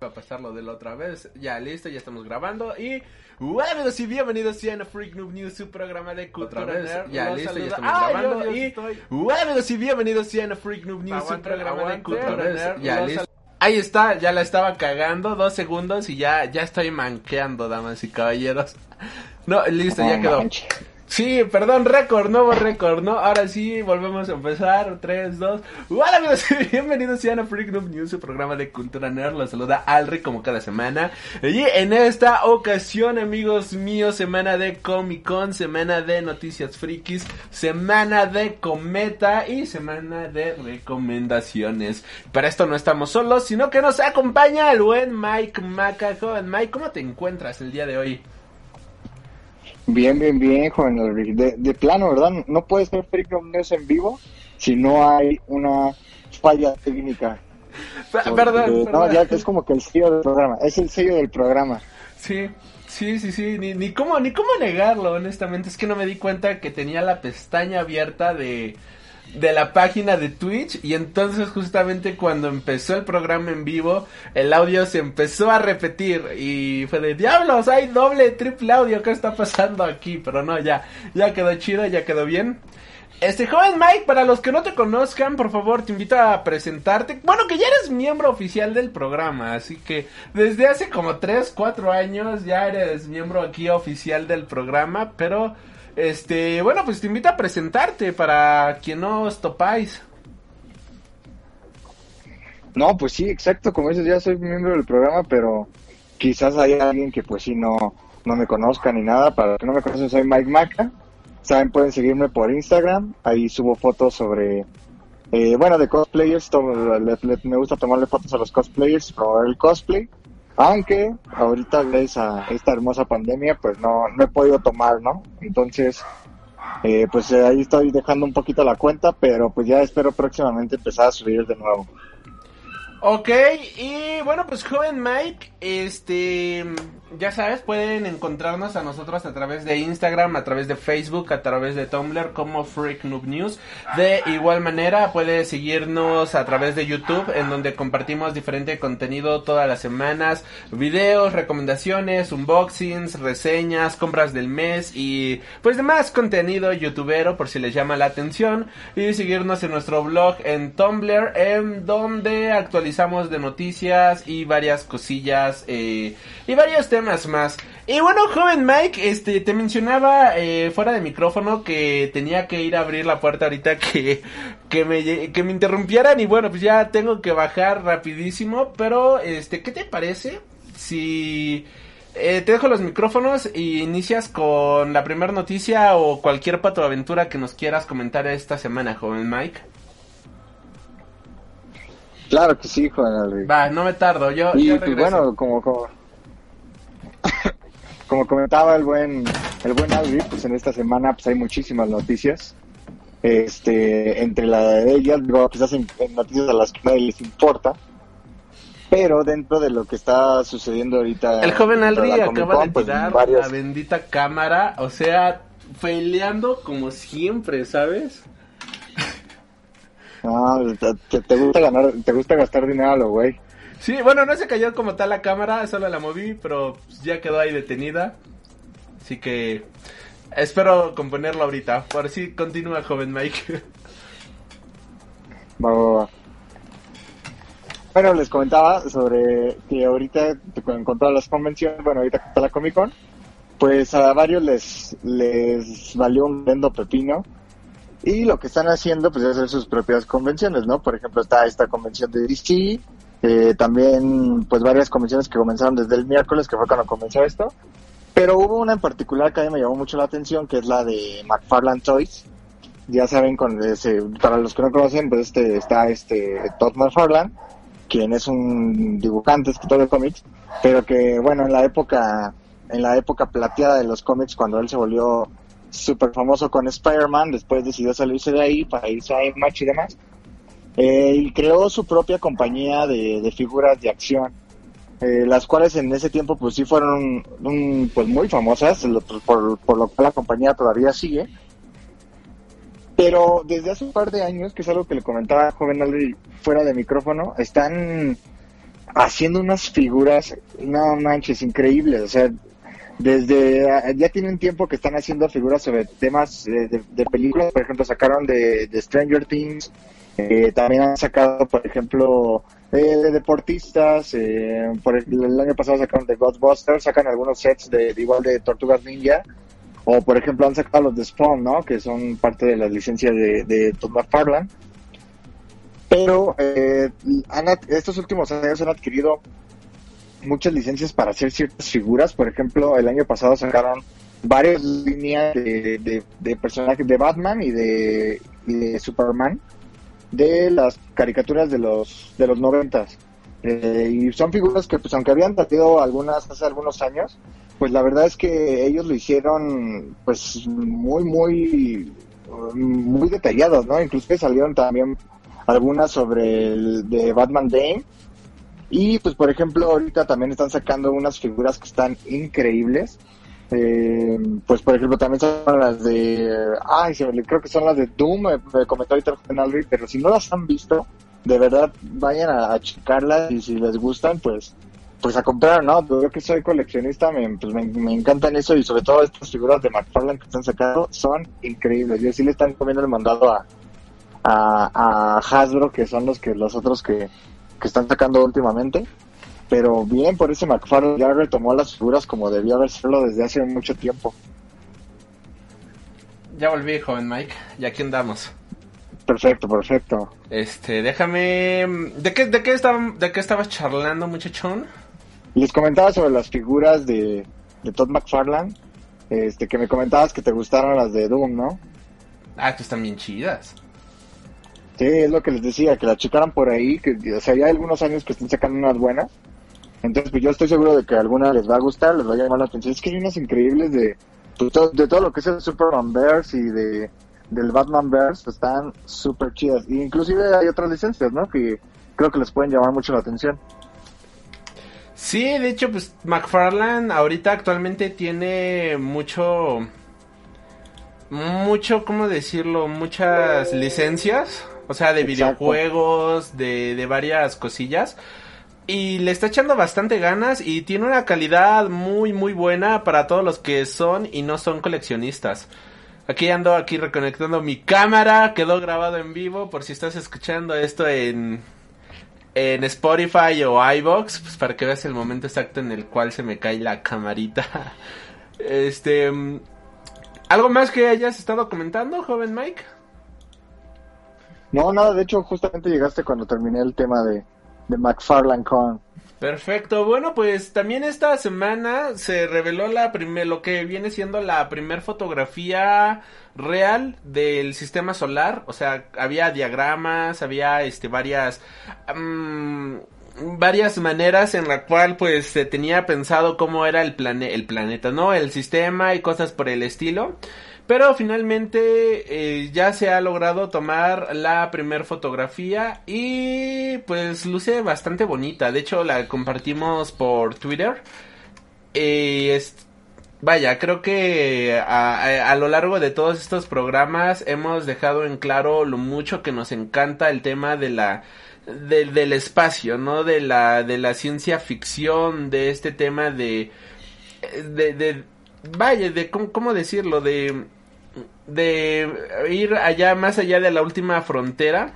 A pasarlo de la otra vez. Ya listo, ya estamos grabando. Y bueno, amigos y bienvenidos a Freak Noob News, su programa de cultura Otra vez, nerd. ya Los listo, ya saluda- estamos ¡Ay, grabando. Dios, y estoy- bueno, amigos y bienvenidos a Freak Noob News, su Aguante, programa de aguante, cultura otra vez, nerd. ya Los listo. Ahí está, ya la estaba cagando, dos segundos y ya, ya estoy manqueando, damas y caballeros. No, listo, ya quedó. Sí, perdón, récord, nuevo récord, ¿no? Ahora sí, volvemos a empezar. 3, 2. Hola amigos, bienvenidos a Freak Noob News, su programa de cultura nerd. Los saluda Alri como cada semana. Y en esta ocasión, amigos míos, semana de Comic Con, semana de noticias frikis, semana de cometa y semana de recomendaciones. Para esto no estamos solos, sino que nos acompaña el buen Mike Maca. Mike, ¿cómo te encuentras el día de hoy? Bien, bien, bien, joven Ulrich. De, de plano, ¿verdad? No puede ser Freak Noob News en vivo si no hay una falla técnica. Pe- Porque- Perdón, No, ya es como que el sello del programa. Es el sello del programa. Sí, sí, sí, sí, ni, ni cómo, ni cómo negarlo, honestamente, es que no me di cuenta que tenía la pestaña abierta de, de la página de Twitch y entonces justamente cuando empezó el programa en vivo, el audio se empezó a repetir y fue de diablos, hay doble, triple audio, ¿qué está pasando aquí? Pero no, ya, ya quedó chido, ya quedó bien. Este joven Mike, para los que no te conozcan, por favor, te invito a presentarte. Bueno, que ya eres miembro oficial del programa, así que desde hace como 3, 4 años ya eres miembro aquí oficial del programa, pero este, bueno, pues te invito a presentarte para quien no os topáis. No, pues sí, exacto. Como dices, ya soy miembro del programa, pero quizás haya alguien que pues sí no, no me conozca ni nada. Para los que no me conocen, soy Mike Maca. Saben, pueden seguirme por Instagram. Ahí subo fotos sobre, eh, bueno, de cosplayers. Me gusta tomarle fotos a los cosplayers, promover el cosplay. Aunque ahorita, gracias a esta hermosa pandemia, pues no, no he podido tomar, ¿no? Entonces, eh, pues eh, ahí estoy dejando un poquito la cuenta, pero pues ya espero próximamente empezar a subir de nuevo. Ok, y bueno, pues joven Mike, este, ya sabes, pueden encontrarnos a nosotros a través de Instagram, a través de Facebook, a través de Tumblr como Freak Noob News. De igual manera, puedes seguirnos a través de YouTube, en donde compartimos diferente contenido todas las semanas, videos, recomendaciones, unboxings, reseñas, compras del mes y pues demás contenido youtubero por si les llama la atención. Y seguirnos en nuestro blog en Tumblr, en donde actualizamos de noticias y varias cosillas eh, y varios temas más. Y bueno, joven Mike, este, te mencionaba eh, fuera de micrófono que tenía que ir a abrir la puerta ahorita que, que me, que me interrumpieran y bueno, pues ya tengo que bajar rapidísimo, pero este, ¿qué te parece si eh, te dejo los micrófonos y inicias con la primera noticia o cualquier pato aventura que nos quieras comentar esta semana, joven Mike? Claro que sí, joven Ulrich. Va, no me tardo, yo, Y yo pues bueno, como, como, como comentaba el buen, el buen Albi, pues en esta semana pues hay muchísimas noticias. Este, entre la de ellas, digo, quizás en, en noticias a las que nadie les importa. Pero dentro de lo que está sucediendo ahorita. El joven Alri acaba de pues, tirar varios- la bendita cámara, o sea, peleando como siempre, ¿sabes? Ah, te, te gusta ganar, te gusta gastar dinero a lo güey. Sí, bueno, no se cayó como tal la cámara, solo la moví, pero ya quedó ahí detenida. Así que espero componerlo ahorita. Por si continúa, joven Mike. Va, va, va. Bueno, les comentaba sobre que ahorita con todas las convenciones, bueno, ahorita con toda la Comic Con, pues a varios les, les valió un vendo pepino. Y lo que están haciendo, pues es hacer sus propias convenciones, ¿no? Por ejemplo, está esta convención de DC, eh, también, pues varias convenciones que comenzaron desde el miércoles, que fue cuando comenzó esto. Pero hubo una en particular que a mí me llamó mucho la atención, que es la de McFarlane Toys. Ya saben, con para los que no conocen, pues este está este Todd McFarlane, quien es un dibujante, escritor de cómics, pero que, bueno, en la época en la época plateada de los cómics cuando él se volvió súper famoso con Spider-Man, después decidió salirse de ahí para irse a Image y demás. Eh, y creó su propia compañía de, de figuras de acción, eh, las cuales en ese tiempo pues sí fueron pues muy famosas, por, por lo cual la compañía todavía sigue. Pero desde hace un par de años, que es algo que le comentaba a joven Aldri fuera de micrófono, están haciendo unas figuras, no manches, increíbles. O sea, desde ah, ya tienen tiempo que están haciendo figuras sobre temas eh, de, de películas. Por ejemplo, sacaron de, Stranger Things. eh, también han sacado, por ejemplo, eh, de deportistas. eh, el, año pasado sacaron de Ghostbusters. Sacan algunos sets de, igual de Tortugas Ninja. O, por ejemplo, han sacado los de Spawn, ¿no? Que son parte de las licencias de, de Todd. Pero eh, han estos últimos años han adquirido muchas licencias para hacer ciertas figuras. Por ejemplo, el año pasado sacaron varias líneas de, de- personajes de Batman y de, Superman de las caricaturas de los de los noventas. Eh, y son figuras que, pues, aunque habían salido algunas hace algunos años, pues la verdad es que ellos lo hicieron, pues, muy, muy, muy detallados, ¿no? Inclusive salieron también algunas sobre el de Batman Dame. Y pues por ejemplo ahorita también están sacando unas figuras que están increíbles. Eh, pues por ejemplo también son las de... Ay, creo que son las de Doom, me, me comentó ahorita el pero si no las han visto, de verdad vayan a, a checarlas y si les gustan, pues pues a comprar, ¿no? Yo que soy coleccionista, me, pues me, me encantan eso y sobre todo estas figuras de McFarlane que están sacando son increíbles. Yo sí le están comiendo el mandado a, a, a Hasbro, que son los que los otros que, que están sacando últimamente. Pero bien, por ese McFarlane ya retomó las figuras como debía haberlo desde hace mucho tiempo. Ya volví, joven Mike. Y aquí andamos. Perfecto, perfecto. Este, déjame... ¿De qué, de qué, estaba- de qué estabas charlando, muchachón? Les comentaba sobre las figuras de, de Todd McFarlane, este, que me comentabas que te gustaron las de Doom, ¿no? Ah, que están bien chidas. Sí, es lo que les decía, que la checaran por ahí, que, o sea, ya hay algunos años que están sacando unas buenas. Entonces, pues yo estoy seguro de que alguna les va a gustar, les va a llamar la atención. Es que hay unas increíbles de, pues, to- de todo lo que es el Superman Bears y de del Batman Bears, están súper chidas. Y inclusive hay otras licencias, ¿no? Que creo que les pueden llamar mucho la atención. Sí, de hecho, pues McFarlane ahorita actualmente tiene mucho... Mucho, ¿cómo decirlo? Muchas licencias. O sea, de Exacto. videojuegos, de, de varias cosillas. Y le está echando bastante ganas y tiene una calidad muy, muy buena para todos los que son y no son coleccionistas. Aquí ando aquí reconectando mi cámara, quedó grabado en vivo por si estás escuchando esto en en Spotify o iBox, pues para que veas el momento exacto en el cual se me cae la camarita. Este, mm, ¿algo más que hayas estado comentando, joven Mike? No, nada, de hecho, justamente llegaste cuando terminé el tema de, de McFarlane Con. Perfecto, bueno pues también esta semana se reveló la primer, lo que viene siendo la primer fotografía real del sistema solar, o sea, había diagramas, había este varias mm, varias maneras en la cual pues se tenía pensado cómo era el plane el planeta, ¿no? El sistema y cosas por el estilo. Pero finalmente eh, ya se ha logrado tomar la primer fotografía y pues luce bastante bonita. De hecho la compartimos por Twitter. Eh, es- vaya, creo que a, lo largo de todos estos programas hemos dejado en claro lo mucho que nos encanta el tema de la de- del espacio, ¿no? De la de la ciencia ficción, de este tema de de, de vaya, de cómo, cómo decirlo, de de ir allá más allá de la última frontera.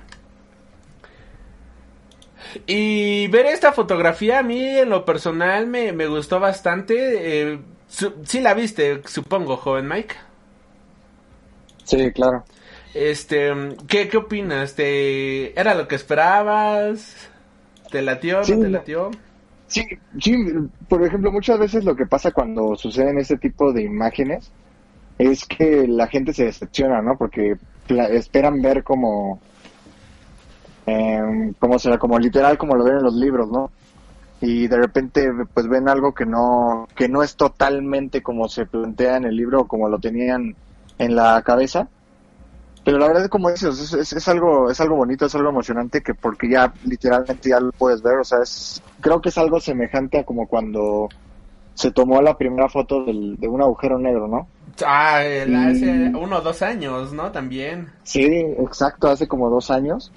Y ver esta fotografía a mí en lo personal me, me gustó bastante. Eh, su- sí la viste, supongo, joven Mike. Sí, claro. Este, ¿qué, qué opinas? ¿Te, ¿Era lo que esperabas? ¿Te latió? Sí, ¿No te latió? Sí, sí, por ejemplo, muchas veces lo que pasa cuando suceden este tipo de imágenes es que la gente se decepciona, ¿no? Porque esperan ver como, em, como será, como literal, como lo ven en los libros, ¿no? y de repente pues ven algo que no que no es totalmente como se plantea en el libro o como lo tenían en la cabeza pero la verdad como dices es, es, es, algo es algo bonito es algo emocionante que porque ya literalmente ya lo puedes ver o sea es creo que es algo semejante a como cuando se tomó la primera foto de un agujero negro no ah el, hace uno o dos años no también sí exacto hace como dos años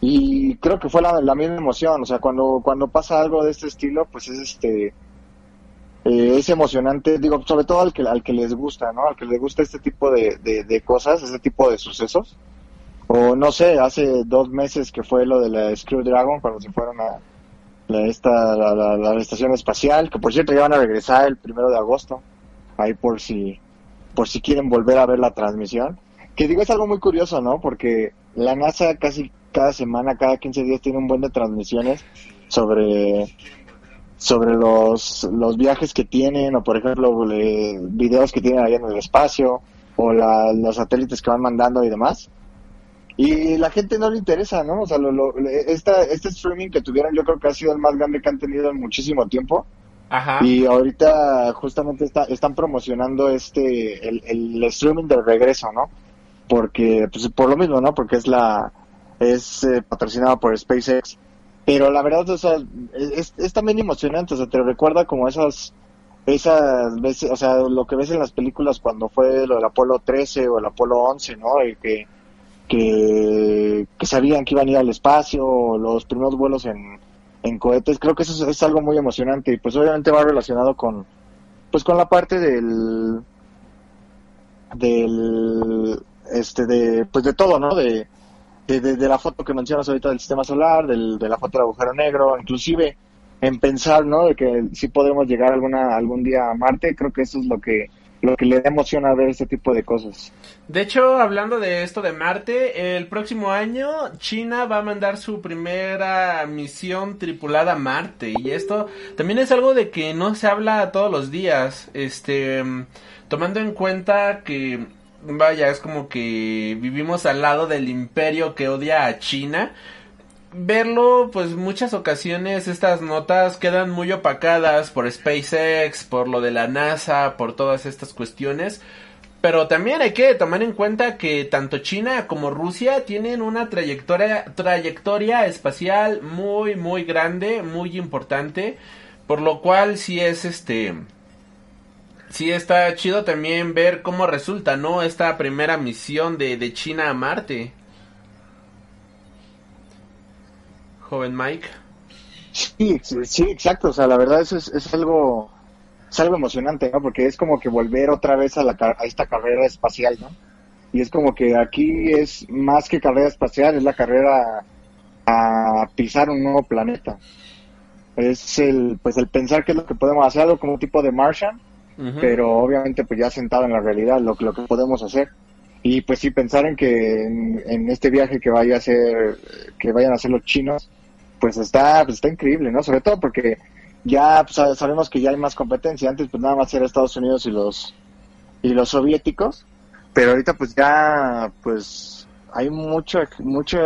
y creo que fue la, la, misma emoción, o sea, cuando, cuando pasa algo de este estilo, pues es este, eh, es emocionante, digo, sobre todo al que, al que les gusta, ¿no? Al que les gusta este tipo de, de, de cosas, este tipo de sucesos. O no sé, hace dos meses que fue lo de la Screw Dragon, cuando se fueron a la, esta, la, la, la estación espacial, que por cierto ya van a regresar el primero de agosto, ahí por si, por si quieren volver a ver la transmisión. Que digo, es algo muy curioso, ¿no? Porque la NASA casi cada semana, cada 15 días tiene un buen de transmisiones sobre sobre los, los viajes que tienen o por ejemplo videos que tienen allá en el espacio o la, los satélites que van mandando y demás y la gente no le interesa no o sea lo, lo, esta, este streaming que tuvieron yo creo que ha sido el más grande que han tenido en muchísimo tiempo Y ahorita justamente está, están promocionando este el, el streaming del regreso no porque pues por lo mismo no porque es la es eh, patrocinado por SpaceX. Pero la verdad, o sea, es, es, también emocionante, o sea, te recuerda como esas, esas veces, o sea, lo que ves en las películas cuando fue lo del Apolo 13 o el Apolo 11, ¿no? Y que, que, que sabían que iban a ir al espacio, los primeros vuelos en, en cohetes, creo que eso es, algo muy emocionante y pues obviamente va relacionado con, pues con la parte del, del, este, de, pues de todo, ¿no? De, de, de, la foto que mencionas ahorita del sistema solar, del, de la foto del agujero negro, inclusive en pensar, ¿no? De que sí podemos llegar alguna algún día a Marte, creo que eso es lo que lo que le da emoción a ver este tipo de cosas. De hecho, hablando de esto de Marte, el próximo año China va a mandar su primera misión tripulada a Marte y esto también es algo de que no se habla todos los días, este tomando en cuenta que vaya, es como que vivimos al lado del imperio que odia a China. Verlo, pues muchas ocasiones estas notas quedan muy opacadas por SpaceX, por lo de la NASA, por todas estas cuestiones. Pero también hay que tomar en cuenta que tanto China como Rusia tienen una trayectoria, trayectoria espacial muy, muy grande, muy importante. Por lo cual sí es este sí está chido también ver cómo resulta, ¿no? Esta primera misión de, de China a Marte. Joven Mike. Sí, sí, exacto. O sea, la verdad eso es, es algo es algo emocionante, ¿no? Porque es como que volver otra vez a, la, a esta carrera espacial, ¿no? Y es como que aquí es más que carrera espacial, es la carrera a pisar un nuevo planeta. Es el, pues el pensar qué es lo que podemos hacer, algo como tipo de Martian, pero obviamente pues ya sentado en la realidad lo, lo que podemos hacer y pues sí pensar en que en, en, este viaje que vaya a ser que vayan a hacer los chinos pues está pues está increíble no sobre todo porque ya pues, sabemos que ya hay más competencia. Antes pues nada más era Estados Unidos y los y los soviéticos. Pero ahorita pues ya pues hay mucha mucha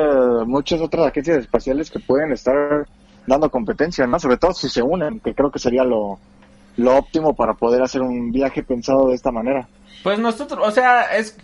muchas otras agencias espaciales que pueden estar dando competencia no sobre todo si se unen que creo que sería lo lo óptimo para poder hacer un viaje pensado de esta manera. Pues nosotros, o sea, es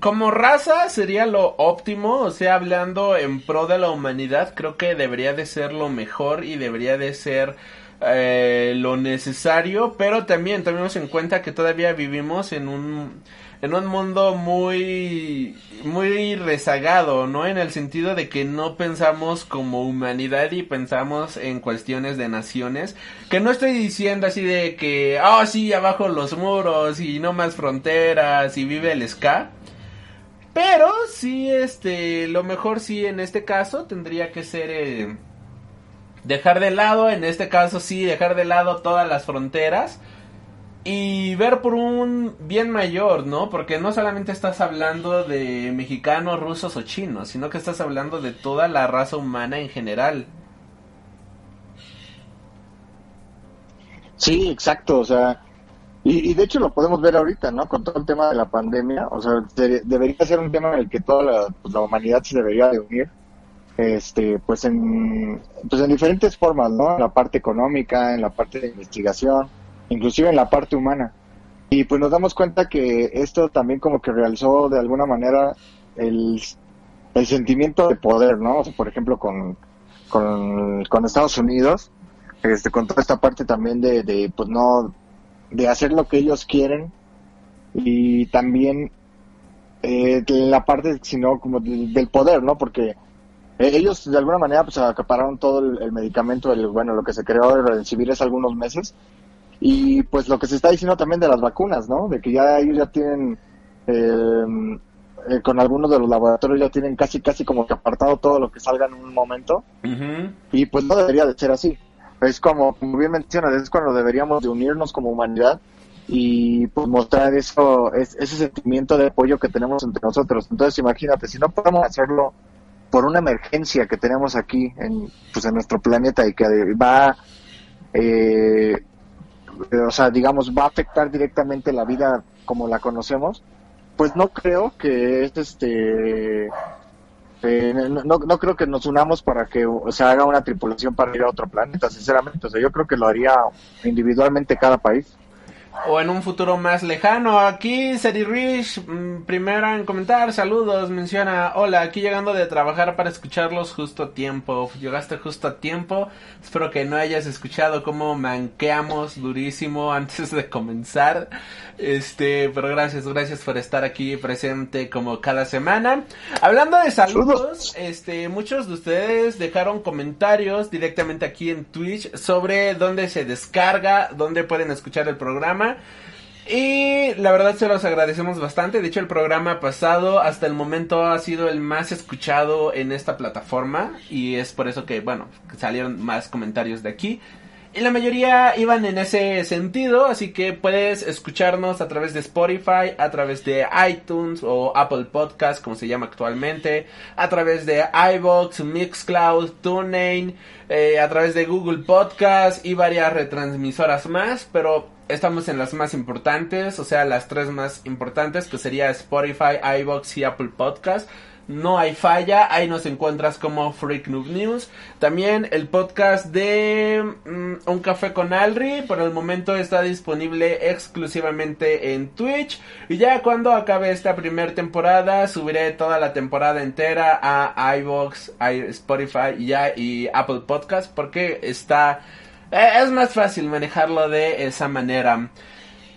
como raza sería lo óptimo, o sea, hablando en pro de la humanidad, creo que debería de ser lo mejor y debería de ser eh, lo necesario, pero también tomemos en cuenta que todavía vivimos en un en un mundo muy muy rezagado, ¿no? En el sentido de que no pensamos como humanidad y pensamos en cuestiones de naciones, que no estoy diciendo así de que, oh, sí, abajo los muros y no más fronteras y vive el ska. Pero sí, este, lo mejor sí en este caso tendría que ser eh, dejar de lado, en este caso sí, dejar de lado todas las fronteras y ver por un bien mayor, ¿no? Porque no solamente estás hablando de mexicanos, rusos o chinos, sino que estás hablando de toda la raza humana en general. Sí, exacto, o sea, y, de hecho lo podemos ver ahorita, ¿no? Con todo el tema de la pandemia, o sea, de, debería ser un tema en el que toda la, pues, la humanidad se debería de unir este, pues en, pues en diferentes formas, ¿no? En la parte económica, en la parte de investigación, inclusive en la parte humana. Y pues nos damos cuenta que esto también como que realizó de alguna manera el, el sentimiento de poder, ¿no? O sea, por ejemplo, con, con, con Estados Unidos, este, con toda esta parte también de, de, pues no, de hacer lo que ellos quieren y también eh, la parte, sino como de- del poder, ¿no? Porque eh, ellos de alguna manera pues acapararon todo el, el medicamento, el, bueno, lo que se creó en civil hace algunos meses y pues lo que se está diciendo también de las vacunas, ¿no? De que ya ellos ya tienen, eh, eh, con algunos de los laboratorios ya tienen casi, casi como que apartado todo lo que salga en un momento Ujú. y pues no debería de ser así. Es como, como bien mencionas, es cuando deberíamos de unirnos como humanidad y pues mostrar eso, es- ese sentimiento de apoyo que tenemos entre nosotros. Entonces imagínate, si no podemos hacerlo por una emergencia que tenemos aquí en, pues, en nuestro planeta y que va, eh, o sea, digamos, va a afectar directamente la vida como la conocemos, pues no creo que es este eh, no, no, creo que nos unamos para que se haga una tripulación para ir a otro planeta, sinceramente. O sea, yo creo que lo haría individualmente cada país. O en un futuro más lejano. Aquí, Seri Rich, mm, primera en comentar, saludos, menciona, hola, aquí llegando de trabajar para escucharlos justo a tiempo. Llegaste justo a tiempo. Espero que no hayas escuchado cómo manqueamos durísimo antes de comenzar. Este, pero gracias, gracias por estar aquí presente como cada semana. Hablando de saludos, este, muchos de ustedes dejaron comentarios directamente aquí en Twitch sobre dónde se descarga, dónde pueden escuchar el programa. Y la verdad se los agradecemos bastante. De hecho, el programa pasado hasta el momento ha sido el más escuchado en esta plataforma. Y es por eso que, bueno, salieron más comentarios de aquí. Y la mayoría iban en ese sentido, así que puedes escucharnos a través de Spotify, a través de iTunes o Apple Podcast, como se llama actualmente, a través de iVoox, Mixcloud, TuneIn, eh, a través de Google Podcast y varias retransmisoras más, pero estamos en las más importantes, o sea, las tres más importantes, que sería Spotify, iVoox y Apple Podcast. No hay falla, ahí nos encuentras como Freak Noob News. También el podcast de mm, Un Café con Alri, por el momento está disponible exclusivamente en Twitch. Y ya cuando acabe esta primera temporada, subiré toda la temporada entera a iVoox, i- Spotify y Apple Podcast, porque está... eh, es más fácil manejarlo de esa manera.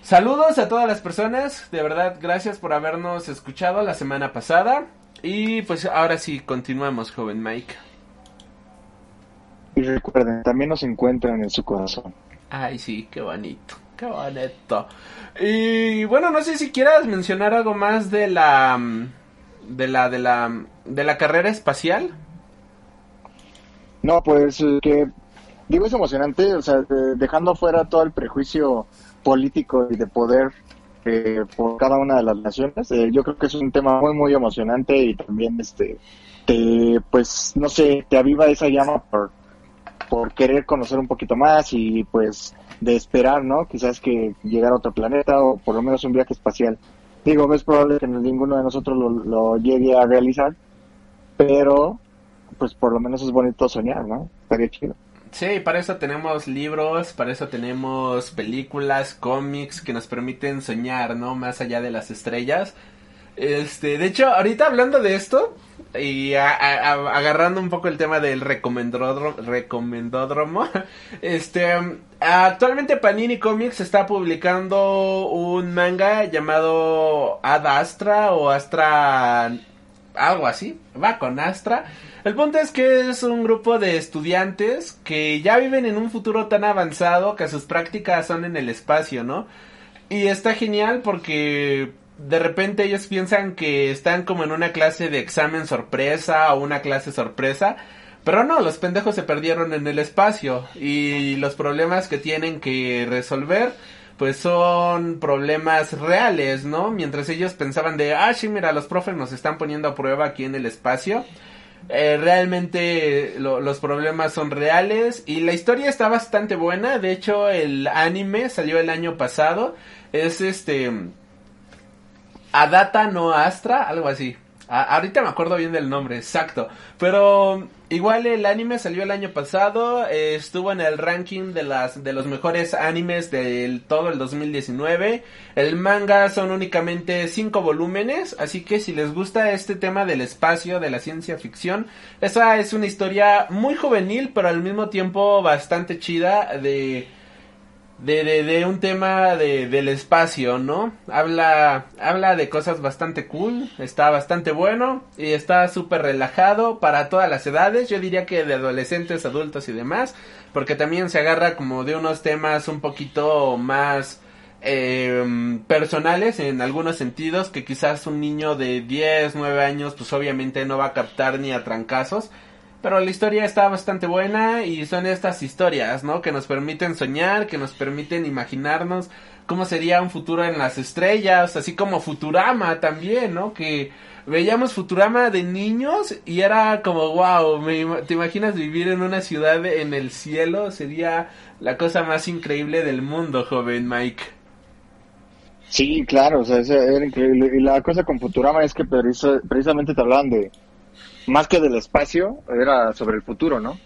Saludos a todas las personas, de verdad gracias por habernos escuchado la semana pasada. Y pues ahora sí, continuamos, joven Mike. Y recuerden, también nos encuentran en su corazón. Ay, sí, qué bonito, qué bonito. Y bueno, no sé si quieras mencionar algo más de la de la de la de la carrera espacial. No, pues eh, que digo es emocionante, o sea, de- dejando fuera todo el prejuicio político y de poder eh, por cada una de las naciones, eh, yo creo que es un tema muy muy emocionante y también este te pues no sé, te aviva esa llama por por querer conocer un poquito más y pues de esperar, ¿no? Quizás que llegar a otro planeta o por lo menos un viaje espacial. Digo, es probable que ninguno de nosotros lo, lo llegue a realizar, pero pues por lo menos es bonito soñar, ¿no? Estaría chido. Sí, para eso tenemos libros, para eso tenemos películas, cómics que nos permiten soñar, ¿no? Más allá de las estrellas. Este, de hecho, ahorita hablando de esto y a- agarrando un poco el tema del recomendódromo, este, actualmente Panini Comics está publicando un manga llamado Ad Astra o Astra algo así, va con Astra. El punto es que es un grupo de estudiantes que ya viven en un futuro tan avanzado que sus prácticas son en el espacio, ¿no? Y está genial porque de repente ellos piensan que están como en una clase de examen sorpresa o una clase sorpresa. Pero no, los pendejos se perdieron en el espacio y los problemas que tienen que resolver pues son problemas reales, ¿no? Mientras ellos pensaban de, ah, sí, mira, los profes nos están poniendo a prueba aquí en el espacio. Eh, realmente lo- los problemas son reales y la historia está bastante buena. De hecho, el anime salió el año pasado. Es este... Adata no Astra, algo así. Ah, ahorita me acuerdo bien del nombre, exacto. Pero igual el anime salió el año pasado, eh, estuvo en el ranking de las de los mejores animes del todo el 2019. El manga son únicamente cinco volúmenes, así que si les gusta este tema del espacio, de la ciencia ficción, esa es una historia muy juvenil, pero al mismo tiempo bastante chida de de, de, de, un tema de, del espacio, ¿no? Habla, habla de cosas bastante cool, está bastante bueno y está súper relajado para todas las edades, yo diría que de adolescentes, adultos y demás, porque también se agarra como de unos temas un poquito más eh, personales en algunos sentidos que quizás un niño de 10, 9 años pues obviamente no va a captar ni a trancazos pero la historia está bastante buena y son estas historias, ¿no? Que nos permiten soñar, que nos permiten imaginarnos cómo sería un futuro en las estrellas, así como Futurama también, ¿no? Que veíamos Futurama de niños y era como, wow, ¿te imaginas vivir en una ciudad en el cielo? Sería la cosa más increíble del mundo, joven Mike. Sí, claro, o sea, era increíble. Y la cosa con Futurama es que precisamente te hablaban de más que del espacio, era sobre el futuro, ¿no?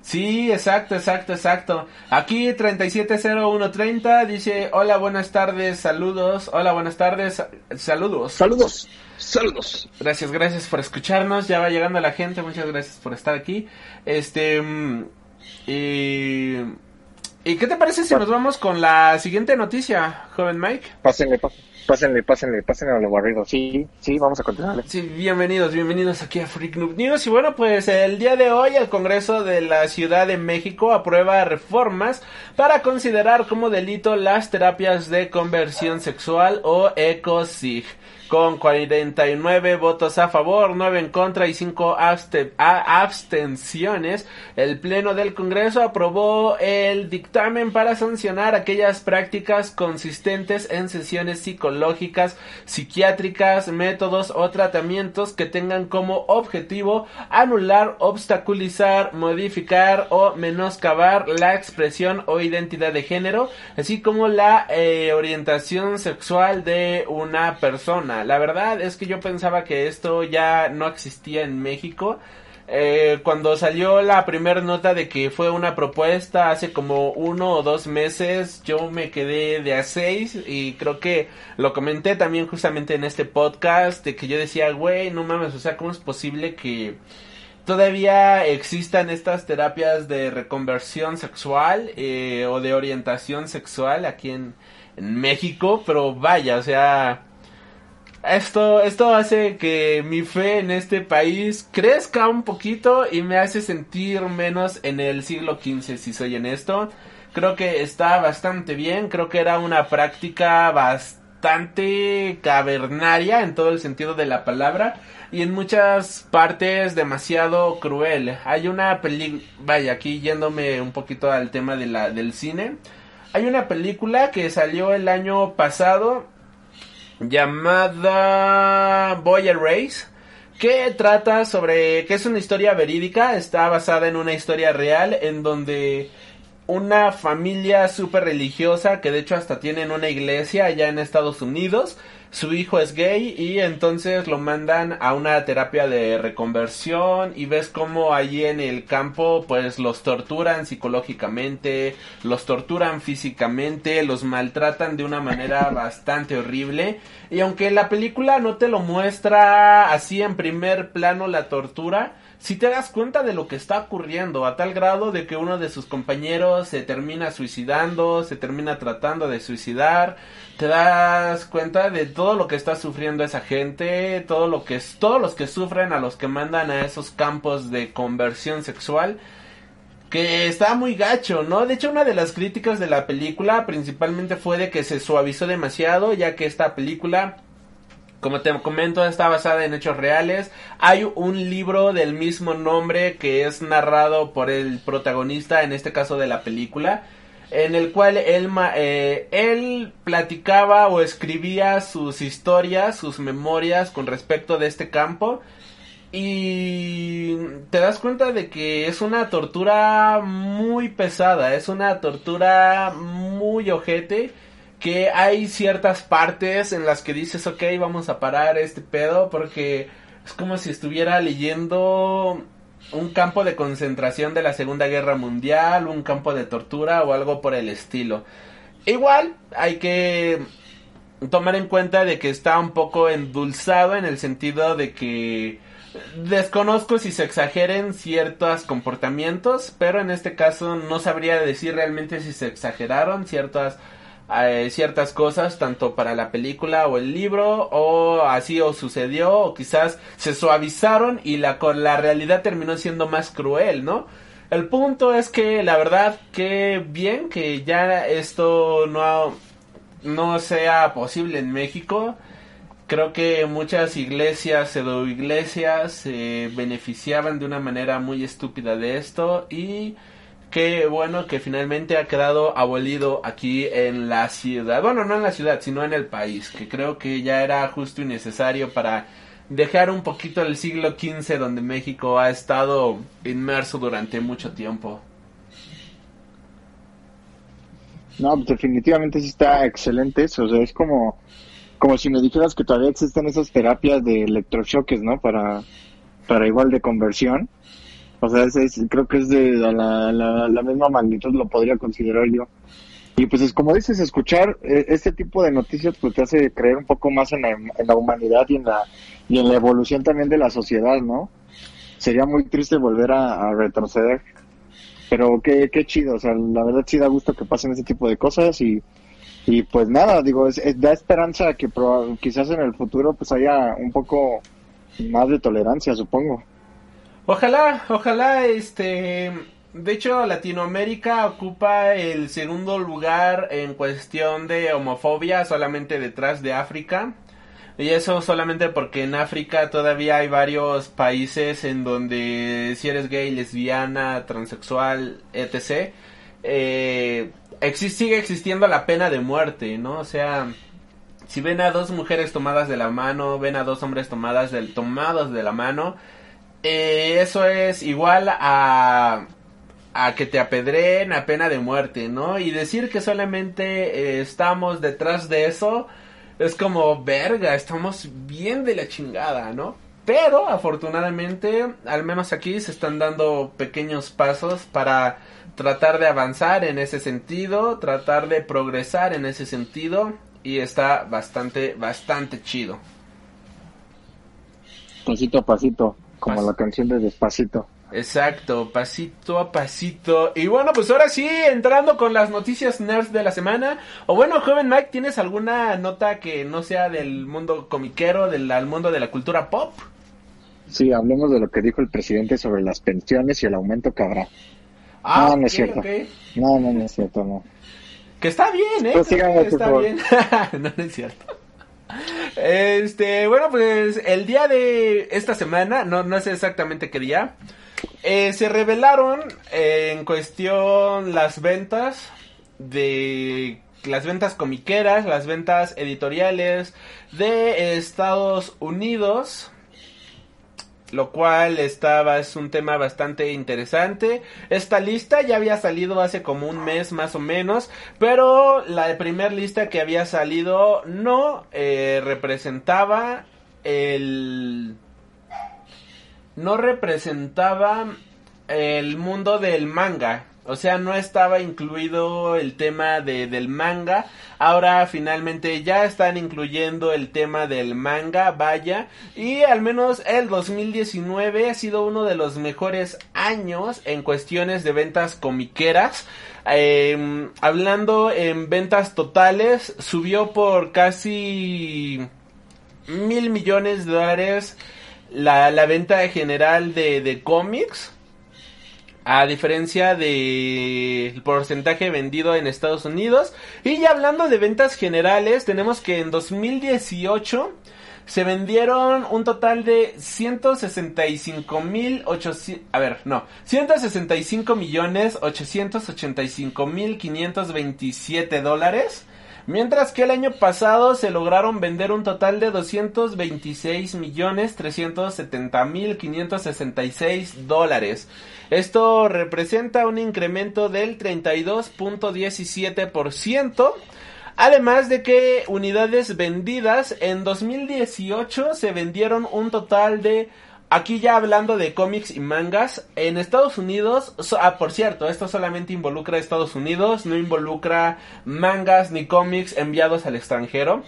Sí, exacto, exacto, exacto. Aquí 370130 dice, hola, buenas tardes, saludos. Hola, buenas tardes, saludos. Saludos, saludos. Gracias, gracias por escucharnos. Ya va llegando la gente, muchas gracias por estar aquí. Este, mm, y... ¿Y qué te parece si nos vamos con la siguiente noticia, joven Mike? Pásenle, pásenle. Pásenle, pásenle, pásenle a lo barrido. Sí, sí, vamos a continuar. Sí, bienvenidos, bienvenidos aquí a Freak Noob News. Y bueno, pues el día de hoy el Congreso de la Ciudad de México aprueba reformas para considerar como delito las terapias de conversión sexual o ECOSIG con 49 votos a favor, 9 en contra y 5 abstenciones, el Pleno del Congreso aprobó el dictamen para sancionar aquellas prácticas consistentes en sesiones psicológicas, psiquiátricas, métodos o tratamientos que tengan como objetivo anular, obstaculizar, modificar o menoscabar la expresión o identidad de género, así como la eh, orientación sexual de una persona. La verdad es que yo pensaba que esto ya no existía en México. Eh, cuando salió la primera nota de que fue una propuesta hace como uno o dos meses, yo me quedé de a seis y creo que lo comenté también justamente en este podcast de que yo decía, güey, no mames, o sea, ¿cómo es posible que todavía existan estas terapias de reconversión sexual eh, o de orientación sexual aquí en, en México? Pero vaya, o sea esto, esto hace que mi fe en este país crezca un poquito y me hace sentir menos en el siglo XV, si soy en esto. Creo que está bastante bien, creo que era una práctica bastante cavernaria en todo el sentido de la palabra y en muchas partes demasiado cruel. Hay una película, vaya, aquí yéndome un poquito al tema de la, del cine. Hay una película que salió el año pasado llamada Boy Race que trata sobre que es una historia verídica, está basada en una historia real en donde una familia súper religiosa que de hecho hasta tienen una iglesia allá en Estados Unidos su hijo es gay y entonces lo mandan a una terapia de reconversión y ves como allí en el campo pues los torturan psicológicamente, los torturan físicamente, los maltratan de una manera bastante horrible. Y aunque la película no te lo muestra así en primer plano la tortura, si te das cuenta de lo que está ocurriendo a tal grado de que uno de sus compañeros se termina suicidando, se termina tratando de suicidar, te das cuenta de todo lo que está sufriendo esa gente, todo lo que es, todos los que sufren a los que mandan a esos campos de conversión sexual, que está muy gacho, ¿no? De hecho, una de las críticas de la película principalmente fue de que se suavizó demasiado, ya que esta película como te comento, está basada en hechos reales. Hay un libro del mismo nombre que es narrado por el protagonista, en este caso de la película, en el cual él, eh, él platicaba o escribía sus historias, sus memorias con respecto de este campo. Y te das cuenta de que es una tortura muy pesada, es una tortura muy ojete que hay ciertas partes en las que dices, ok, vamos a parar este pedo porque es como si estuviera leyendo un campo de concentración de la Segunda Guerra Mundial, un campo de tortura o algo por el estilo. Igual hay que tomar en cuenta de que está un poco endulzado en el sentido de que desconozco si se exageren ciertos comportamientos, pero en este caso no sabría decir realmente si se exageraron ciertas eh, ciertas cosas tanto para la película o el libro o así o sucedió o quizás se suavizaron y la con la realidad terminó siendo más cruel, ¿no? El punto es que la verdad que bien que ya esto no no sea posible en México. Creo que muchas iglesias, pseudo iglesias, se beneficiaban de una manera muy estúpida de esto y qué bueno que finalmente ha quedado abolido aquí en la ciudad. Bueno, no en la ciudad, sino en el país, que creo que ya era justo y necesario para dejar un poquito el siglo XV donde México ha estado inmerso durante mucho tiempo. No, definitivamente sí está excelente eso. O sea, es como, como si me dijeras que todavía existen esas terapias de electrochoques, ¿no? Para, para igual de conversión. O sea, es, creo que es de la, la, misma magnitud, lo podría considerar yo. Y pues es como dices, escuchar eh, este tipo de noticias pues te hace creer un poco más en la, en la humanidad y en la, y en la evolución también de la sociedad, ¿no? Sería muy triste volver a retroceder. Pero qué, qué chido, o sea, la verdad sí da gusto que pasen ese tipo de cosas y, y pues nada, digo, es, da esperanza que quizás en el futuro pues haya un poco más de tolerancia, supongo. Ojalá, ojalá, este, de hecho Latinoamérica ocupa el segundo lugar en cuestión de homofobia solamente detrás de África. Y eso solamente porque en África todavía hay varios países en donde si eres gay, lesbiana, transexual, etc., eh, sigue existiendo la pena de muerte, ¿no? O sea, si ven a dos mujeres tomadas de la mano, ven a dos hombres tomadas del, tomados de la mano, eh, eso es igual a, a que te apedreen a pena de muerte, ¿no? Y decir que solamente eh, estamos detrás de eso es como, verga, estamos bien de la chingada, ¿no? Pero afortunadamente, al menos aquí se están dando pequeños pasos para tratar de avanzar en ese sentido, tratar de progresar en ese sentido y está bastante, bastante chido. Pasito a pasito, como la canción de Despacito. Exacto, pasito a pasito. Y bueno, pues ahora sí, entrando con las noticias nerds de la semana. O bueno, joven Mike, ¿tienes alguna nota que no sea del mundo comiquero, del mundo de la cultura pop? Sí, hablemos de lo que dijo el presidente sobre las pensiones y el aumento que habrá. Ah, no, no es cierto. No, no, no es cierto, no. Que está bien, ¿eh? Pues está bien. no, no es cierto. Este, bueno, pues el día de esta semana, no, no sé exactamente qué día, eh, se revelaron eh, en cuestión las ventas de las ventas comiqueras, las ventas editoriales de Estados Unidos lo cual estaba es un tema bastante interesante. Esta lista ya había salido hace como un mes más o menos, pero la primera lista que había salido no eh, representaba el no representaba el mundo del manga. O sea, no estaba incluido el tema de, del manga. Ahora finalmente ya están incluyendo el tema del manga, vaya. Y al menos el 2019 ha sido uno de los mejores años en cuestiones de ventas comiqueras. Em, hablando en ventas totales, subió por casi mil millones de dólares la, la venta general de, de cómics. A diferencia del porcentaje vendido en Estados Unidos. Y ya hablando de ventas generales, tenemos que en 2018 se vendieron un total de 165 mil a ver, no, 165 millones 885 mil 527 dólares. Mientras que el año pasado se lograron vender un total de 226 millones 370 mil 566 dólares. Esto representa un incremento del 32.17%. Además de que unidades vendidas en 2018 se vendieron un total de Aquí ya hablando de cómics y mangas, en Estados Unidos, ah, por cierto, esto solamente involucra a Estados Unidos, no involucra mangas ni cómics enviados al extranjero.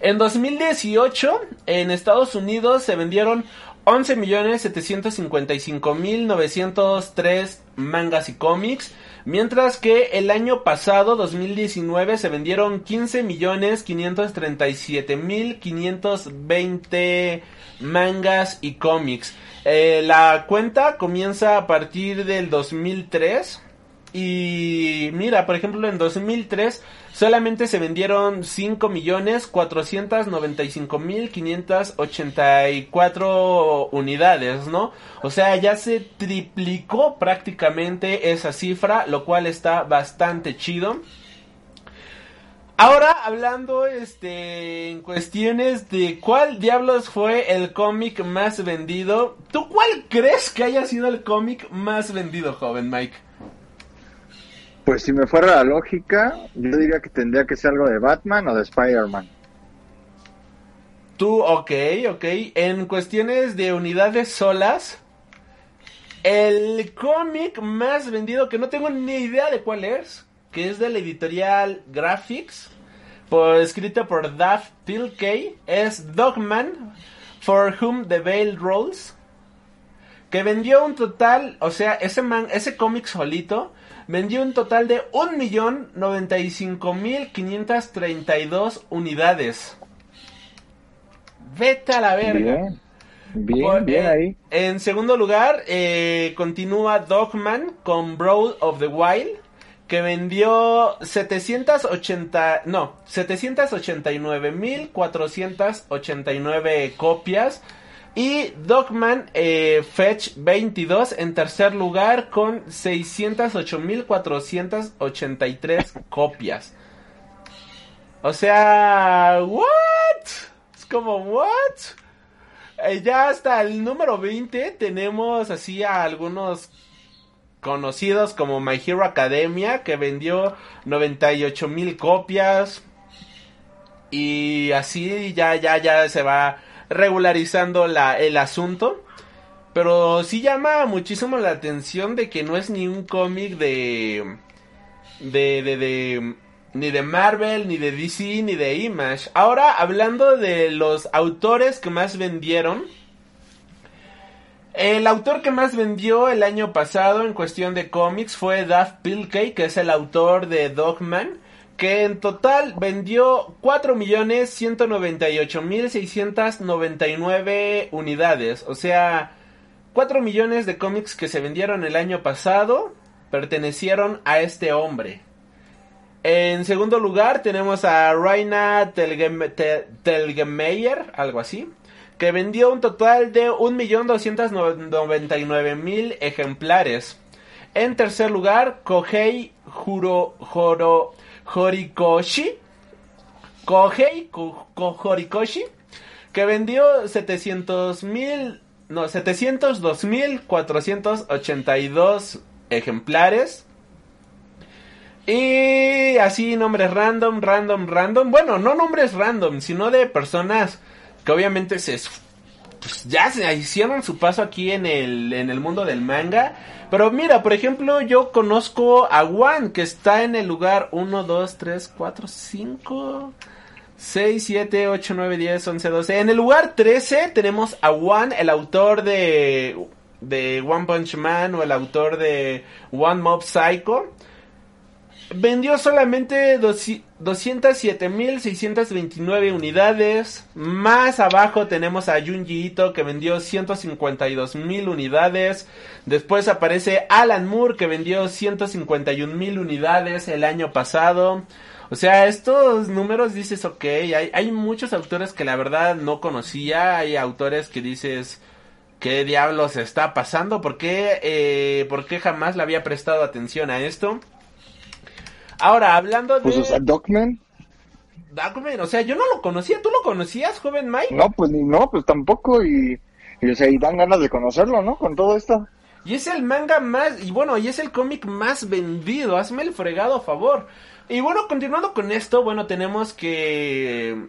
En 2018, en Estados Unidos se vendieron 11.755.903 mangas y cómics, mientras que el año pasado, 2019, se vendieron 15.537.520 mangas y cómics. Eh, la cuenta comienza a partir del 2003 y mira, por ejemplo, en 2003 solamente se vendieron 5.495.584 unidades, ¿no? O sea, ya se triplicó prácticamente esa cifra, lo cual está bastante chido. Ahora hablando este en cuestiones de cuál diablos fue el cómic más vendido, ¿tú cuál crees que haya sido el cómic más vendido, joven Mike? Pues si me fuera la lógica, yo diría que tendría que ser algo de Batman o de Spider-Man. Tú, ok, ok. En cuestiones de unidades solas, el cómic más vendido, que no tengo ni idea de cuál es, que es de la editorial Graphics, por, escrita por Duff Pilkey, es Dogman, For Whom the Veil Rolls, que vendió un total, o sea, ese, man, ese cómic solito vendió un total de 1.095.532 unidades. Vete a la verga. Bien, bien, eh, ahí. En segundo lugar, eh, continúa Dogman con Brawl of the Wild, que vendió 780, no, 789.489 copias. Y Dogman eh, Fetch 22 en tercer lugar con 608.483 copias. O sea, ¿what? Es como, ¿what? Eh, ya hasta el número 20 tenemos así a algunos conocidos como My Hero Academia que vendió 98.000 copias. Y así ya, ya, ya se va regularizando la, el asunto. Pero sí llama muchísimo la atención de que no es ni un cómic de, de, de, de, ni de Marvel, ni de DC, ni de Image. Ahora, hablando de los autores que más vendieron. El autor que más vendió el año pasado en cuestión de cómics fue Duff Pilkey, que es el autor de Dogman que en total vendió 4.198.699 unidades. O sea, 4 millones de cómics que se vendieron el año pasado pertenecieron a este hombre. En segundo lugar tenemos a Raina Telgemeier, algo así, que vendió un total de 1.299.000 ejemplares. En tercer lugar, Kohei Juro, Joro, Horikoshi, Kohei Horikoshi, que vendió 700 mil, no, 702 mil 482 ejemplares. Y así nombres random, random, random. Bueno, no nombres random, sino de personas que obviamente se pues, ya se hicieron su paso aquí en el, en el mundo del manga. Pero mira, por ejemplo, yo conozco a Juan, que está en el lugar 1, 2, 3, 4, 5, 6, 7, 8, 9, 10, 11, 12. En el lugar 13 tenemos a Juan, el autor de, de One Punch Man o el autor de One Mob Psycho vendió solamente 207.629 unidades. Más abajo tenemos a Junji Ito que vendió 152.000 unidades. Después aparece Alan Moore que vendió 151.000 unidades el año pasado. O sea, estos números dices, ok, hay, hay muchos autores que la verdad no conocía. Hay autores que dices, ¿qué diablos está pasando? ¿Por qué, eh, ¿por qué jamás le había prestado atención a esto? Ahora, hablando de... Pues, o sea, Dogman. Dogman, o sea, yo no lo conocía. ¿Tú lo conocías, joven Mike? No, pues ni no, pues tampoco. Y, y, o sea, y dan ganas de conocerlo, ¿no? Con todo esto. Y es el manga más, y bueno, y es el cómic más vendido. Hazme el fregado a favor. Y bueno, continuando con esto, bueno, tenemos que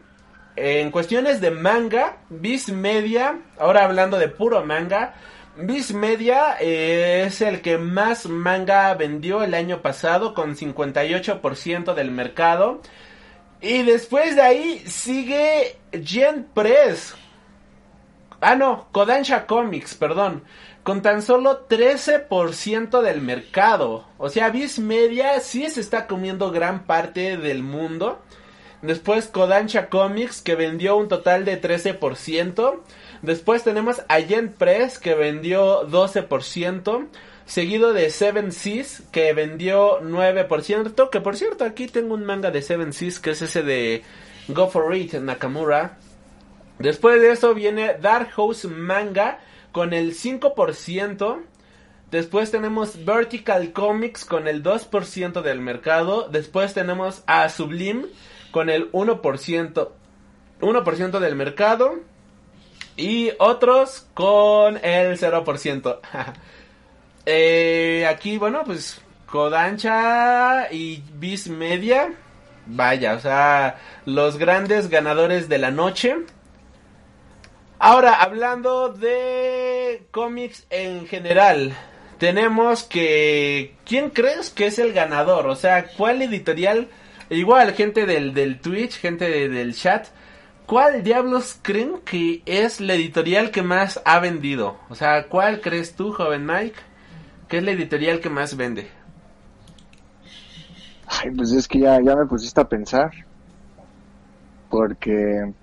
en cuestiones de manga, Viz Media, ahora hablando de puro manga, Viz Media eh, es el que más manga vendió el año pasado con 58% del mercado. Y después de ahí sigue Gen Press. Ah, no, Kodansha Comics, perdón. Con tan solo 13% del mercado. O sea, Viz Media sí se está comiendo gran parte del mundo. Después Kodansha Comics que vendió un total de 13%. Después tenemos a Gen Press que vendió 12%. Seguido de Seven Seas que vendió 9%. Que por cierto aquí tengo un manga de Seven Seas que es ese de Go For It Nakamura. Después de eso viene Dark House Manga con el 5%. Después tenemos Vertical Comics con el 2% del mercado. Después tenemos a Sublime con el 1%, 1% del mercado. Y otros con el 0%. eh, aquí, bueno, pues Kodansha y Viz Media. Vaya, o sea, los grandes ganadores de la noche. Ahora, hablando de cómics en general, tenemos que... ¿Quién crees que es el ganador? O sea, ¿cuál editorial? Igual, gente del, del Twitch, gente de- del chat. ¿Cuál diablos creen que es la editorial que más ha vendido? O sea, ¿cuál crees tú, joven Mike, que es la editorial que más vende? Ay, pues es que ya, ya me pusiste a pensar. Porque,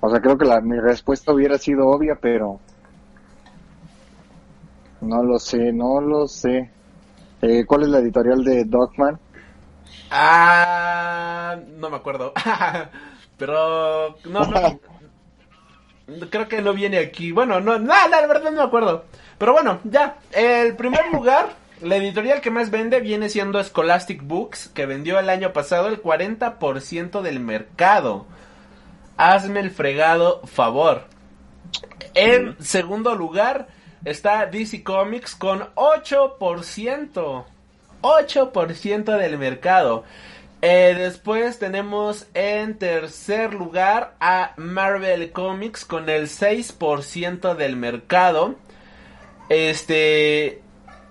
o sea, creo que la, mi respuesta hubiera sido obvia, pero no lo sé, no lo sé. Eh, ¿Cuál es la editorial de Dogman? Ah, no me acuerdo. Pero no, no. Creo que no viene aquí. Bueno, no, no, la verdad no me acuerdo. Pero bueno, ya. El primer lugar, la editorial que más vende viene siendo Scholastic Books, que vendió el año pasado el 40% del mercado. Hazme el fregado favor. En segundo lugar está DC Comics con 8%. 8% del mercado. Eh, después tenemos en tercer lugar a Marvel Comics con el 6% del mercado. Este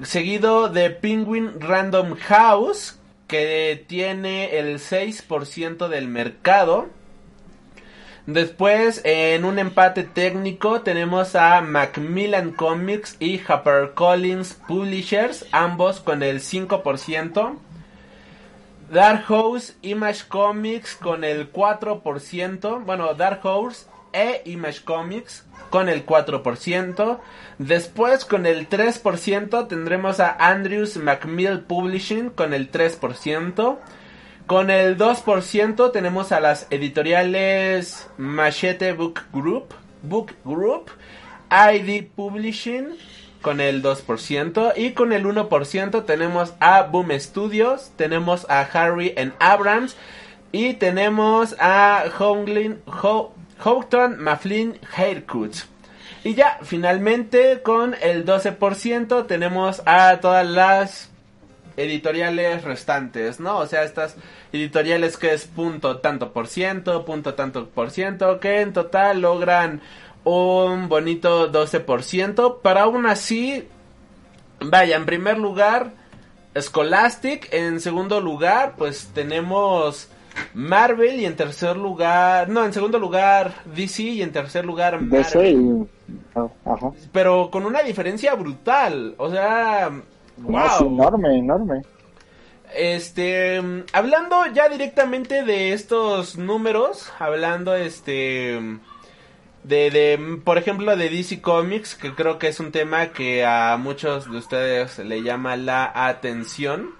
seguido de Penguin Random House que tiene el 6% del mercado. Después, en un empate técnico, tenemos a Macmillan Comics y HarperCollins Publishers, ambos con el 5%. Dark Horse Image Comics con el 4%. Bueno, Dark Horse e Image Comics con el 4%. Después, con el 3%, tendremos a Andrews Macmill Publishing con el 3%. Con el 2% tenemos a las editoriales Machete Book Group, Book Group, ID Publishing con el 2% y con el 1% tenemos a Boom Studios, tenemos a Harry and Abrams y tenemos a Houghton Ho- Houghton Mifflin Haircuts. Y ya, finalmente con el 12% tenemos a todas las editoriales restantes, ¿no? O sea, estas editoriales que es punto tanto por ciento, punto tanto por ciento, que en total logran un bonito 12%, pero aún así, vaya, en primer lugar, Scholastic, en segundo lugar, pues tenemos Marvel y en tercer lugar, no, en segundo lugar DC y en tercer lugar Marvel. ah, Ajá. Pero con una diferencia brutal, o sea, No, es wow. enorme, enorme. Este, hablando ya directamente de estos números, hablando este de, de por ejemplo de DC Comics, que creo que es un tema que a muchos de ustedes le llama la atención.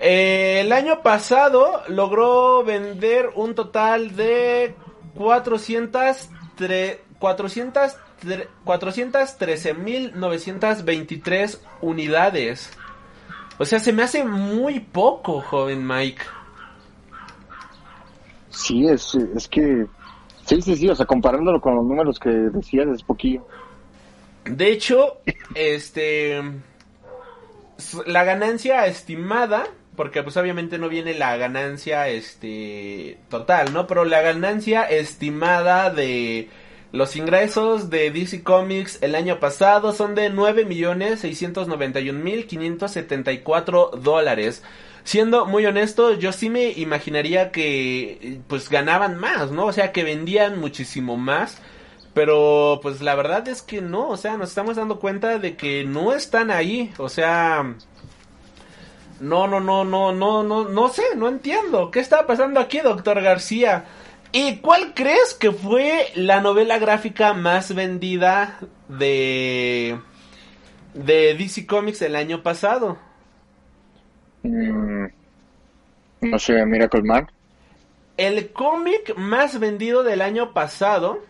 Eh, el año pasado logró vender un total de 400 tre- 400 tre- 413.923 unidades. O sea, se me hace muy poco, joven Mike. Sí, es, es que... Sí, sí, sí, o sea, comparándolo con los números que decías, es poquillo. De hecho, este la ganancia estimada porque pues obviamente no viene la ganancia este total, ¿no? Pero la ganancia estimada de los ingresos de DC Comics el año pasado son de 9.691.574 dólares. Siendo muy honesto, yo sí me imaginaría que pues ganaban más, ¿no? O sea, que vendían muchísimo más. Pero pues la verdad es que no, o sea, nos estamos dando cuenta de que no están ahí, o sea, no, no, no, no, no, no, no sé, no entiendo. ¿Qué está pasando aquí, doctor García? ¿Y cuál crees que fue la novela gráfica más vendida de de DC Comics el año pasado? Mm, no sé, Miracle Man. El cómic más vendido del año pasado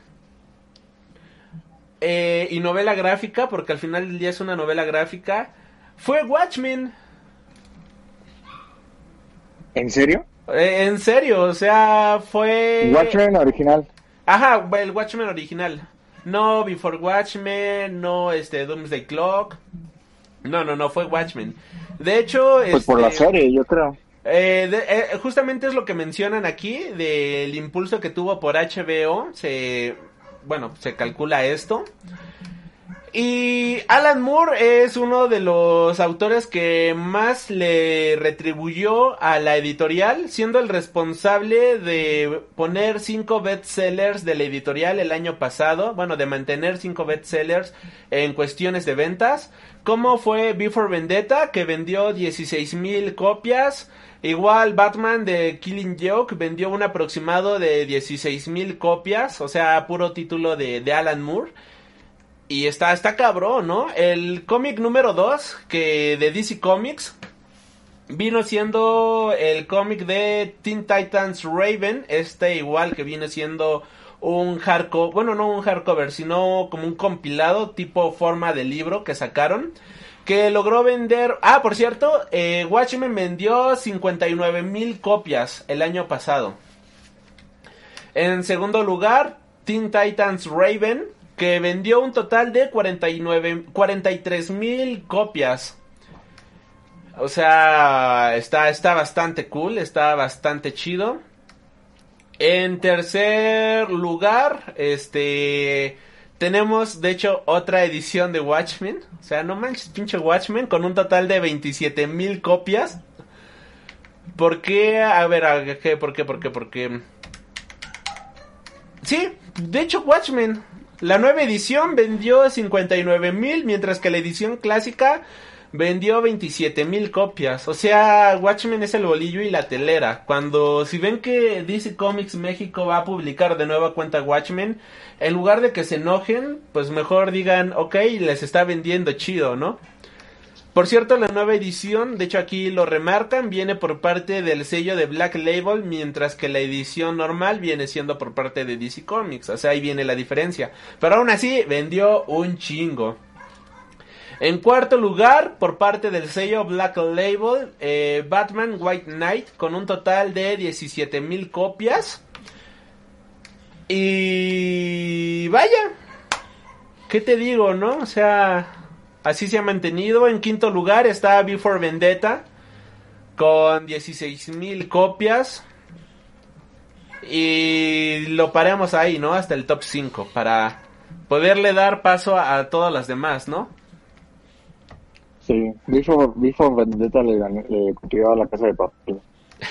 eh, y novela gráfica, porque al final del día es una novela gráfica, fue Watchmen. ¿En serio? Eh, en serio, o sea, fue... Watchmen original. Ajá, el Watchmen original. No Before Watchmen, no este Doomsday Clock. No, no, no, fue Watchmen. De hecho... Pues por la este, serie, yo creo. eh, de- eh, justamente es lo que mencionan aquí del impulso que tuvo por HBO. Se, bueno, se calcula esto. Y Alan Moore es uno de los autores que más le retribuyó a la editorial, siendo el responsable de poner cinco bestsellers de la editorial el año pasado, bueno, de mantener cinco bestsellers en cuestiones de ventas, como fue Before Vendetta, que vendió 16 mil copias, Igual Batman de Killing Joke vendió un aproximado de 16 mil copias, o sea, puro título de, de Alan Moore. Y está, está cabrón, ¿no? El cómic número 2 que de DC Comics vino siendo el cómic de Teen Titans Raven, este igual que viene siendo un hardcover, bueno, no un hardcover, sino como un compilado tipo forma de libro que sacaron. Que logró vender... Ah, por cierto, eh, Watchmen vendió 59 mil copias el año pasado. En segundo lugar, Teen Titans Raven, que vendió un total de 49, 43 mil copias. O sea, está, está bastante cool, está bastante chido. En tercer lugar, este... Tenemos, de hecho, otra edición de Watchmen. O sea, no manches, pinche Watchmen, con un total de 27 mil copias. ¿Por qué? A ver, ¿a ¿qué? ¿por qué? ¿Por qué? ¿Por qué? Sí, de hecho, Watchmen. La nueva edición vendió 59 mil, mientras que la edición clásica vendió 27 mil copias. O sea, Watchmen es el bolillo y la telera. Cuando, si ven que DC Comics México va a publicar de nueva cuenta Watchmen, en lugar de que se enojen, pues mejor digan, ok, les está vendiendo chido, ¿no? Por cierto, la nueva edición, de hecho aquí lo remarcan, viene por parte del sello de Black Label, mientras que la edición normal viene siendo por parte de DC Comics. O sea, ahí viene la diferencia. Pero aún así, vendió un chingo. En cuarto lugar, por parte del sello Black Label, eh, Batman White Knight, con un total de 17 mil copias. Y vaya, ¿qué te digo, no? O sea, así se ha mantenido. En quinto lugar está Before Vendetta, con 16 mil copias. Y lo paremos ahí, ¿no? Hasta el top 5, para poderle dar paso a todas las demás, ¿no? Sí, Before, Before Vendetta le, le copió a la casa de papel.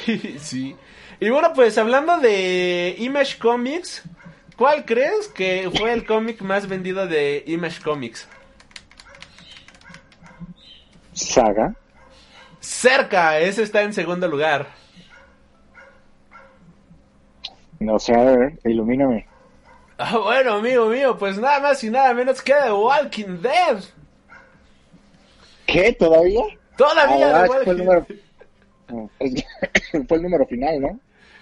sí. Y bueno, pues hablando de Image Comics, ¿cuál crees que fue el cómic más vendido de Image Comics? Saga. Cerca, ese está en segundo lugar. No sé, a ver, ilumíname. Ah, bueno, amigo mío, pues nada más y nada menos que The Walking Dead. ¿Qué? ¿Todavía? Todavía Ah, The fue el número... fue el número final, ¿no?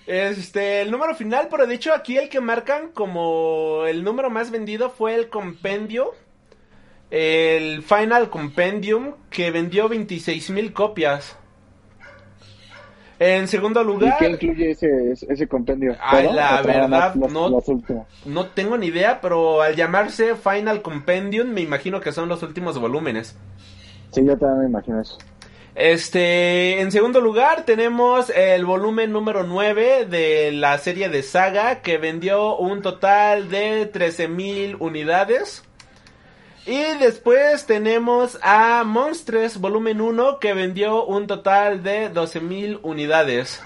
Este, el número final, pero de hecho aquí el que marcan como el número más vendido fue el compendio. El Final Compendium, que vendió 26 mil copias. En segundo ¿Y lugar, qué incluye ese, ese, compendio? Ay, ¿Todo? la ¿O nada más verdad, no- no tengo ni idea, pero al llamarse Final Compendium, me imagino que son los últimos volúmenes. Sí, yo también me imagino eso. Este, en segundo lugar tenemos el volumen número 9 de la serie de Saga que vendió un total de 13.000 unidades. Y después tenemos a Monstres volumen 1 que vendió un total de 12.000 unidades.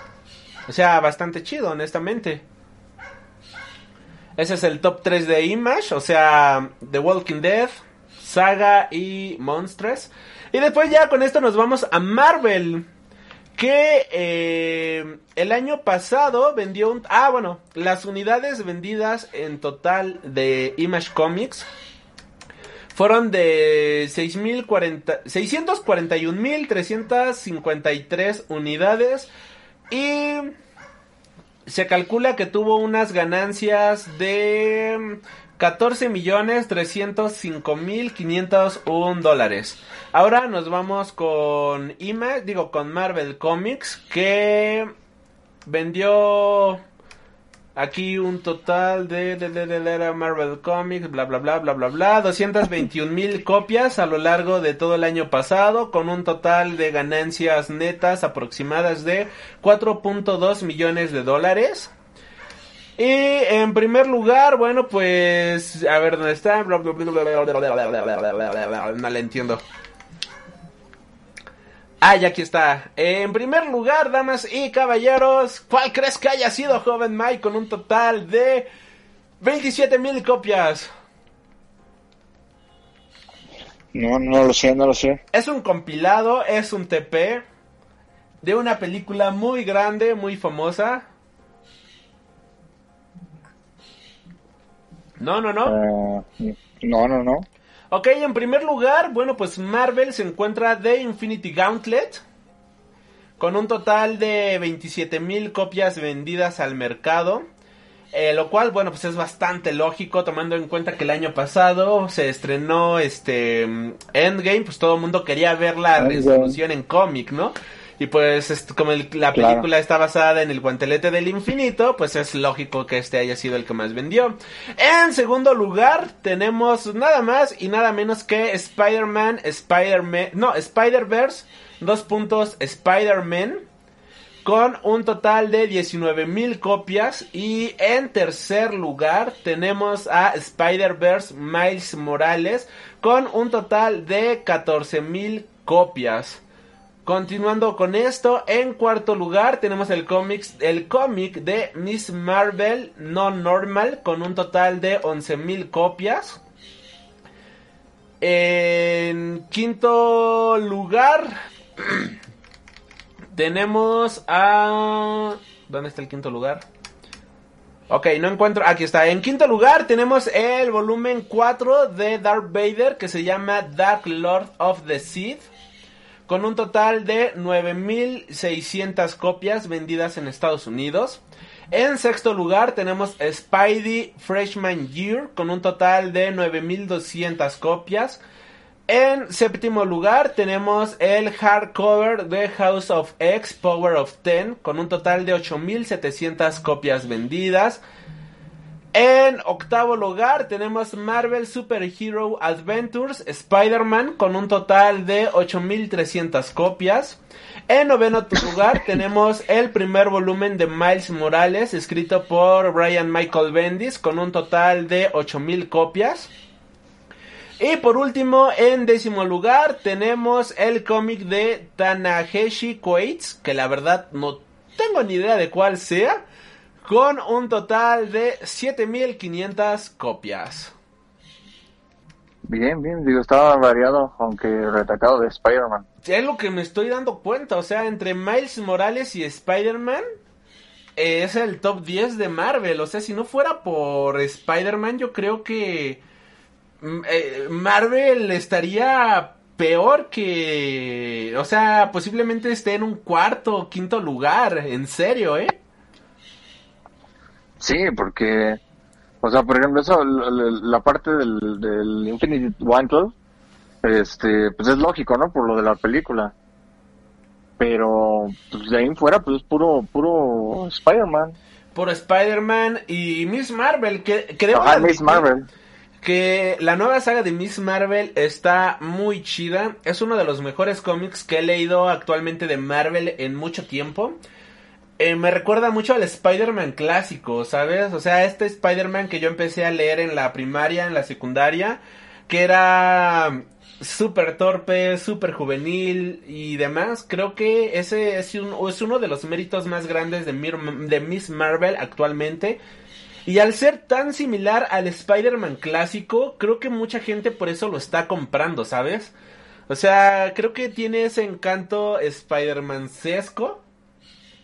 O sea, bastante chido, honestamente. Ese es el top 3 de Image, o sea, The Walking Dead, Saga y Monstres. Y después ya con esto nos vamos a Marvel. Que eh, el año pasado vendió un... Ah, bueno, las unidades vendidas en total de Image Comics fueron de 641.353 unidades y se calcula que tuvo unas ganancias de 14 millones 305 mil 501 dólares. Ahora nos vamos con Image, digo con Marvel Comics que vendió aquí un total de, de, de, de Marvel Comics, bla bla bla bla bla bla, 221 mil copias a lo largo de todo el año pasado con un total de ganancias netas aproximadas de 4.2 millones de dólares. Y en primer lugar, bueno, pues, a ver dónde está. No le entiendo. Ah, ya aquí está. En primer lugar, damas y caballeros, ¿cuál crees que haya sido Joven Mike con un total de 27 mil copias? No, no lo sé, no lo sé. Es un compilado, es un TP de una película muy grande, muy famosa. No, no, no. Uh, no, no, no. Ok, en primer lugar, bueno, pues Marvel se encuentra de Infinity Gauntlet. Con un total de 27 mil copias vendidas al mercado. Eh, lo cual, bueno, pues es bastante lógico tomando en cuenta que el año pasado se estrenó este Endgame, pues todo el mundo quería ver la Endgame. resolución en cómic, ¿no? Y pues como el- la Claro. película está basada en el guantelete del infinito, pues es lógico que este haya sido el que más vendió. En segundo lugar tenemos nada más y nada menos que Spider-Man, Spider-Man, no, Spider-Verse, dos puntos Spider-Man, con un total de 19 mil copias. Y en tercer lugar tenemos a Spider-Verse Miles Morales, con un total de 14 mil copias. Continuando con esto, en cuarto lugar tenemos el cómics, el cómic de Miss Marvel No Normal con un total de 11.000 copias. En quinto lugar tenemos a ¿Dónde está el quinto lugar? Ok, no encuentro. Aquí está. En quinto lugar tenemos el volumen 4 de Darth Vader que se llama Dark Lord of the Sith con un total de 9.600 copias vendidas en Estados Unidos. En sexto lugar tenemos Spidey Freshman Year con un total de 9.200 copias. En séptimo lugar tenemos el hardcover de House of X Power of Ten con un total de 8.700 copias vendidas. En octavo lugar tenemos Marvel Super Hero Adventures Spider-Man con un total de 8300 copias. En noveno lugar tenemos el primer volumen de Miles Morales escrito por Brian Michael Bendis con un total de 8000 copias. Y por último, en décimo lugar tenemos el cómic de Tanahashi Coates, que la verdad no tengo ni idea de cuál sea con un total de 7500 copias. Bien, bien, digo, estaba variado, aunque retacado de Spider-Man. Es lo que me estoy dando cuenta, o sea, entre Miles Morales y Spider-Man eh, es el top 10 de Marvel, o sea, si no fuera por Spider-Man yo creo que mm, eh, Marvel estaría peor que, o sea, posiblemente esté en un cuarto o quinto lugar, en serio, ¿eh? Sí, porque, o sea, por ejemplo, eso, la, parte del, del Infinity Gauntlet, este, pues es lógico, ¿no? Por lo de la película. Pero, pues de ahí en fuera, pues es puro, puro Spider-Man. Por Spider-Man y Miss Marvel, que creo que Miss Marvel. que la nueva saga de Miss Marvel está muy chida. Es uno de los mejores cómics que he leído actualmente de Marvel en mucho tiempo. Eh, me recuerda mucho al Spider-Man clásico, ¿sabes? O sea, este Spider-Man que yo empecé a leer en la primaria, en la secundaria, que era súper torpe, súper juvenil y demás. Creo que ese es, uno de los méritos más grandes de, de Miss Marvel actualmente y al ser tan similar al Spider-Man clásico, creo que mucha gente por eso lo está comprando, ¿sabes? O sea, creo que tiene ese encanto Spider-Man-sesco.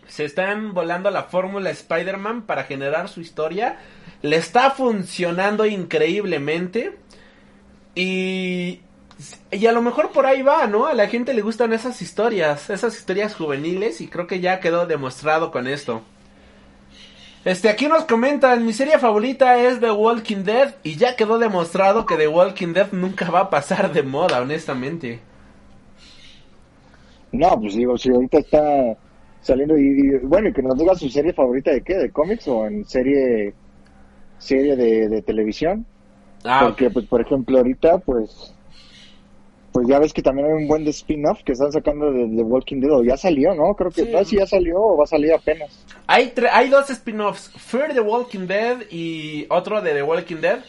Se están volando la fórmula Spider-Man para generar su historia. Le está funcionando increíblemente. Y, y a lo mejor por ahí va, ¿no? A la gente le gustan esas historias, esas historias juveniles y creo que ya quedó demostrado con esto. Este, aquí nos comentan, mi serie favorita es The Walking Dead y ya quedó demostrado que The Walking Dead nunca va a pasar de moda, honestamente. No, pues digo, si ahorita está saliendo y, bueno, y que nos diga su serie favorita de qué, de cómics o en serie serie de, televisión. Ah, Porque, pues, por ejemplo, ahorita, pues, pues ya ves que también hay un buen de spin-off que están sacando de The Walking Dead, o ya salió, ¿no? Creo que, no, si ya salió o va a salir apenas. Hay, hay dos spin-offs, Fear the Walking Dead y otro de The Walking Dead,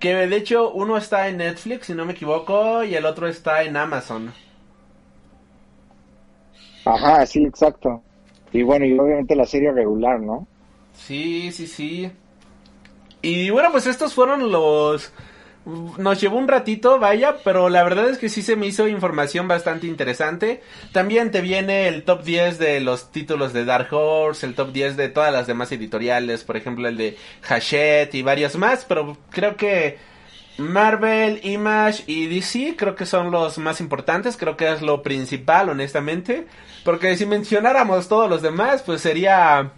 que de hecho uno está en Netflix, si no me equivoco, y el otro está en Amazon. Ajá, sí, exacto. Y bueno, y obviamente la serie regular, ¿no? Sí, sí, sí. Y bueno, pues estos fueron los nos llevó un ratito, vaya, pero la verdad es que sí se me hizo información bastante interesante. También te viene el top 10 de los títulos de Dark Horse, el top 10 de todas las demás editoriales, por ejemplo el de Hachette y varios más, pero creo que Marvel, Image y DC creo que son los más importantes, creo que es lo principal, honestamente, porque si mencionáramos todos los demás, pues sería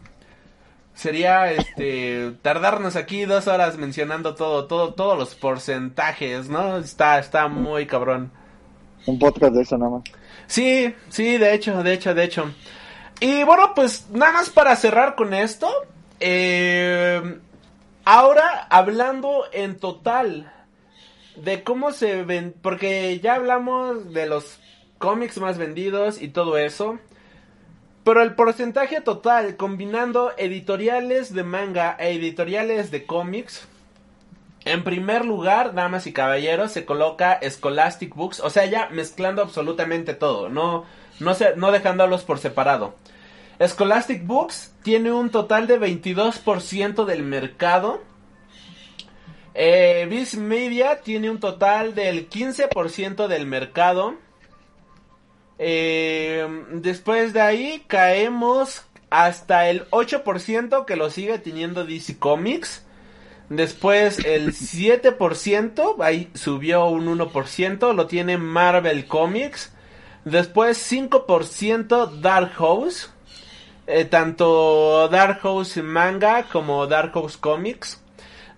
sería este tardarnos aquí dos horas mencionando todo, todo, todos los porcentajes, ¿no? Está, está muy cabrón. Un podcast de eso nada más. Sí, sí, de hecho, de hecho, de hecho. Y bueno, pues nada más para cerrar con esto. Eh, ahora hablando en total de cómo se ven, porque ya hablamos de los cómics más vendidos y todo eso. Pero el porcentaje total, combinando editoriales de manga e editoriales de cómics, en primer lugar, damas y caballeros, se coloca Scholastic Books, o sea, ya mezclando absolutamente todo, no, no, no dejándolos por separado. Scholastic Books tiene un total de 22% del mercado. Eh, Viz Media tiene un total del 15% del mercado. Eh, después de ahí caemos hasta el 8% que lo sigue teniendo DC Comics. Después el 7%, ahí subió un 1%, lo tiene Marvel Comics. Después 5% Dark Horse. Eh, tanto Dark Horse Manga como Dark Horse Comics.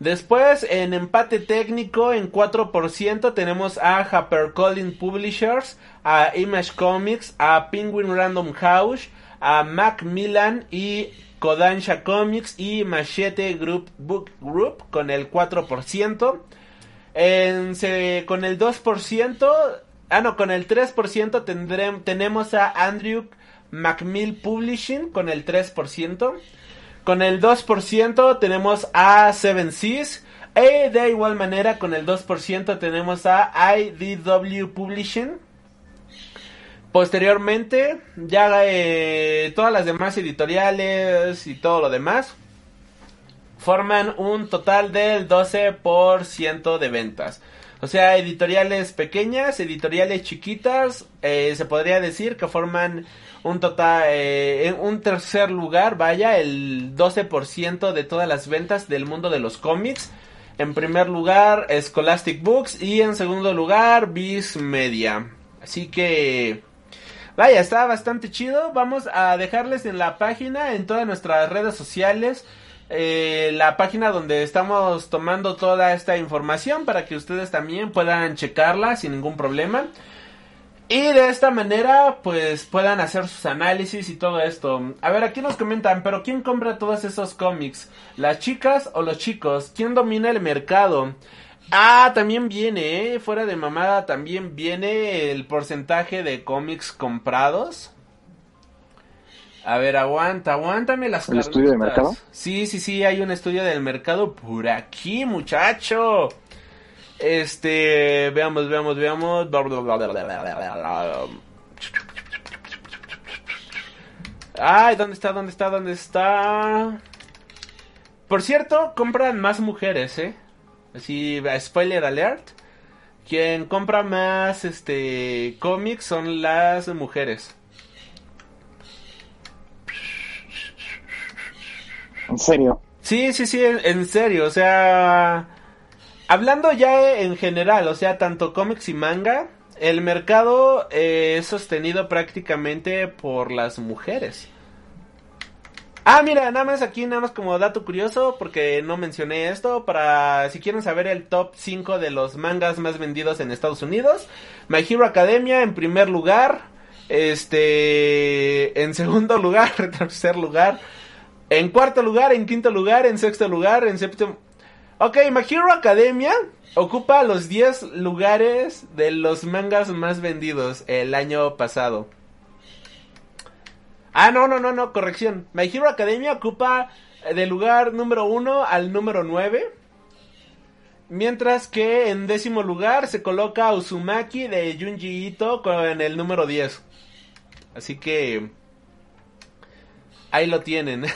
Después, en empate técnico, en 4% tenemos a HarperCollins Publishers, a Image Comics, a Penguin Random House, a Macmillan y Kodansha Comics y Machete Group Book Group con el 4%. En, con el 2%, ah no, con el 3% tendremos, tenemos a Andrew Macmill Publishing con el 3%. Con el 2% tenemos a Seven Seas. Y de igual manera con el 2% tenemos a IDW Publishing. Posteriormente, ya eh, todas las demás editoriales y todo lo demás forman un total del 12% de ventas. O sea, editoriales pequeñas, editoriales chiquitas, eh, se podría decir que forman un total, eh, un tercer lugar, vaya, el 12% de todas las ventas del mundo de los cómics. En primer lugar, Scholastic Books y en segundo lugar, Viz Media. Así que, vaya, está bastante chido. Vamos a dejarles en la página, en todas nuestras redes sociales, eh, la página donde estamos tomando toda esta información para que ustedes también puedan checarla sin ningún problema. Y de esta manera, pues puedan hacer sus análisis y todo esto. A ver, aquí nos comentan, pero ¿quién compra todos esos cómics? ¿Las chicas o los chicos? ¿Quién domina el mercado? Ah, también viene, ¿eh? Fuera de mamada, también viene el porcentaje de cómics comprados. A ver, aguanta, aguántame las ¿El estudio de mercado? Sí, sí, sí, hay un estudio del mercado por aquí, muchacho. Este, veamos, veamos, veamos. Ay, ¿dónde está? ¿Dónde está? ¿Dónde está? Por cierto, compran más mujeres, ¿eh? Así, spoiler alert. Quien compra más este cómics son las mujeres. En serio. Sí, sí, sí, en serio, o sea, hablando ya en general, o sea, tanto cómics y manga, el mercado eh, es sostenido prácticamente por las mujeres. Ah, mira, nada más aquí, nada más como dato curioso, porque no mencioné esto, para si quieren saber el top 5 de los mangas más vendidos en Estados Unidos, My Hero Academia en primer lugar, este, en segundo lugar, en tercer lugar, en cuarto lugar, en quinto lugar, en sexto lugar, en séptimo... Ok, My Hero Academia ocupa los 10 lugares de los mangas más vendidos el año pasado. Ah, no, no, no, no, corrección. My Hero Academia ocupa eh, del lugar número 1 al número 9. Mientras que en décimo lugar se coloca Uzumaki de Junji Ito con el número 10. Así que... Ahí lo tienen.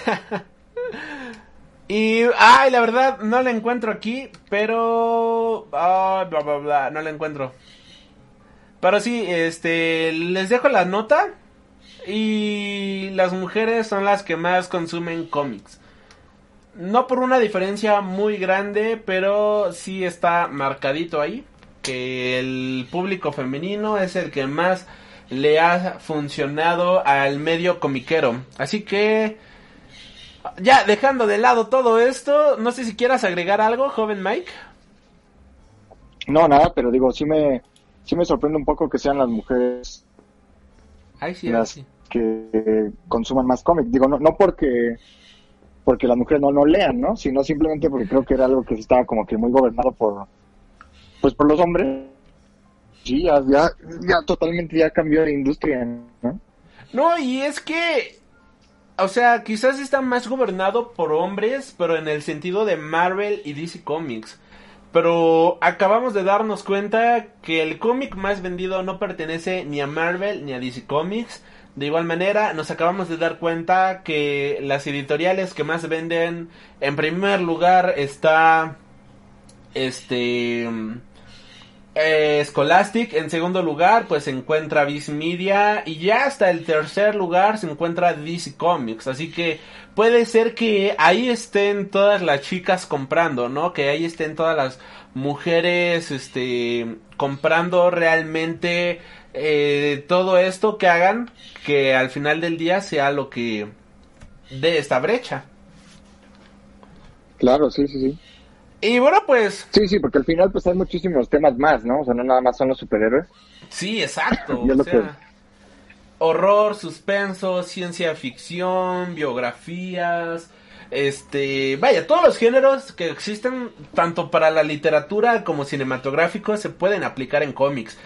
y... Ay, la verdad, no la encuentro aquí, pero... ah, bla, bla, bla, no la encuentro. Pero sí, este... Les dejo la nota. Y las mujeres son las que más consumen cómics. No por una diferencia muy grande, pero sí está marcadito ahí. Que el público femenino es el que más le ha funcionado al medio comiquero. Así que... Ya, dejando de lado todo esto, no sé si quieras agregar algo, joven Mike. No, nada, pero digo, sí me, sí me sorprende un poco que sean las mujeres Ay, sí, las sí. que consuman más cómics. Digo, no, no porque porque las mujeres no, no lean, ¿no? Sino simplemente porque creo que era algo que estaba como que muy gobernado por pues por los hombres. Sí, ya, ya, ya totalmente ya cambió de industria, ¿no? No, y es que, o sea, quizás está más gobernado por hombres, pero en el sentido de Marvel y DC Comics. Pero acabamos de darnos cuenta que el cómic más vendido no pertenece ni a Marvel ni a DC Comics. De igual manera, nos acabamos de dar cuenta que las editoriales que más venden, en primer lugar está este eh, Scholastic, en segundo lugar pues se encuentra Viz Media y ya hasta el tercer lugar se encuentra DC Comics, así que puede ser que ahí estén todas las chicas comprando, ¿no? Que ahí estén todas las mujeres este comprando realmente eh, todo esto que hagan que al final del día sea lo que de esta brecha. Claro, sí, sí, sí. Y bueno, pues Sí, sí, porque al final pues hay muchísimos temas más, ¿no? O sea, no nada más son los superhéroes. Sí, exacto. O sea, que- horror, suspenso, ciencia ficción, biografías, este, vaya, todos los géneros que existen tanto para la literatura como cinematográfico se pueden aplicar en cómics.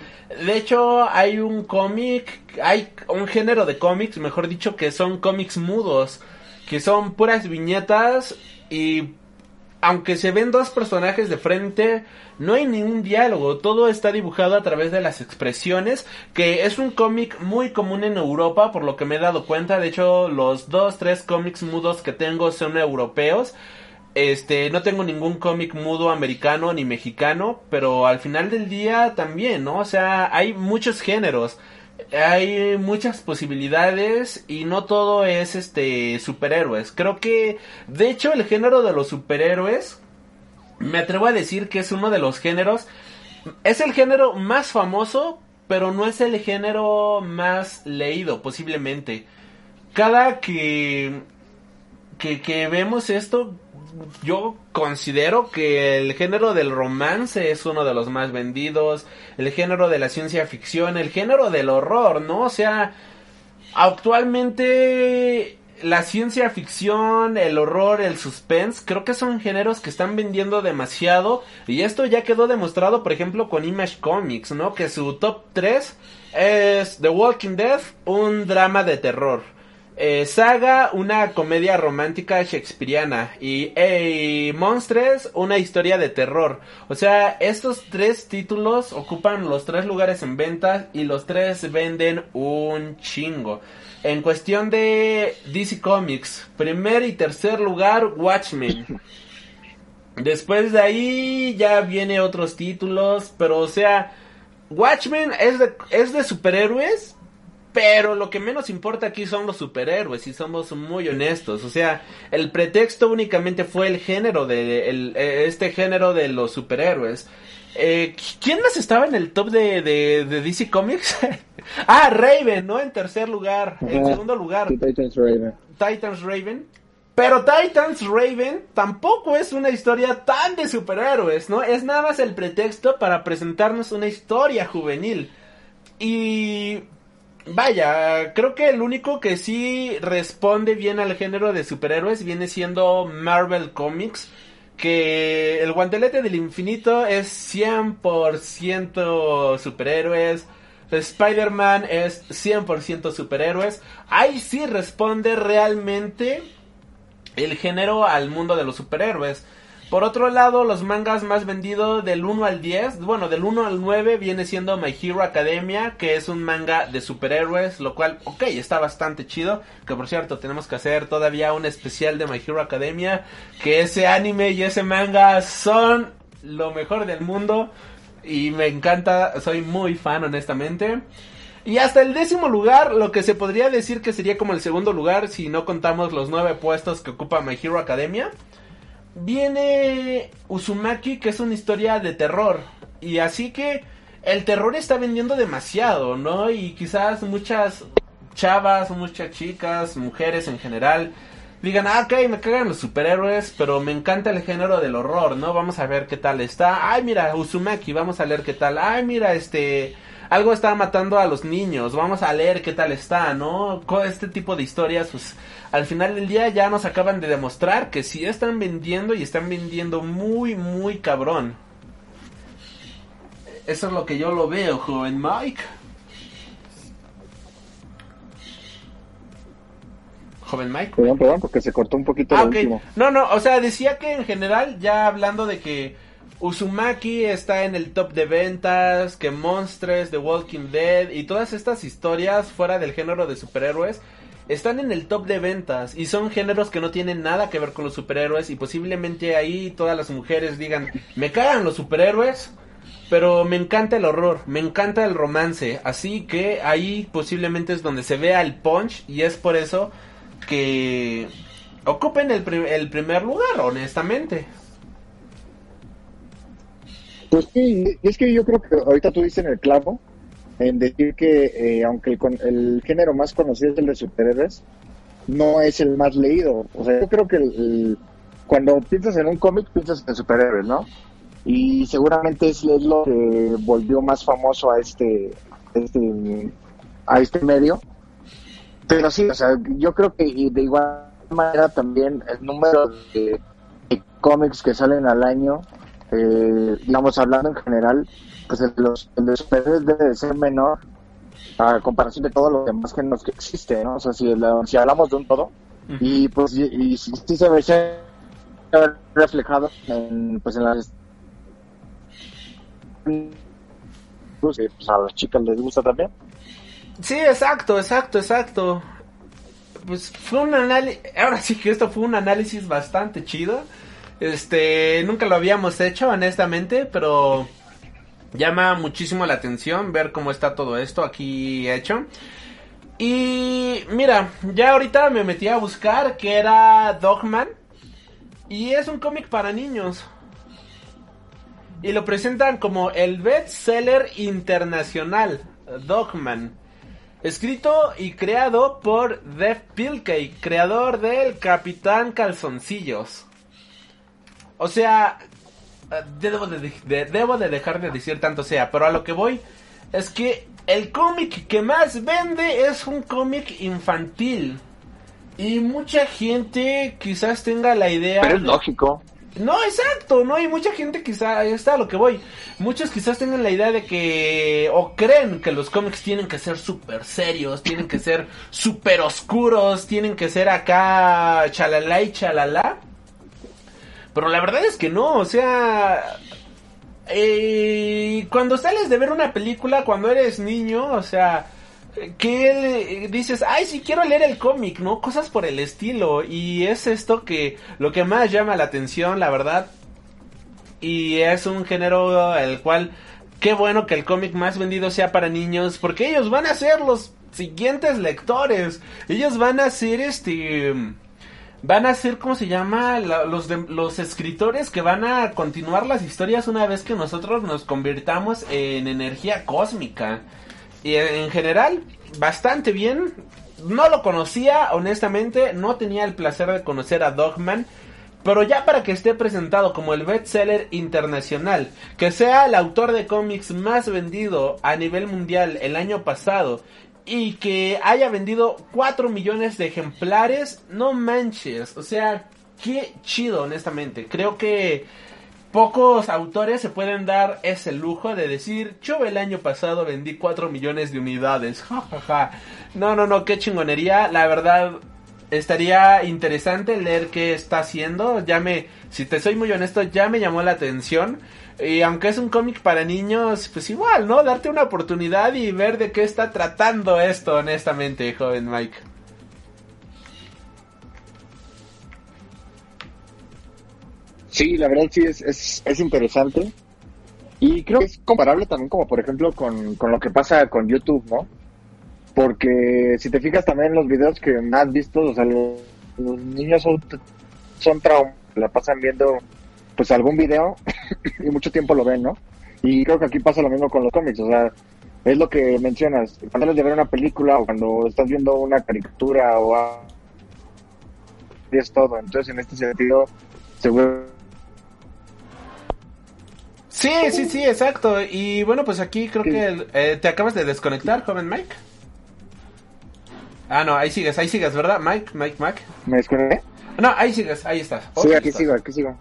De hecho, hay un cómic, hay un género de cómics, mejor dicho, que son cómics mudos, que son puras viñetas y aunque se ven dos personajes de frente, no hay ningún diálogo, todo está dibujado a través de las expresiones, que es un cómic muy común en Europa, por lo que me he dado cuenta, de hecho los dos, tres cómics mudos que tengo son europeos, este, no tengo ningún cómic mudo americano ni mexicano, pero al final del día también, ¿no? O sea, hay muchos géneros hay muchas posibilidades y no todo es este superhéroes. Creo que de hecho el género de los superhéroes me atrevo a decir que es uno de los géneros es el género más famoso, pero no es el género más leído posiblemente. Cada que que, que vemos esto yo considero que el género del romance es uno de los más vendidos, el género de la ciencia ficción, el género del horror, ¿no? O sea, actualmente la ciencia ficción, el horror, el suspense, creo que son géneros que están vendiendo demasiado. Y esto ya quedó demostrado, por ejemplo, con Image Comics, ¿no? Que su top 3 es The Walking Dead, un drama de terror. Eh, Saga, una comedia romántica shakespeariana. Y hey, Monstres, una historia de terror. O sea, estos tres títulos ocupan los tres lugares en ventas y los tres venden un chingo. En cuestión de DC Comics, primer y tercer lugar, Watchmen. Después de ahí ya viene otros títulos, pero o sea, Watchmen es de, es de superhéroes, pero lo que menos importa aquí son los superhéroes, y somos muy honestos. O sea, el pretexto únicamente fue el género de el, eh, este género de los superhéroes. Eh, ¿Quién más estaba en el top de, de, de DC Comics? ah, Raven, ¿no? En tercer lugar. En segundo lugar. Titans Raven. Titans Raven. Pero Titans Raven tampoco es una historia tan de superhéroes, ¿no? Es nada más el pretexto para presentarnos una historia juvenil. Y vaya, creo que el único que sí responde bien al género de superhéroes viene siendo Marvel Comics. Que el guantelete del infinito es 100% superhéroes. Spider-Man es 100% superhéroes. Ahí sí responde realmente el género al mundo de los superhéroes. Por otro lado, los mangas más vendidos del 1 al 10, bueno, del 1 al 9 viene siendo My Hero Academia, que es un manga de superhéroes, lo cual, ok, está bastante chido. Que por cierto, tenemos que hacer todavía un especial de My Hero Academia, que ese anime y ese manga son lo mejor del mundo. Y me encanta, soy muy fan honestamente. Y hasta el décimo lugar, lo que se podría decir que sería como el segundo lugar si no contamos los nueve puestos que ocupa My Hero Academia, viene Uzumaki, que es una historia de terror. Y así que el terror está vendiendo demasiado, ¿no? Y quizás muchas chavas, muchas chicas, mujeres en general, digan, ah, ok, me cagan los superhéroes, pero me encanta el género del horror, ¿no? Vamos a ver qué tal está. Ay, mira, Uzumaki, vamos a leer qué tal. Ay, mira, este algo está matando a los niños, vamos a leer qué tal está, ¿no? Este tipo de historias, pues al final del día ya nos acaban de demostrar que sí están vendiendo y están vendiendo muy, muy cabrón. Eso es lo que yo lo veo, joven Mike. Joven Mike. Perdón, perdón, porque se cortó un poquito ah, okay. último. No, no, o sea, decía que en general, ya hablando de que Uzumaki está en el top de ventas, que Monstres, The Walking Dead y todas estas historias fuera del género de superhéroes están en el top de ventas y son géneros que no tienen nada que ver con los superhéroes y posiblemente ahí todas las mujeres digan, me cagan los superhéroes, pero me encanta el horror, me encanta el romance, así que ahí posiblemente es donde se vea el punch y es por eso que ocupen el, primer lugar, honestamente. Pues sí, es que yo creo que ahorita tú dices en el clavo, en decir que eh, aunque el, el, género más conocido es el de superhéroes, no es el más leído. O sea, yo creo que el, cuando piensas en un cómic, piensas en superhéroes, ¿no? Y seguramente es, lo que volvió más famoso a este, este, a este medio. Pero sí, o sea, yo creo que de igual manera también el número de, de cómics que salen al año eh, digamos, hablando en general, pues el, los, el de debe de ser menor a comparación de todos los demás géneros que existen, ¿no? O sea, si, si hablamos de un todo, y pues y, y, si, si se ve reflejado en, pues en las pues a las chicas les gusta también. Sí, exacto, exacto, exacto. Pues fue un análisis, ahora sí que esto fue un análisis bastante chido. Este, nunca lo habíamos hecho, honestamente, pero llama muchísimo la atención ver cómo está todo esto aquí hecho. Y mira, ya ahorita me metí a buscar que era Dogman. Y es un cómic para niños. Y lo presentan como el bestseller internacional, Dogman. Escrito y creado por Dev Pilkey, creador del Capitán Calzoncillos. O sea, debo de, de, debo de dejar de decir tanto sea, pero a lo que voy es que el cómic que más vende es un cómic infantil. Y mucha gente quizás tenga la idea... Pero es lógico. No, exacto, ¿no? Y mucha gente quizás, ahí está a lo que voy. Muchos quizás tengan la idea de que, o creen que los cómics tienen que ser súper serios, tienen que ser súper oscuros, tienen que ser acá chalala y chalala. Pero la verdad es que no, o sea... Eh, cuando sales de ver una película, cuando eres niño, o sea que dices, ay, sí quiero leer el cómic, ¿no? Cosas por el estilo. Y es esto que lo que más llama la atención, la verdad. Y es un género el cual, qué bueno que el cómic más vendido sea para niños, porque ellos van a ser los siguientes lectores. Ellos van a ser este... Van a ser, ¿cómo se llama? los, los escritores que van a continuar las historias una vez que nosotros nos convirtamos en energía cósmica. Y en general, bastante bien. No lo conocía, honestamente, no tenía el placer de conocer a Dogman. Pero ya para que esté presentado como el bestseller internacional, que sea el autor de cómics más vendido a nivel mundial el año pasado y que haya vendido 4 millones de ejemplares, no manches, o sea, qué chido honestamente. Creo que Pocos autores se pueden dar ese lujo de decir, yo el año pasado vendí 4 millones de unidades. no, no, no, qué chingonería. La verdad, estaría interesante leer qué está haciendo. Ya me, si te soy muy honesto, ya me llamó la atención. Y aunque es un cómic para niños, pues igual, ¿no? Darte una oportunidad y ver de qué está tratando esto, honestamente, joven Mike. Sí, la verdad sí es, es, es interesante. Y creo que es comparable también como por ejemplo con, con lo que pasa con YouTube, ¿no? Porque si te fijas también en los videos que has visto, o sea, los, niños son, son traumas, la pasan viendo pues algún video y mucho tiempo lo ven, ¿no? Y creo que aquí pasa lo mismo con los cómics, o sea, es lo que mencionas, cuando eres de ver una película o cuando estás viendo una caricatura o es todo, entonces en este sentido seguro Sí, sí, sí, exacto. Y bueno, pues aquí creo que eh, te acabas de desconectar, joven Mike. Ah, no, ahí sigues, ahí sigues, ¿verdad? Mike, Mike, Mike. ¿Me desconecté? No, ahí sigues, ahí estás. sí, aquí sigo, aquí sigo.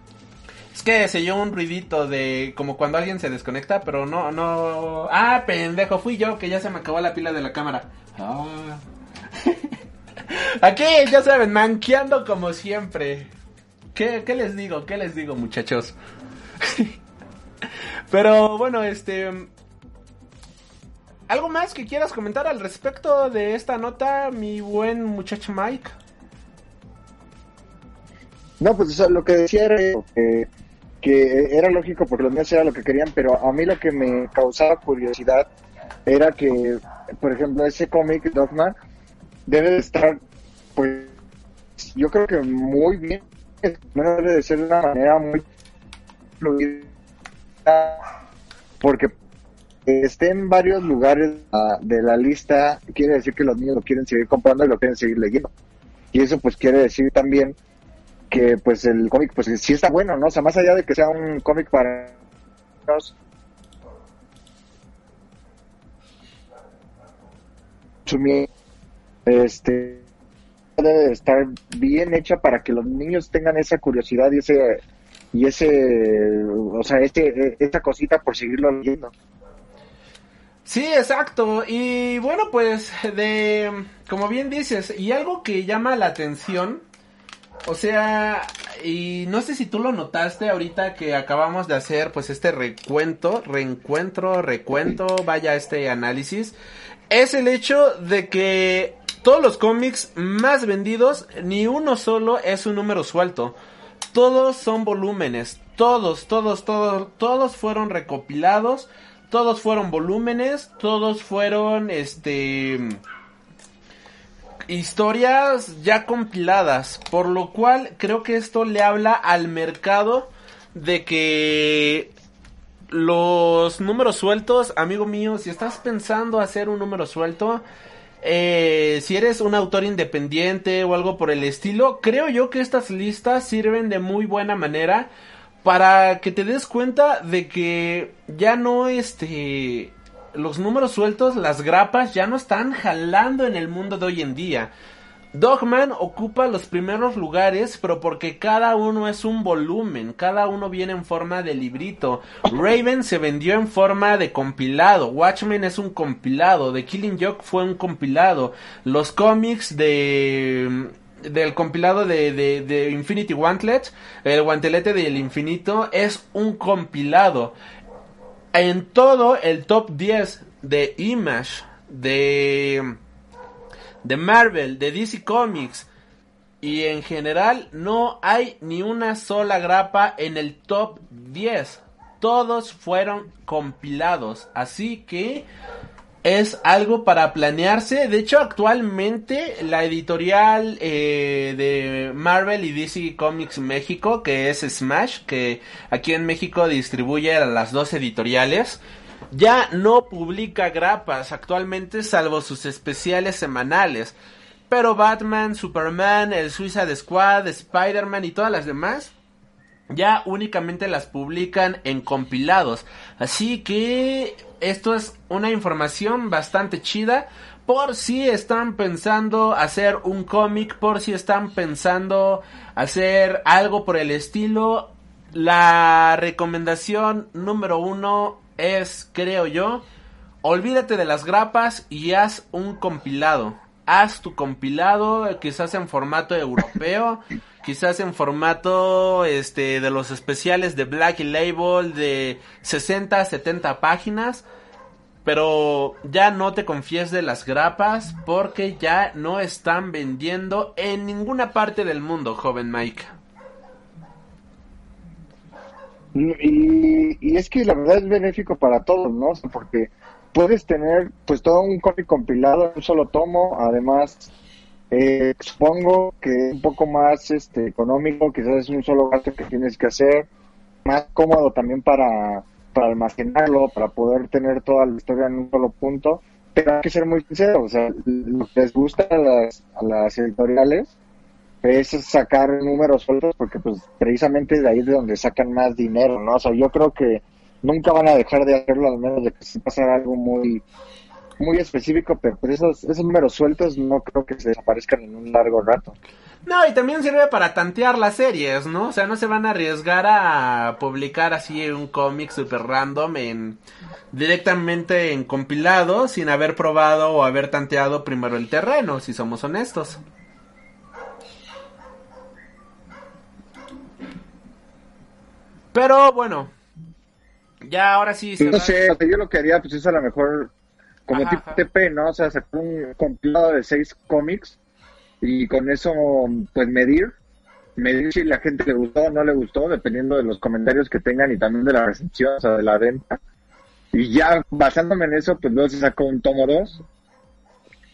Es que se oyó un ruidito de como cuando alguien se desconecta, pero no, no. Ah, pendejo, fui yo que ya se me acabó la pila de la cámara. Ah. Aquí, ya saben, manqueando como siempre. ¿Qué, ¿Qué les digo? ¿Qué les digo, muchachos? Pero bueno, este... ¿Algo más que quieras comentar al respecto de esta nota, mi buen muchacho Mike? No, pues lo que decía era que, era lógico porque los niños era lo que querían, pero a mí lo que me causaba curiosidad era que, por ejemplo, ese cómic Dogma debe de estar, pues, yo creo que muy bien, debe de ser de una manera muy fluida porque esté en varios lugares ah, de la lista quiere decir que los niños lo quieren seguir comprando y lo quieren seguir leyendo. Y eso pues quiere decir también que pues el cómic pues sí está bueno, ¿no? O sea, más allá de que sea un cómic para este debe estar bien hecha para que los niños tengan esa curiosidad y ese y ese, o sea, este, esta cosita por seguirlo leyendo. Sí, exacto. Y bueno, pues de, como bien dices, y algo que llama la atención, o sea, y no sé si tú lo notaste ahorita que acabamos de hacer pues este recuento, reencuentro, recuento, vaya este análisis, es el hecho de que todos los cómics más vendidos, ni uno solo es un número suelto. Todos son volúmenes, todos, todos, todos, todos fueron recopilados, todos fueron volúmenes, todos fueron, este, historias ya compiladas, por lo cual creo que esto le habla al mercado de que los números sueltos, amigo mío, si estás pensando hacer un número suelto, eh, si eres un autor independiente o algo por el estilo, creo yo que estas listas sirven de muy buena manera para que te des cuenta de que ya no este los números sueltos, las grapas ya no están jalando en el mundo de hoy en día. Dogman ocupa los primeros lugares, pero porque cada uno es un volumen, cada uno viene en forma de librito. Raven se vendió en forma de compilado, Watchmen es un compilado, The Killing Joke fue un compilado, los cómics de del compilado de, de, de Infinity Gauntlet, el guantelete del infinito, es un compilado. En todo el top 10 de Image, de de Marvel, de DC Comics y en general no hay ni una sola grapa en el top 10. Todos fueron compilados, así que es algo para planearse. De hecho, actualmente la editorial eh, de Marvel y DC Comics México, que es Smash, que aquí en México distribuye a las dos editoriales, ya no publica grapas actualmente salvo sus especiales semanales. Pero Batman, Superman, el Suicide Squad, Spider-Man y todas las demás ya únicamente las publican en compilados. Así que esto es una información bastante chida por si están pensando hacer un cómic, por si están pensando hacer algo por el estilo. La recomendación número uno es, creo yo, olvídate de las grapas y haz un compilado. Haz tu compilado, quizás en formato europeo, quizás en formato este de los especiales de Black Label de 60, 70 páginas. Pero ya no te confíes de las grapas porque ya no están vendiendo en ninguna parte del mundo, joven Mike. Y, y es que la verdad es benéfico para todos, ¿no? Porque puedes tener pues todo un cómic compilado en un solo tomo, además eh, supongo que un poco más este económico, quizás es un solo gasto que tienes que hacer, más cómodo también para, para almacenarlo, para poder tener toda la historia en un solo punto, pero hay que ser muy sincero, o sea, lo que les gusta a las, a las editoriales es sacar números sueltos porque pues precisamente de ahí es de donde sacan más dinero, ¿no? O sea, yo creo que nunca van a dejar de hacerlo al menos de que se pase algo muy muy específico, pero pues esos, esos números sueltos no creo que se desaparezcan en un largo rato. No, y también sirve para tantear las series, ¿no? O sea, no se van a arriesgar a publicar así un cómic super random en directamente en compilado sin haber probado o haber tanteado primero el terreno, si somos honestos. Pero bueno, ya ahora sí. No sé, yo lo que haría pues es a lo mejor como tipo TP, ¿no? O sea, sacar un compilado de seis cómics y con eso pues medir, medir si la gente le gustó o no le gustó, dependiendo de los comentarios que tengan y también de la recepción, o sea, de la venta. Y ya basándome en eso, pues luego se sacó un tomo 2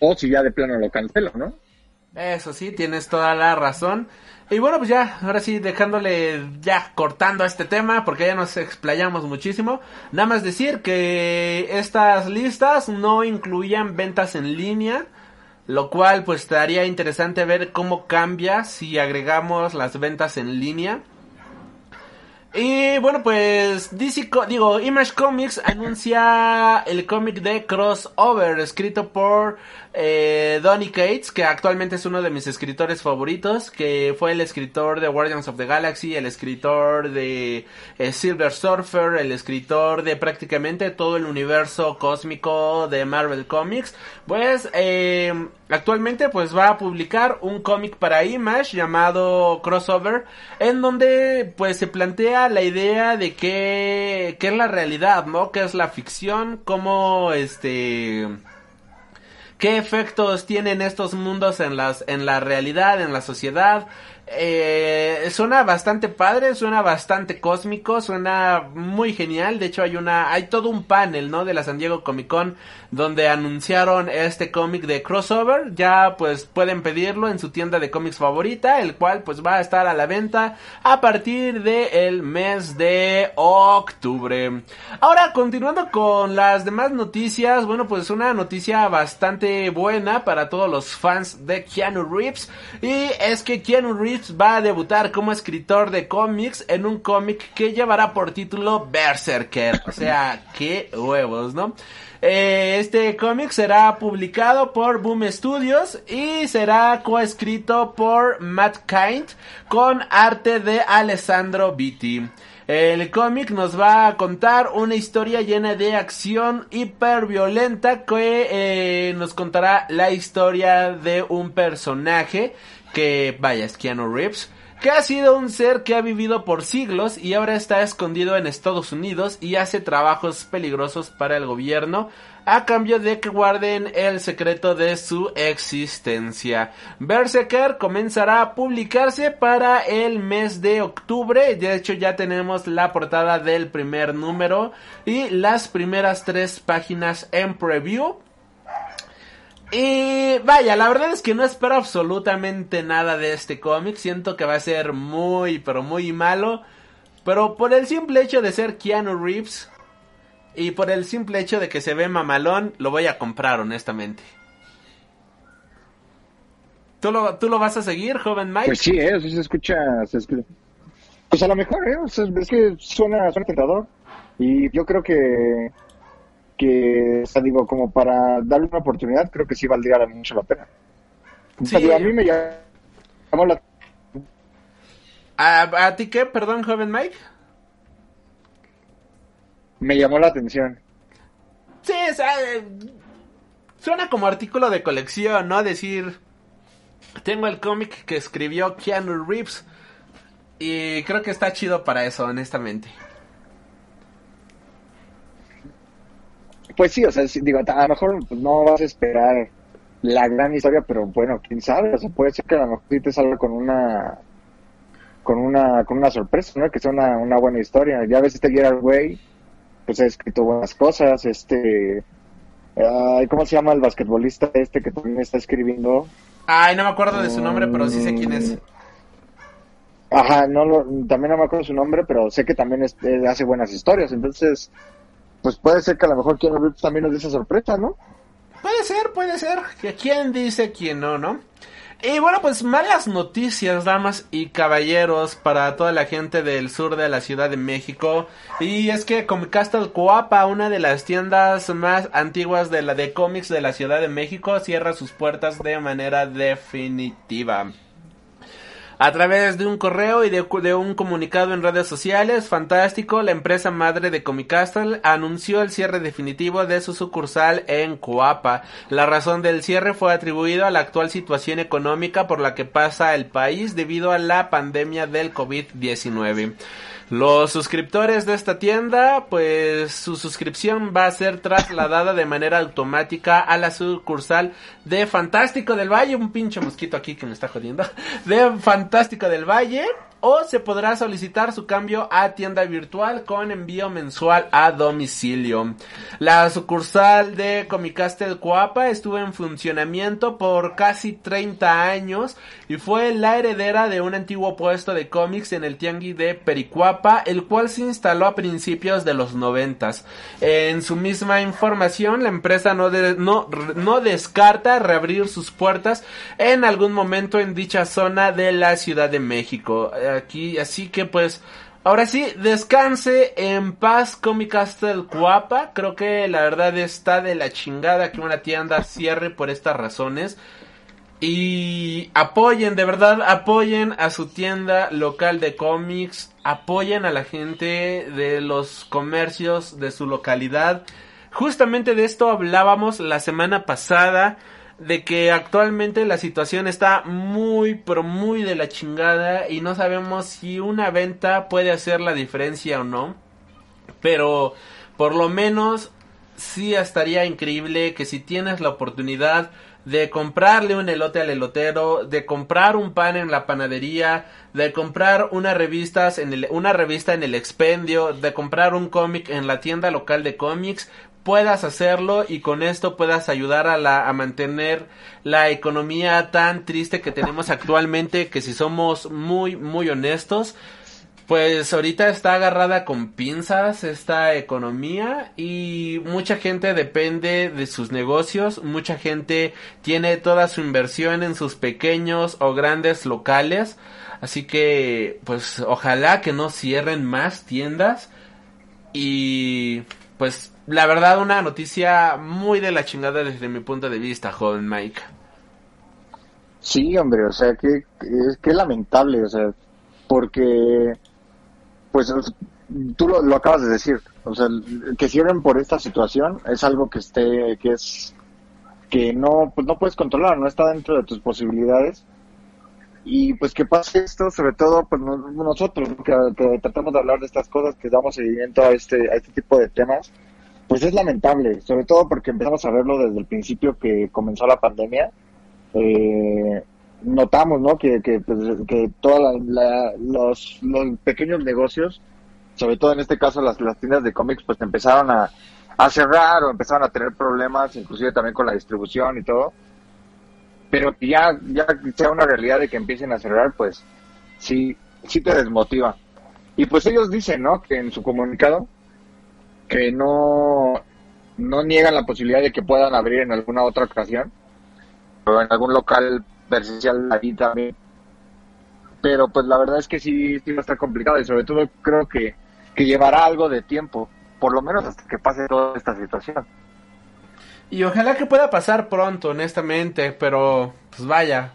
o si ya de plano lo cancelo, ¿no? Eso sí, tienes toda la razón. Y bueno, pues ya, ahora sí, dejándole ya cortando este tema, porque ya nos explayamos muchísimo. Nada más decir que estas listas no incluían ventas en línea, lo cual pues estaría interesante ver cómo cambia si agregamos las ventas en línea. Y bueno, pues DC, digo, Image Comics anuncia el cómic de Crossover, escrito por eh, Donny Cates, que actualmente es uno de mis escritores favoritos, que fue el escritor de Guardians of the Galaxy, el escritor de eh, Silver Surfer, el escritor de prácticamente todo el universo cósmico de Marvel Comics. Pues eh, actualmente pues va a publicar un cómic para Image llamado Crossover, en donde pues se plantea la idea de que, que es la realidad, ¿no? Que es la ficción, como este qué efectos tienen estos mundos en las en la realidad, en la sociedad, eh, suena bastante padre, suena bastante cósmico, suena muy genial. De hecho, hay una, hay todo un panel, ¿no? De la San Diego Comic Con donde anunciaron este cómic de crossover. Ya, pues, pueden pedirlo en su tienda de cómics favorita, el cual, pues, va a estar a la venta a partir del mes de octubre. Ahora, continuando con las demás noticias, bueno, pues, una noticia bastante buena para todos los fans de Keanu Reeves y es que Keanu Reeves Reeves va a debutar como escritor de cómics en un cómic que llevará por título Berserker. O sea, qué huevos, ¿no? Eh, este cómic será publicado por Boom Studios y será coescrito por Matt Kind con arte de Alessandro Vitti. El cómic nos va a contar una historia llena de acción hiper violenta que eh, nos contará la historia de un personaje que, vaya, es Keanu Reeves que ha sido un ser que ha vivido por siglos y ahora está escondido en Estados Unidos y hace trabajos peligrosos para el gobierno a cambio de que guarden el secreto de su existencia. Berserker comenzará a publicarse para el mes de octubre, de hecho ya tenemos la portada del primer número y las primeras tres páginas en preview. Y vaya, la verdad es que no espero absolutamente nada de este cómic. Siento que va a ser muy, pero muy malo. Pero por el simple hecho de ser Keanu Reeves y por el simple hecho de que se ve mamalón, lo voy a comprar, honestamente. ¿Tú lo, tú lo vas a seguir, joven Mike? Pues sí, eso se escucha, se escucha. Pues a lo mejor, ¿eh? es que suena, suena tentador. Y yo creo que que, o sea, digo, como para darle una oportunidad, creo que sí valdría mucho la pena. Sí. a mí me llamó la... ¿A, ¿A ti qué? Perdón, joven Mike. Me llamó la atención. Sí, o sea, eh, suena como artículo de colección, ¿no? Decir, tengo el cómic que escribió Keanu Reeves y creo que está chido para eso, honestamente. Pues sí, o sea, digo, a lo mejor no vas a esperar la gran historia, pero bueno, quién sabe, o sea, puede ser que a lo mejor sí te salga con una con una con una sorpresa, ¿no? Que sea una, una buena historia. Ya ves este Gerard Way, pues ha escrito buenas cosas, este ¿cómo se llama el basquetbolista este que también está escribiendo? Ay, no me acuerdo de su nombre, pero sí sé quién es. Ajá, no lo, también no me acuerdo su nombre, pero sé que también hace buenas historias, entonces pues puede ser que a lo mejor Keanu Reeves también nos dé esa sorpresa, ¿no? Puede ser, puede ser. Quién dice quién no, ¿no? Y bueno, pues malas noticias, damas y caballeros, para toda la gente del sur de la Ciudad de México. Y es que Comic Castle Coapa, una de las tiendas más antiguas de la de cómics de la Ciudad de México, cierra sus puertas de manera definitiva. A través de un correo y de, un comunicado en redes sociales, Fantástico, la empresa madre de Comic Castle, anunció el cierre definitivo de su sucursal en Coapa. La razón del cierre fue atribuido a la actual situación económica por la que pasa el país debido a la pandemia del COVID-19. Los suscriptores de esta tienda, pues su suscripción va a ser trasladada de manera automática a la sucursal de Fantástico del Valle, un pinche mosquito aquí que me está jodiendo, de Fantástico del Valle, o se podrá solicitar su cambio a tienda virtual con envío mensual a domicilio. La sucursal de Comicastle Coapa estuvo en funcionamiento por casi 30 años y fue la heredera de un antiguo puesto de cómics en el Tianguis de Pericuapa, el cual se instaló a principios de los noventas. En su misma información, la empresa no, no, no descarta reabrir sus puertas en algún momento en dicha zona de la Ciudad de México aquí. Así que pues, ahora sí, descanse en paz Comic Castle Cuapa. Creo que la verdad está de la chingada que una tienda cierre por estas razones. Y apoyen, de verdad, apoyen a su tienda local de cómics. Apoyen a la gente de los comercios de su localidad. Justamente de esto hablábamos la semana pasada de que actualmente la situación está muy, pero muy de la chingada y no sabemos si una venta puede hacer la diferencia o no. Pero por lo menos sí estaría increíble que si tienes la oportunidad de comprarle un elote al elotero, de comprar un pan en la panadería, de comprar una revista en el, una revista en el expendio, de comprar un cómic en la tienda local de cómics, puedas hacerlo y con esto puedas ayudar a, la, a mantener la economía tan triste que tenemos actualmente que si somos muy muy honestos pues ahorita está agarrada con pinzas esta economía y mucha gente depende de sus negocios, mucha gente tiene toda su inversión en sus pequeños o grandes locales Así que, pues, ojalá que no cierren más tiendas. Y, pues, la verdad, una noticia muy de la chingada desde mi punto de vista, joven Mike. Sí, hombre, o sea, que, que, lamentable, o sea, porque, pues, tú lo, acabas de decir, o sea, que cierren por esta situación es algo que esté, que es, que no, pues no puedes controlar, no está dentro de tus posibilidades. Y pues que pase esto, sobre todo pues nosotros que, que, tratamos de hablar de estas cosas, que damos seguimiento a este, a este tipo de temas, pues es lamentable, sobre todo porque empezamos a verlo desde el principio que comenzó la pandemia. Eh, notamos, ¿no? Que, que, pues, que todos los, los pequeños negocios sobre todo en este caso las, las tiendas de cómics, pues empezaron a, cerrar o empezaron a tener problemas, inclusive también con la distribución y todo. Pero ya, ya sea una realidad de que empiecen a cerrar, pues sí, sí te desmotiva. Y pues ellos dicen, ¿no? Que en su comunicado, que no, no niegan la posibilidad de que puedan abrir en alguna otra ocasión, o en algún local presencial ahí también. Pero pues la verdad es que sí, sí va a estar complicado y sobre todo creo que que llevará algo de tiempo, por lo menos hasta que pase toda esta situación. Y ojalá que pueda pasar pronto, honestamente, pero pues vaya.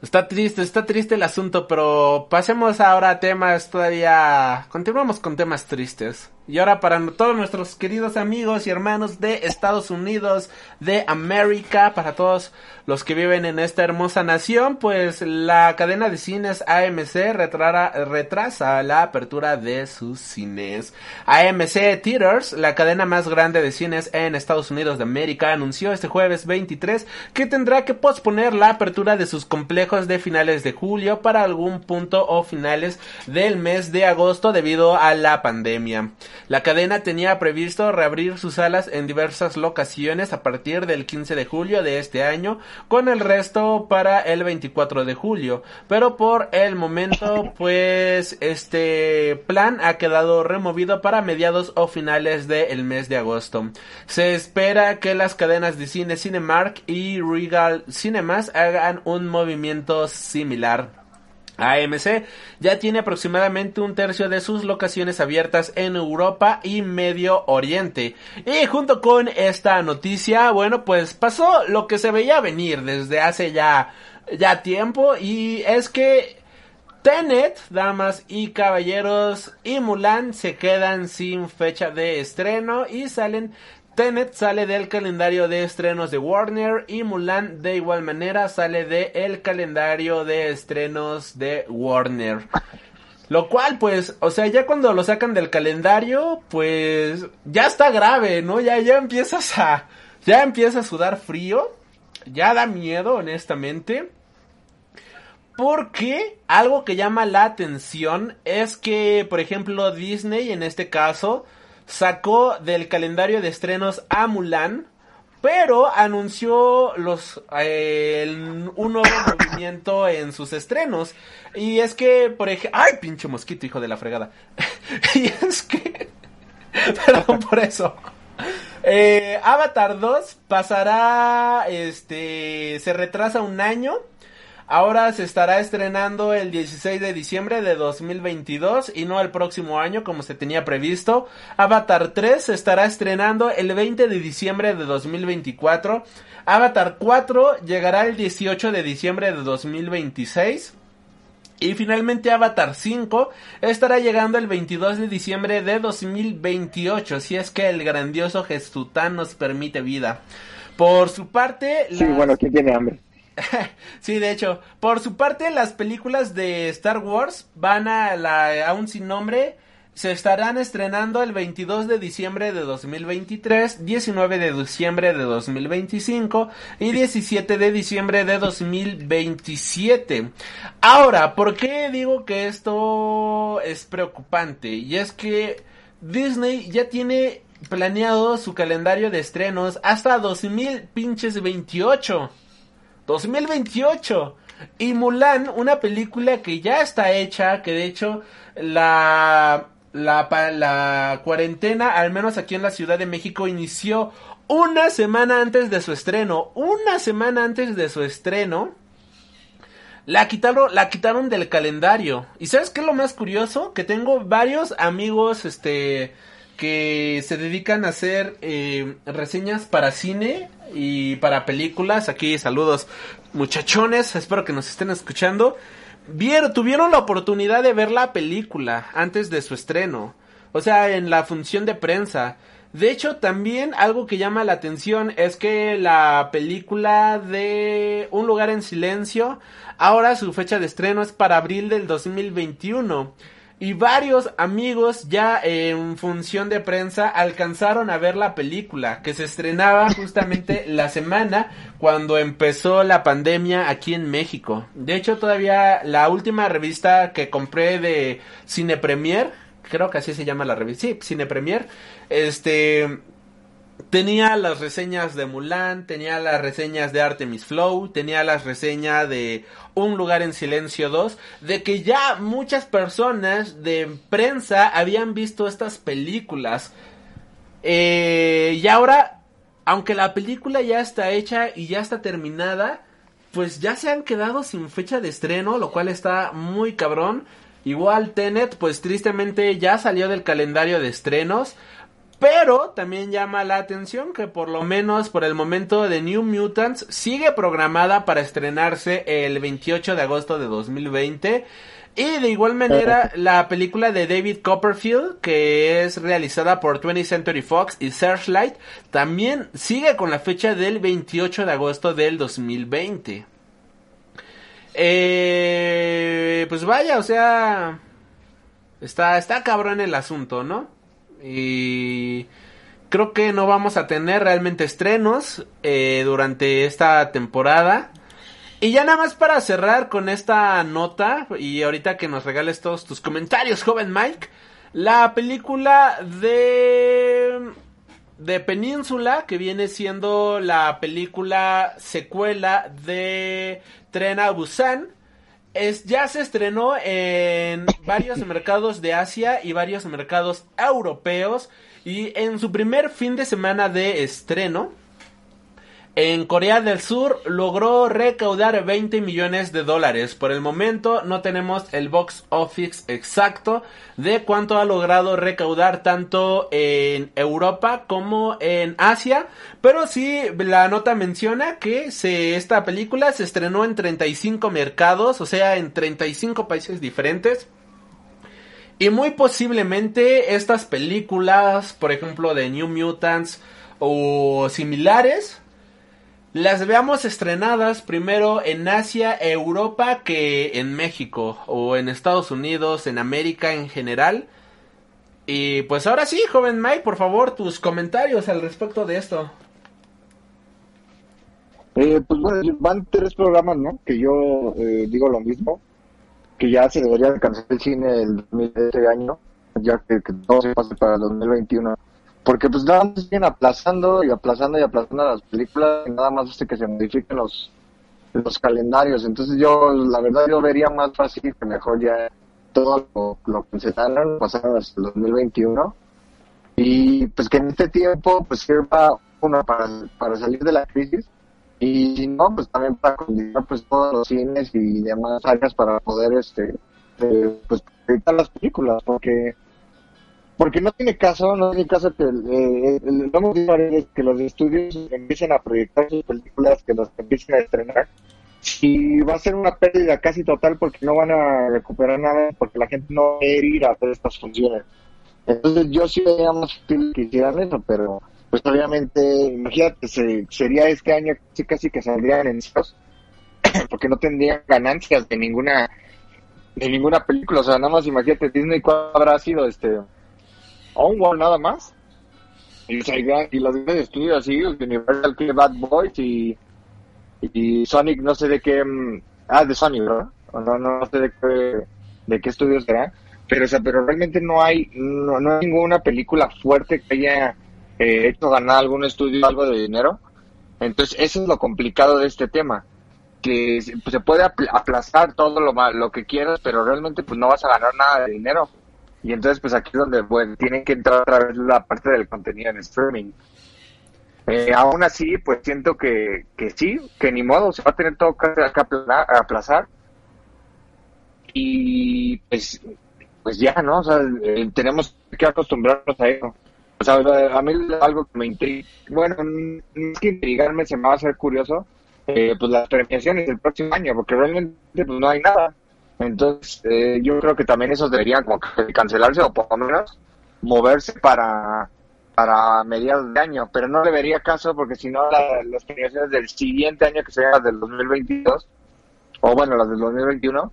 Está triste, está triste el asunto, pero pasemos ahora a temas todavía... Continuamos con temas tristes. Y ahora para todos nuestros queridos amigos y hermanos de Estados Unidos, de América, para todos los que viven en esta hermosa nación, pues la cadena de cines AMC retrasa la apertura de sus cines. AMC Theaters, la cadena más grande de cines en Estados Unidos de América, anunció este jueves 23 que tendrá que posponer la apertura de sus complejos de finales de julio para algún punto o finales del mes de agosto debido a la pandemia. La cadena tenía previsto reabrir sus salas en diversas locaciones a partir del 15 de julio de este año, con el resto para el 24 de julio. Pero por el momento, pues este plan ha quedado removido para mediados o finales del mes de agosto. Se espera que las cadenas de cine Cinemark y Regal Cinemas hagan un movimiento similar. AMC ya tiene aproximadamente un tercio de sus locaciones abiertas en Europa y Medio Oriente. Y junto con esta noticia, bueno, pues pasó lo que se veía venir desde hace ya, ya tiempo y es que Tenet, damas y caballeros, y Mulan se quedan sin fecha de estreno y salen Tenet sale del calendario de estrenos de Warner y Mulan de igual manera sale del calendario de estrenos de Warner. Lo cual, pues, o sea, ya cuando lo sacan del calendario, pues, ya está grave, ¿no? Ya, ya empiezas a, ya empieza a sudar frío. Ya da miedo, honestamente. Porque algo que llama la atención es que, por ejemplo, Disney, en este caso, sacó del calendario de estrenos a Mulan, pero anunció los eh, un nuevo movimiento en sus estrenos. Y es que, por ejemplo, ay, pinche mosquito, hijo de la fregada. y es que, perdón por eso. Eh, Avatar 2 pasará, este, se retrasa un año Ahora se estará estrenando el 16 de diciembre de 2022 y no el próximo año como se tenía previsto. Avatar 3 se estará estrenando el 20 de diciembre de 2024. Avatar 4 llegará el 18 de diciembre de 2026. Y finalmente Avatar 5 estará llegando el 22 de diciembre de 2028, si es que el grandioso Gestután nos permite vida. Por su parte... Sí, bueno, ¿quién tiene hambre? sí, de hecho, por su parte las películas de Star Wars van a la aún sin nombre se estarán estrenando el 22 de diciembre de 2023, 19 de diciembre de 2025 y 17 de diciembre de 2027. Ahora, ¿por qué digo que esto es preocupante? Y es que Disney ya tiene planeado su calendario de estrenos hasta 2028. 2028. Y Mulan, una película que ya está hecha, que de hecho la, la, la cuarentena, al menos aquí en la Ciudad de México, inició una semana antes de su estreno. Una semana antes de su estreno. La quitaron, la quitaron del calendario. ¿Y sabes qué es lo más curioso? Que tengo varios amigos, este, que se dedican a hacer eh, reseñas para cine y para películas. Aquí saludos muchachones, espero que nos estén escuchando. Vieron, tuvieron la oportunidad de ver la película antes de su estreno. O sea, en la función de prensa. De hecho, también algo que llama la atención es que la película de Un lugar en silencio, ahora su fecha de estreno es para abril del 2021. Y varios amigos ya en función de prensa alcanzaron a ver la película que se estrenaba justamente la semana cuando empezó la pandemia aquí en México. De hecho, todavía la última revista que compré de Cine Premier, creo que así se llama la revista, sí, Cine Premier, este tenía las reseñas de Mulan, tenía las reseñas de Artemis Flow, tenía las reseñas de Un lugar en silencio 2, de que ya muchas personas de prensa habían visto estas películas. Eh, y ahora, aunque la película ya está hecha y ya está terminada, pues ya se han quedado sin fecha de estreno, lo cual está muy cabrón. Igual Tenet, pues tristemente ya salió del calendario de estrenos. Pero también llama la atención que por lo menos por el momento The New Mutants sigue programada para estrenarse el 28 de agosto de 2020. Y de igual manera la película de David Copperfield, que es realizada por 20th Century Fox y Searchlight, también sigue con la fecha del 28 de agosto del 2020. Eh, pues vaya, o sea, está, está cabrón el asunto, ¿no? Y creo que no vamos a tener realmente estrenos eh, durante esta temporada. Y ya nada más para cerrar con esta nota, y ahorita que nos regales todos tus comentarios, joven Mike, la película de de Península, que viene siendo la película secuela de Tren a Busan, es, ya se estrenó en varios mercados de Asia y varios mercados europeos. Y en su primer fin de semana de estreno, en Corea del Sur logró recaudar 20 millones de dólares. Por el momento no tenemos el box office exacto de cuánto ha logrado recaudar tanto en Europa como en Asia. Pero sí, la nota menciona que se, esta película se estrenó en 35 mercados, o sea, en 35 países diferentes. Y muy posiblemente estas películas, por ejemplo, de New Mutants o similares, las veamos estrenadas primero en Asia, Europa que en México o en Estados Unidos, en América en general. Y pues ahora sí, joven Mike, por favor, tus comentarios al respecto de esto. Eh, pues bueno, van tres programas, ¿no? Que yo eh, digo lo mismo, que ya se debería alcanzar el cine el este año, ya que, que todo se pase para el 2021 porque pues nada más siguen aplazando y aplazando y aplazando las películas y nada más hace que se modifiquen los los calendarios. Entonces yo la verdad yo vería más fácil que mejor ya todo lo, lo cancelaron pasaron hasta el 2021 y pues que en este tiempo pues sirva uno para, para salir de la crisis y si no pues también para continuar pues todos los cines y demás áreas para poder este eh, pues editar las películas porque porque no tiene caso, no tiene caso que, eh, visto que los estudios empiecen a proyectar sus películas, que los empiecen a estrenar, y va a ser una pérdida casi total porque no van a recuperar nada, porque la gente no va a ir a hacer estas funciones. Entonces yo sí veía más que hicieran eso, pero pues obviamente, imagínate, sería este año casi, casi que saldrían en porque no tendrían ganancias de ninguna de ninguna película, o sea, nada más imagínate Disney cuál habrá sido este Onward nada más. Y, los grandes estudios así, Universal que Bad Boys y, y Sonic no sé de qué, mm, ah, de Sonic, ¿verdad? No, no, sé de qué, de qué estudio será, pero o sea, pero realmente no hay, no, hay ninguna película fuerte que haya eh, hecho ganar algún estudio algo de dinero. Entonces, eso es lo complicado de este tema, que pues, se puede aplazar todo lo, lo que quieras, pero realmente pues no vas a ganar nada de dinero. Y entonces, pues aquí es donde bueno, tienen que entrar otra vez la parte del contenido en streaming. Eh, aún así, pues siento que, que sí, que ni modo, se va a tener todo que, aplazar, y pues, pues ya, ¿no? O sea, eh, tenemos que acostumbrarnos a eso. O sea, a mí algo que me intriga, bueno, no es que intrigarme, se me va a hacer curioso, eh, pues las premiaciones del próximo año, porque realmente pues no hay nada. Entonces, eh, yo creo que también esos deberían como cancelarse o por lo menos moverse para, para mediados de año, pero no le vería caso porque si no las premiaciones del siguiente año, que sean del 2022, o bueno, las del 2021,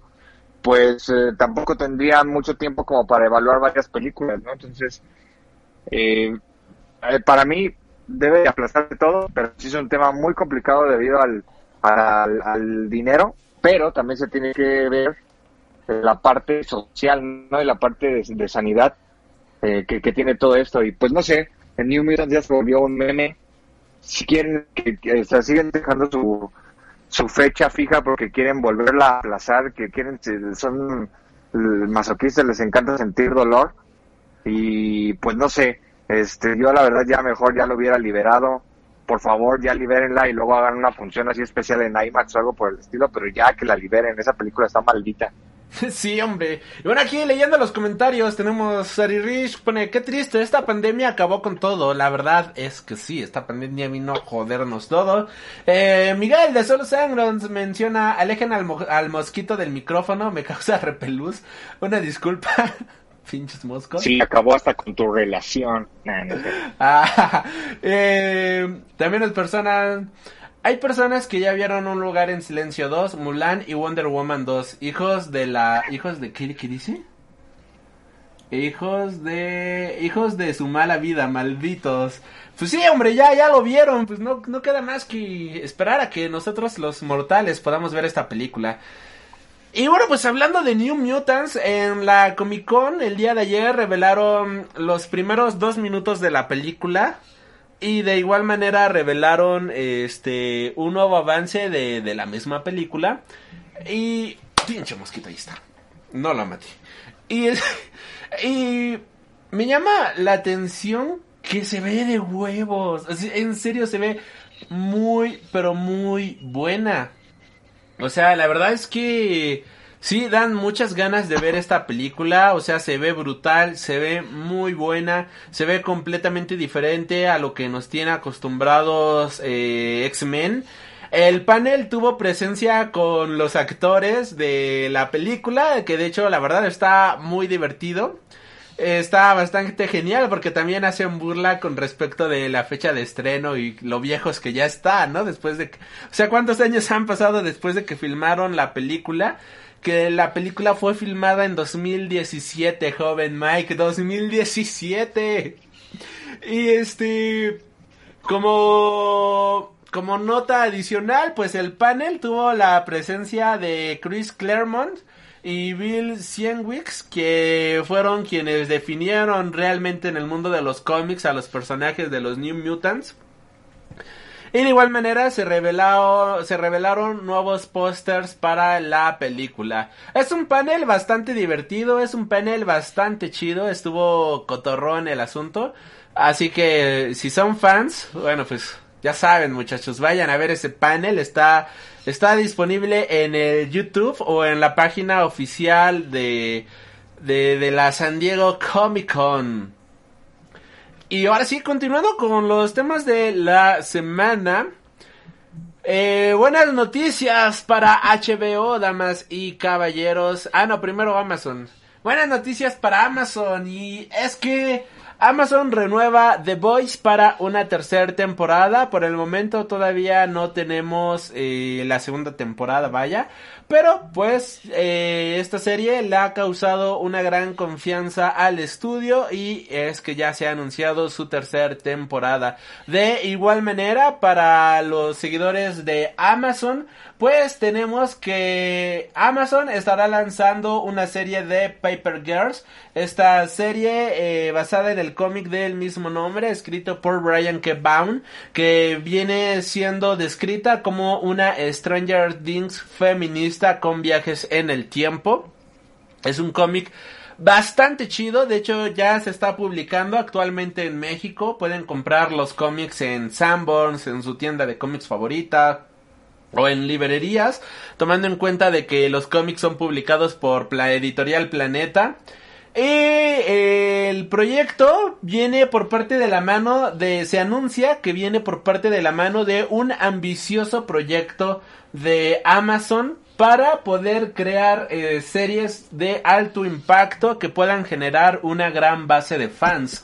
pues eh, tampoco tendría mucho tiempo como para evaluar varias películas, ¿no? Entonces, eh, eh, para mí debe aplazarse todo, pero sí es un tema muy complicado debido al, al, dinero, pero también se tiene que ver la parte social, ¿no? Y la parte de, sanidad que, que, tiene todo esto. Y pues no sé, en New Mutants ya se volvió un meme. Si quieren, que, siguen dejando su, su fecha fija porque quieren volverla a aplazar, que quieren, son masoquistas, les encanta sentir dolor y pues no sé, este, yo la verdad ya mejor ya lo hubiera liberado, por favor ya libérenla y luego hagan una función así especial en IMAX o algo por el estilo, pero ya que la liberen, esa película está maldita. Sí, hombre. Y bueno, aquí leyendo los comentarios tenemos Sari Rich, pone, qué triste, esta pandemia acabó con todo. La verdad es que sí, esta pandemia vino a jodernos todo. Eh, Miguel de Solo Sangrons menciona, alejen al, al mosquito del micrófono, me causa repelús. Una disculpa. Pinches moscos. Sí, acabó hasta con tu relación. ah, eh, también es persona... Hay personas que ya vieron Un lugar en silencio 2, Mulan y Wonder Woman 2. Hijos de la... ¿Hijos de qué, qué dice? Hijos de... Hijos de su mala vida, malditos. Pues sí, hombre, ya, ya lo vieron. Pues no, no queda más que esperar a que nosotros los mortales podamos ver esta película. Y bueno, pues hablando de New Mutants, en la Comic Con el día de ayer revelaron los primeros dos minutos de la película. Y de igual manera revelaron este un nuevo avance de, la misma película. Y. Pinche mosquito, ahí está. No la maté. Y, y me llama la atención que se ve de huevos. En serio, se ve muy, pero muy buena. O sea, la verdad es que Sí, dan muchas ganas de ver esta película, o sea, se ve brutal, se ve muy buena, se ve completamente diferente a lo que nos tiene acostumbrados eh, X-Men. El panel tuvo presencia con los actores de la película, que de hecho la verdad está muy divertido. Está bastante genial porque también hacen burla con respecto de la fecha de estreno y lo viejos que ya están, ¿no? Después de o sea, cuántos años han pasado después de que filmaron la película que la película fue filmada en 2017, joven Mike, 2017. Y este, como, como nota adicional, pues el panel tuvo la presencia de Chris Claremont y Bill Sienwicks, que fueron quienes definieron realmente en el mundo de los cómics a los personajes de los New Mutants. Y de igual manera se, reveló, se revelaron nuevos pósters para la película. Es un panel bastante divertido, es un panel bastante chido, estuvo cotorrón el asunto. Así que si son fans, bueno pues ya saben muchachos, vayan a ver ese panel, está, está disponible en el YouTube o en la página oficial de, de la San Diego Comic Con. Y ahora sí, continuando con los temas de la semana. Eh, buenas noticias para HBO, damas y caballeros. Ah, no, primero Amazon. Buenas noticias para Amazon. Y es que Amazon renueva The Voice para una tercera temporada. Por el momento todavía no tenemos eh, la segunda temporada, vaya. Pero pues eh, esta serie le ha causado una gran confianza al estudio y es que ya se ha anunciado su tercera temporada. De igual manera para los seguidores de Amazon pues tenemos que Amazon estará lanzando una serie de Paper Girls. Esta serie eh, basada en el cómic del mismo nombre, escrito por Brian K. Baum, que viene siendo descrita como una Stranger Things feminista con viajes en el tiempo. Es un cómic bastante chido. De hecho, ya se está publicando actualmente en México. Pueden comprar los cómics en Sanborns, en su tienda de cómics favorita o en librerías, tomando en cuenta de que los cómics son publicados por la editorial Planeta. Y eh, el proyecto viene por parte de la mano de, se anuncia que viene por parte de la mano de un ambicioso proyecto de Amazon para poder crear eh, series de alto impacto que puedan generar una gran base de fans.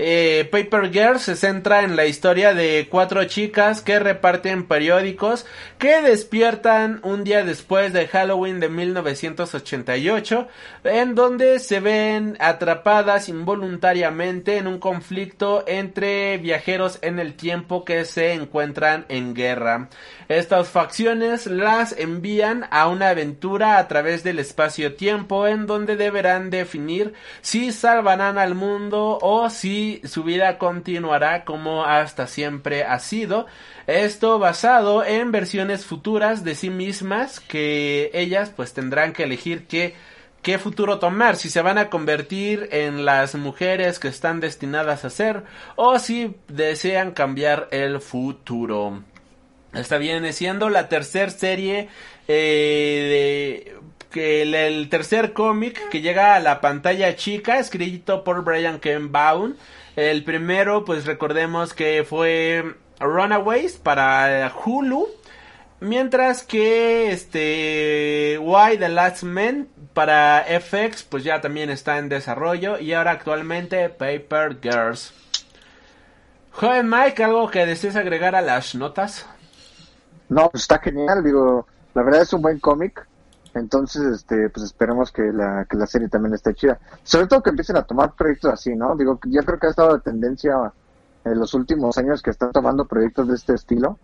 Eh, Paper Girls se centra en la historia de cuatro chicas que reparten periódicos que despiertan un día después de Halloween de 1988 en donde se ven atrapadas involuntariamente en un conflicto entre viajeros en el tiempo que se encuentran en guerra. Estas facciones las envían a una aventura a través del espacio-tiempo en donde deberán definir si salvarán al mundo o si su vida continuará como hasta siempre ha sido. Esto basado en versiones futuras de sí mismas que ellas pues tendrán que elegir qué futuro tomar, si se van a convertir en las mujeres que están destinadas a ser o si desean cambiar el futuro. Esta viene siendo la tercera serie eh, de que el, tercer cómic que llega a la pantalla chica, escrito por Brian Ken Baum. El primero, pues recordemos que fue Runaways para Hulu. Mientras que este Why the Last Man para FX pues ya también está en desarrollo y ahora actualmente Paper Girls. Joven Mike, ¿algo que desees agregar a las notas? No, pues está genial, digo, la verdad es un buen cómic, entonces, este, pues esperemos que la, que la serie también esté chida. Sobre todo que empiecen a tomar proyectos así, ¿no? Digo, ya creo que ha estado de tendencia en los últimos años que están tomando proyectos de este estilo.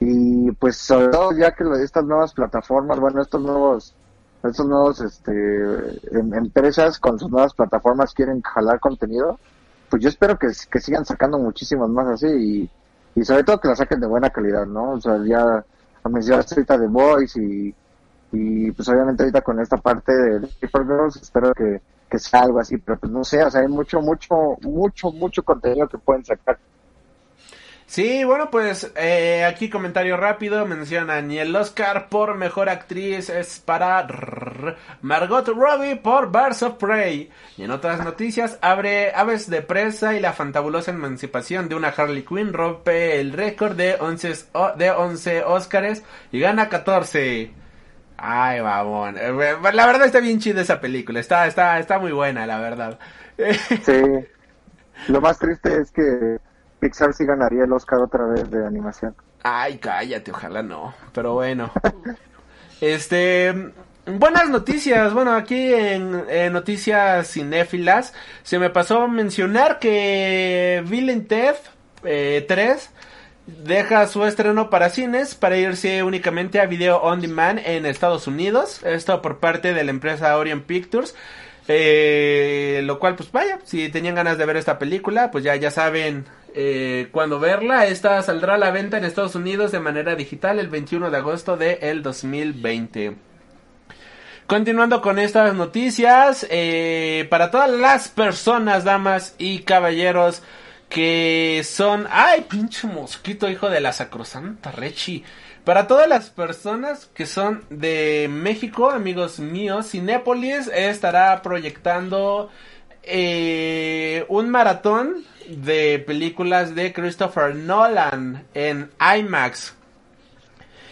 Y pues sobre todo ya que estas nuevas plataformas, bueno, estos nuevos, estos nuevos, este, em, empresas con sus nuevas plataformas quieren jalar contenido, pues yo espero que, que sigan sacando muchísimos más así y, y sobre todo que la saquen de buena calidad, ¿no? O sea, ya mencionaste ahorita The Voice y, y pues obviamente ahorita con esta parte de Paper Girls espero que, que sea algo así, pero pues no sé, o sea, hay mucho, mucho, mucho, mucho contenido que pueden sacar. Sí, bueno, pues eh, aquí comentario rápido, mencionan y el Oscar por Mejor Actriz es para Margot Robbie por Birds of Prey. Y en otras noticias, abre Aves de Presa y la fantabulosa emancipación de una Harley Quinn rompe el récord de 11, de 11 Oscars y gana 14. Ay, babón. Eh, la verdad está bien chida esa película, está, está, está muy buena, la verdad. Sí. Lo más triste es que Pixar sí ganaría el Oscar otra vez de animación. Ay, cállate, ojalá no. Pero bueno. este. Buenas noticias. Bueno, aquí en, Noticias Cinéfilas se me pasó mencionar que Bill Ted 3 deja su estreno para cines para irse únicamente a video on demand en Estados Unidos. Esto por parte de la empresa Orion Pictures. Eh, lo cual, pues vaya, si tenían ganas de ver esta película, pues ya, ya saben eh, cuándo verla. Esta saldrá a la venta en Estados Unidos de manera digital el 21 de agosto del el 2020. Continuando con estas noticias, eh, para todas las personas, damas y caballeros que son... ¡Ay, pinche mosquito, hijo de la sacrosanta Rechi! Para todas las personas que son de México, amigos míos, Cinépolis estará proyectando eh, un maratón de películas de Christopher Nolan en IMAX.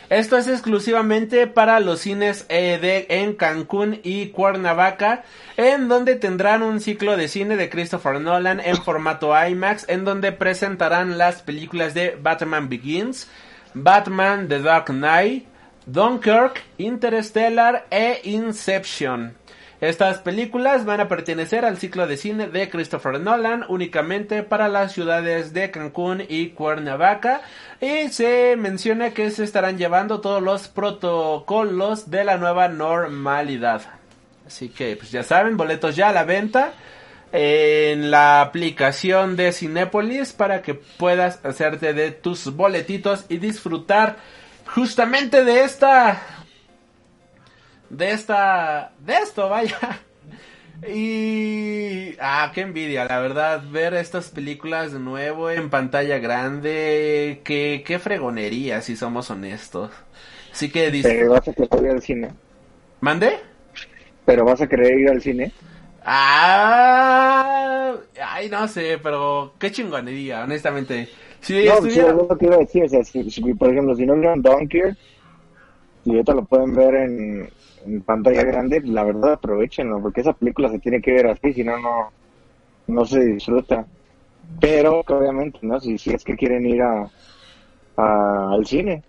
Esto es exclusivamente para los cines eh, de, en Cancún y Cuernavaca, en donde tendrán un ciclo de cine de Christopher Nolan en formato IMAX, en donde presentarán las películas de Batman Begins, Batman The Dark Knight, Dunkirk, Interstellar e Inception. Estas películas van a pertenecer al ciclo de cine de Christopher Nolan únicamente para las ciudades de Cancún y Cuernavaca y se menciona que se estarán llevando todos los protocolos de la nueva normalidad. Así que pues ya saben, boletos ya a la venta en la aplicación de Cinépolis para que puedas hacerte de tus boletitos y disfrutar justamente de esta de esta de esto, vaya. Y... Ah, qué envidia, la verdad, ver estas películas de nuevo en pantalla grande, qué, qué fregonería, si somos honestos. Así que... dis- Pero vas a querer ir al cine. ¿Mande? Pero vas a querer ir al cine. Ah, ay, no sé, pero qué chingonería, honestamente. Si No, sí, estuviera... lo que iba a decir. O sea, si, si, por ejemplo, si no vieron Dunkirk y ahorita lo pueden ver en, en pantalla grande, la verdad aprovechenlo, porque esa película se tiene que ver así, si no, no, no se disfruta. Pero, obviamente, ¿no? Si, si es que quieren ir a, a- al cine.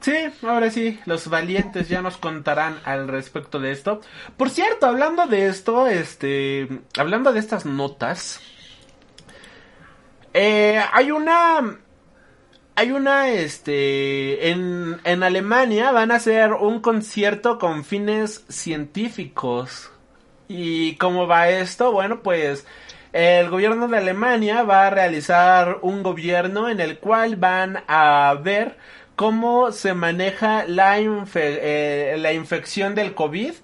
Sí, ahora sí, los valientes ya nos contarán al respecto de esto. Por cierto, hablando de esto, este, hablando de estas notas, eh, hay una, hay una, este, en, en Alemania van a hacer un concierto con fines científicos. ¿Y cómo va esto? Bueno, pues el gobierno de Alemania va a realizar un gobierno en el cual van a ver cómo se maneja la, infe- eh, la infección del COVID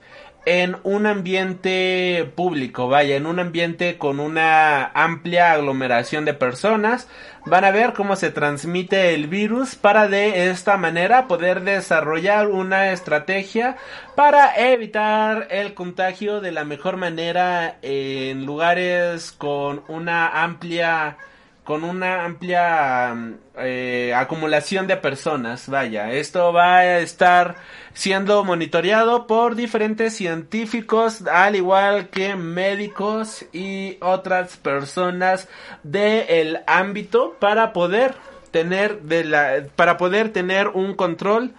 en un ambiente público, vaya, en un ambiente con una amplia aglomeración de personas. Van a ver cómo se transmite el virus para de esta manera poder desarrollar una estrategia para evitar el contagio de la mejor manera en lugares con una amplia con una amplia eh, acumulación de personas. Vaya, esto va a estar siendo monitoreado por diferentes científicos, al igual que médicos y otras personas del ámbito para poder tener de la para poder tener un control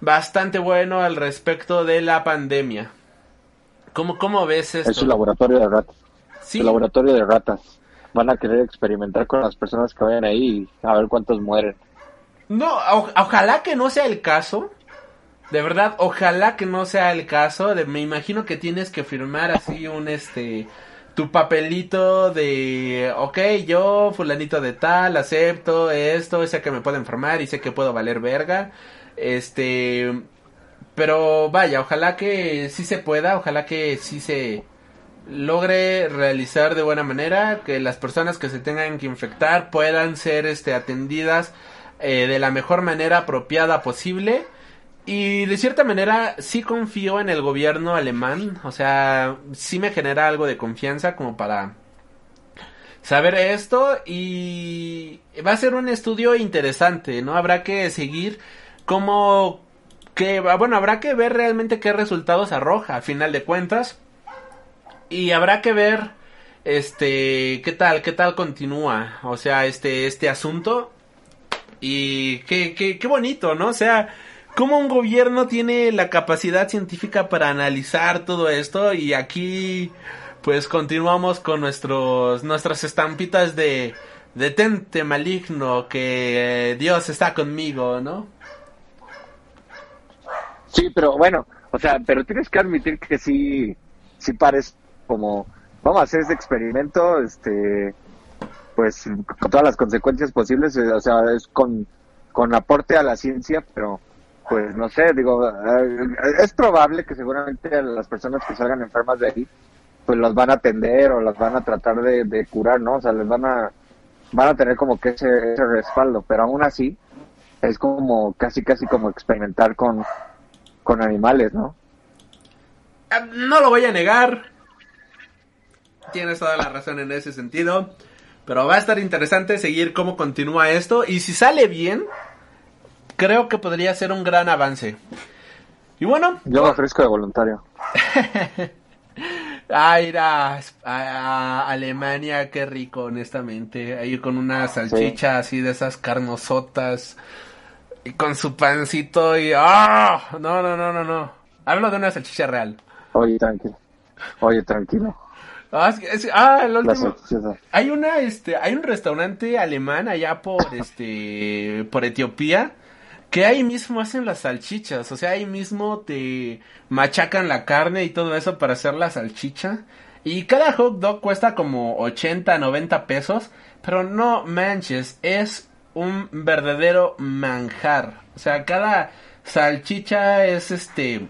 bastante bueno al respecto de la pandemia. ¿Cómo, cómo ves esto? Es su laboratorio de ratas. Sí. Su laboratorio de ratas. Van a querer experimentar con las personas que vayan ahí y a ver cuántos mueren. No, ojalá que no sea el caso. De verdad, ojalá que no sea el caso. De, me imagino que tienes que firmar así un este tu papelito de, ok, yo fulanito de tal, acepto esto, sé que me puedo enfermar y sé que puedo valer verga. Este, pero vaya, ojalá que sí se pueda, ojalá que sí se logre realizar de buena manera, que las personas que se tengan que infectar puedan ser este atendidas eh, de la mejor manera apropiada posible. Y de cierta manera sí confío en el gobierno alemán, o sea, sí me genera algo de confianza como para saber esto y va a ser un estudio interesante, ¿no? Habrá que seguir cómo que bueno, habrá que ver realmente qué resultados arroja a final de cuentas y habrá que ver este qué tal, qué tal continúa, o sea, este este asunto y qué qué qué bonito, ¿no? O sea, cómo un gobierno tiene la capacidad científica para analizar todo esto y aquí pues continuamos con nuestros nuestras estampitas de detente maligno que eh, Dios está conmigo, ¿no? Sí, pero bueno, o sea, pero tienes que admitir que sí, sí parece como, vamos a hacer este experimento, este, pues con todas las consecuencias posibles, eh, o sea, es con, con aporte a la ciencia, pero pues no sé, digo, eh, es probable que seguramente las personas que salgan enfermas de ahí, pues las van a atender o las van a tratar de, de curar, ¿no? O sea, les van a, van a tener como que ese, ese respaldo, pero aún así es como casi casi como experimentar con, con animales, ¿no? Ah, No lo voy a negar. Tienes toda la razón en ese sentido. Pero va a estar interesante seguir cómo continúa esto. Y si sale bien, creo que podría ser un gran avance. Y bueno, Yo me ofrezco de voluntario. a ir a, Alemania, qué rico, honestamente. A ir con una salchicha así de esas carnosotas. Y con su pancito y... ¡Ah! No, no, no, no, no. Hablo de una salchicha real. Oye, tranquilo. Oye, tranquilo. Ah, es que- es- ah, el último. Hay una, este, hay un restaurante alemán allá por, este, por Etiopía, que ahí mismo hacen las salchichas, o sea, ahí mismo te machacan la carne y todo eso para hacer la salchicha. Y cada hot dog cuesta como 80, 90 pesos, pero no manches, es un verdadero manjar. O sea, cada salchicha es este,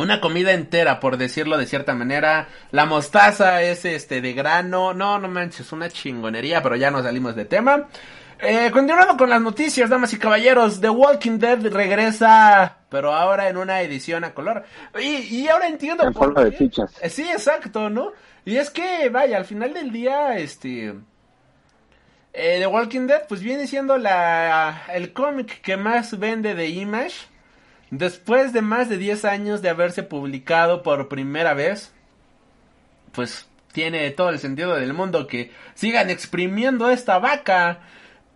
una comida entera, por decirlo de cierta manera. La mostaza es este de grano. No, no manches, una chingonería, pero ya nos salimos de tema. Eh, continuando con las noticias, damas y caballeros, The Walking Dead regresa, pero ahora en una edición a color. Y, y ahora entiendo En forma de fichas. Eh, Sí, exacto, ¿no? Y es que, vaya, al final del día, este... eh, The Walking Dead, pues viene siendo la, el cómic que más vende de Image. Después de más de 10 años de haberse publicado por primera vez, pues tiene todo el sentido del mundo que sigan exprimiendo esta vaca.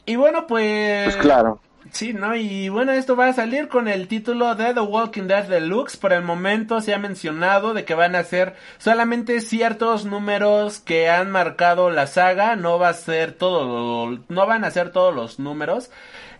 Y bueno, pues... Pues claro. Sí, ¿no? Y bueno, esto va a salir con el título de The Walking Dead Deluxe. Por el momento se ha mencionado de que van a ser solamente ciertos números que han marcado la saga. No va a ser todo, no van a ser todos los números.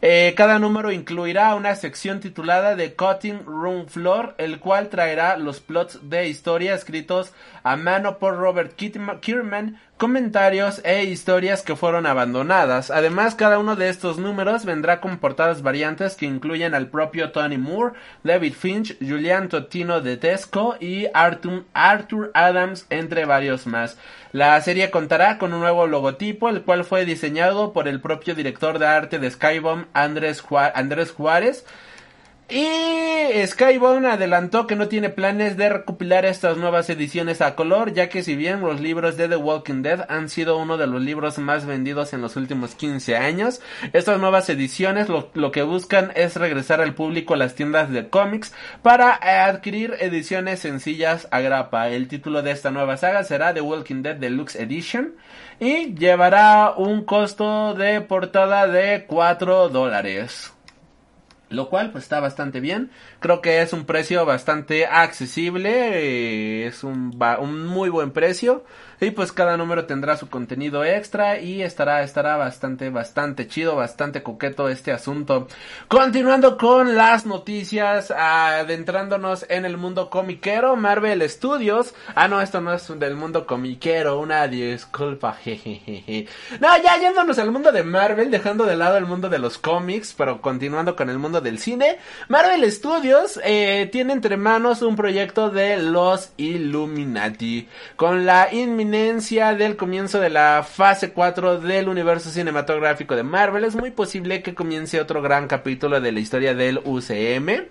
Eh, cada número incluirá una sección titulada The Cutting Room Floor, el cual traerá los plots de historia escritos a mano por Robert Kierman, comentarios e historias que fueron abandonadas. Además, cada uno de estos números vendrá con portadas variantes que incluyen al propio Tony Moore, David Finch, Julian Totino de Tesco y Arthur, Adams, entre varios más. La serie contará con un nuevo logotipo, el cual fue diseñado por el propio director de arte de Juá- Andrés Juárez. Y Skybone adelantó que no tiene planes de recopilar estas nuevas ediciones a color, ya que si bien los libros de The Walking Dead han sido uno de los libros más vendidos en los últimos 15 años, estas nuevas ediciones lo, lo que buscan es regresar al público a las tiendas de cómics para eh, adquirir ediciones sencillas a grapa. El título de esta nueva saga será The Walking Dead Deluxe Edition y llevará un costo de portada de 4 dólares. Lo cual pues está bastante bien. Creo que es un precio bastante accesible. eh, es un, un muy buen precio. Y pues cada número tendrá su contenido extra. Y estará, estará bastante, bastante chido, bastante coqueto este asunto. Continuando con las noticias. Adentrándonos en el mundo comiquero. Marvel Studios. Ah, no, esto no es del mundo comiquero. Una disculpa. Jejeje. No, ya yéndonos al mundo de Marvel. Dejando de lado el mundo de los cómics. Pero continuando con el mundo del cine. Marvel Studios eh, tiene entre manos un proyecto de los Illuminati. Con la inminencia del comienzo de la fase 4 del universo cinematográfico de Marvel, es muy posible que comience otro gran capítulo de la historia del UCM.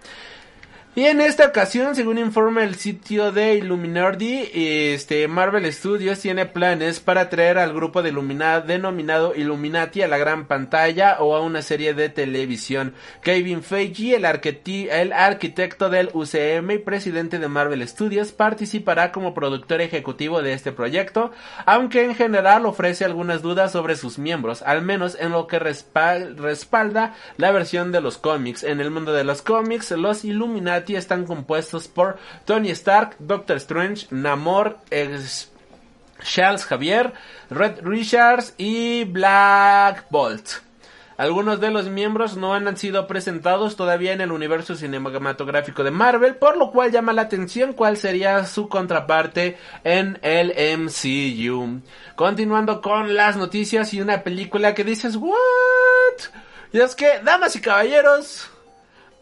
Y en esta ocasión, según informa el sitio de Illuminati, este Marvel Studios tiene planes para traer al grupo de Illumina- denominado Illuminati a la gran pantalla o a una serie de televisión. Kevin Feige, el, arquitecto del UCM y presidente de Marvel Studios, participará como productor ejecutivo de este proyecto, aunque en general ofrece algunas dudas sobre sus miembros, al menos en lo que respal- respalda la versión de los cómics. En el mundo de los cómics, los Illuminati están compuestos por Tony Stark, Doctor Strange, Namor, ex- Charles Javier, Red Richards y Black Bolt. Algunos de los miembros no han sido presentados todavía en el universo cinematográfico de Marvel, por lo cual llama la atención cuál sería su contraparte en el MCU. Continuando con las noticias y una película que dices, ¿what? Y es que, damas y caballeros,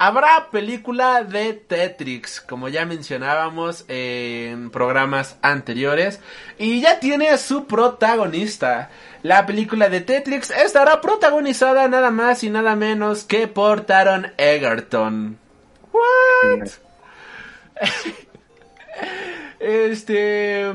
Habrá película de Tetrix, como ya mencionábamos en programas anteriores, y ya tiene su protagonista. La película de Tetrix estará protagonizada nada más y nada menos que por Taron Egerton. What? este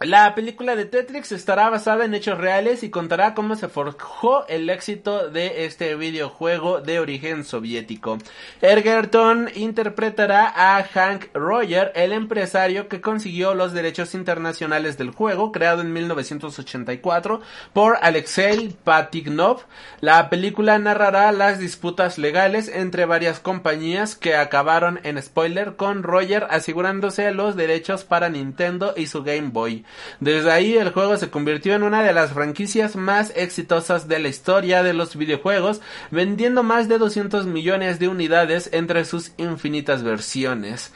la película de Tetrix estará basada en hechos reales y contará cómo se forjó el éxito de este videojuego de origen soviético. Ergerton interpretará a Hank Roger, el empresario que consiguió los derechos internacionales del juego, creado en 1984 por Alexei Patignov. La película narrará las disputas legales entre varias compañías que acabaron en spoiler con Roger asegurándose los derechos para Nintendo y su Game Boy. Desde ahí el juego se convirtió en una de las franquicias más exitosas de la historia de los videojuegos, vendiendo más de 200 millones de unidades entre sus infinitas versiones.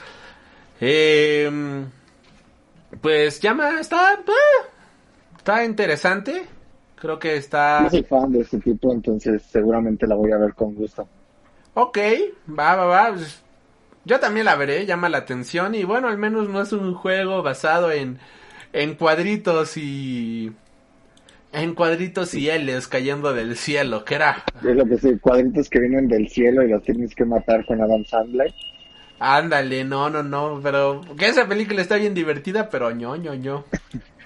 Eh, pues llama, está, ah, está interesante. Creo que está... Yo soy fan de este tipo, entonces seguramente la voy a ver con gusto. Ok, va, va, va. Yo también la veré, llama la atención y bueno, al menos no es un juego basado en, en cuadritos y... En cuadritos y L's cayendo del cielo, ¿qué era? Es lo que sé, cuadritos que vienen del cielo y los tienes que matar con Adam Sandler. Ándale, no, no, no, pero que esa película está bien divertida, pero ño, ño, ño.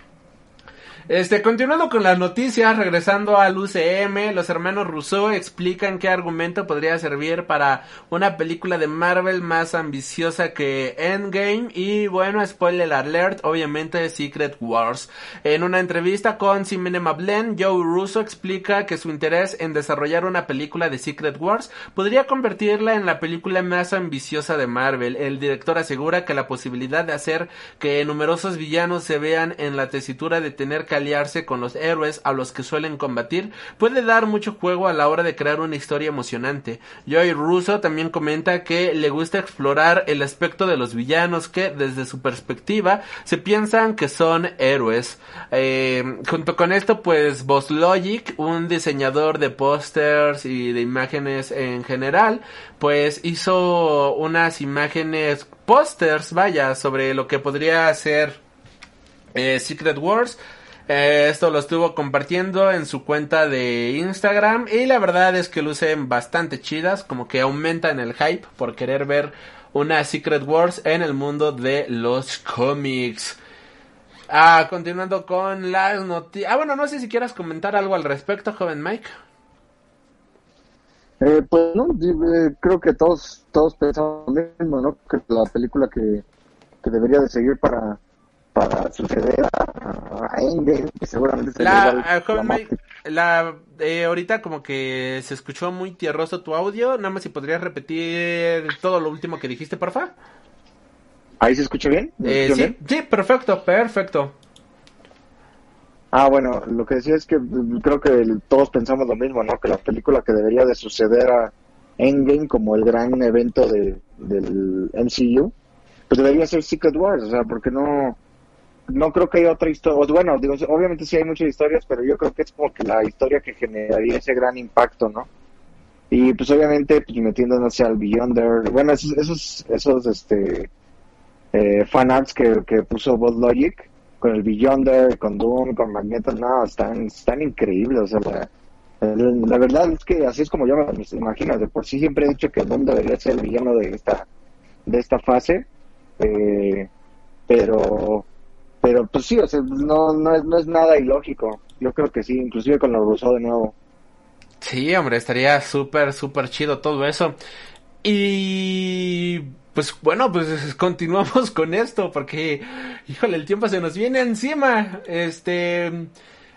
Este, continuando con las noticias, regresando al UCM, los hermanos Rousseau explican qué argumento podría servir para una película de Marvel más ambiciosa que Endgame y bueno, spoiler alert, obviamente Secret Wars. En una entrevista con Cinema Blend, Joe Russo explica que su interés en desarrollar una película de Secret Wars podría convertirla en la película más ambiciosa de Marvel. El director asegura que la posibilidad de hacer que numerosos villanos se vean en la tesitura de tener que aliarse con los héroes a los que suelen combatir puede dar mucho juego a la hora de crear una historia emocionante. Joy Russo también comenta que le gusta explorar el aspecto de los villanos que desde su perspectiva se piensan que son héroes. Eh, junto con esto pues Boss Logic, un diseñador de pósters y de imágenes en general, pues hizo unas imágenes pósters, vaya, sobre lo que podría ser eh, Secret Wars. Eh, esto lo estuvo compartiendo en su cuenta de Instagram y la verdad es que lucen bastante chidas, como que aumentan el hype por querer ver una Secret Wars en el mundo de los cómics. Ah, continuando con las noticias. Ah, bueno, no sé si quieras comentar algo al respecto, joven Mike. Eh, pues no, eh, creo que todos todos pensamos lo mismo, ¿no? Que la película que, que debería de seguir para para suceder a, Endgame, que seguramente sería La, joven la más- Mike, la, eh, ahorita como que se escuchó muy tierroso tu audio. Nada más si podrías repetir todo lo último que dijiste, porfa. ¿Ahí se escucha bien? ¿Me Eh, sí, bien? sí, perfecto, perfecto. Ah, bueno, lo que decía es que creo que todos pensamos lo mismo, ¿no? Que la película que debería de suceder a Endgame como el gran evento de, del MCU, pues debería ser Secret Wars, o sea, porque no no creo que haya otra historia, bueno, digo, obviamente sí hay muchas historias, pero yo creo que es como que la historia que generaría ese gran impacto, ¿no? Y pues obviamente pues metiéndonos al Beyonder, bueno, esos esos, esos este eh, fanarts que, que puso Bot Logic con el Beyonder, con Doom, con Magneto, no, están, están increíbles, o sea, la, el- la verdad es que así es como yo me imagino, de por sí siempre he dicho que Doom debería ser el villano de esta, de esta fase, eh, pero, pero pues sí, o sea, no, no, es, no es nada ilógico, yo creo que sí, inclusive con los Rousseau de nuevo. Sí, hombre, estaría súper, súper chido todo eso. Y pues bueno, pues continuamos con esto porque, híjole, el tiempo se nos viene encima. Este,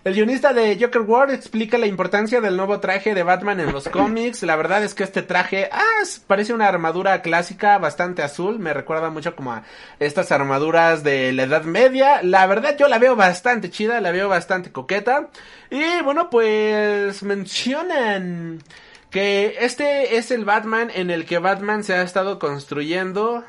el guionista de Joker World explica la importancia del nuevo traje de Batman en los cómics. La verdad es que este traje, ah, parece una armadura clásica bastante azul. Me recuerda mucho como a estas armaduras de la Edad Media. La verdad yo la veo bastante chida, la veo bastante coqueta. Y bueno, pues mencionan que este es el Batman en el que Batman se ha estado construyendo,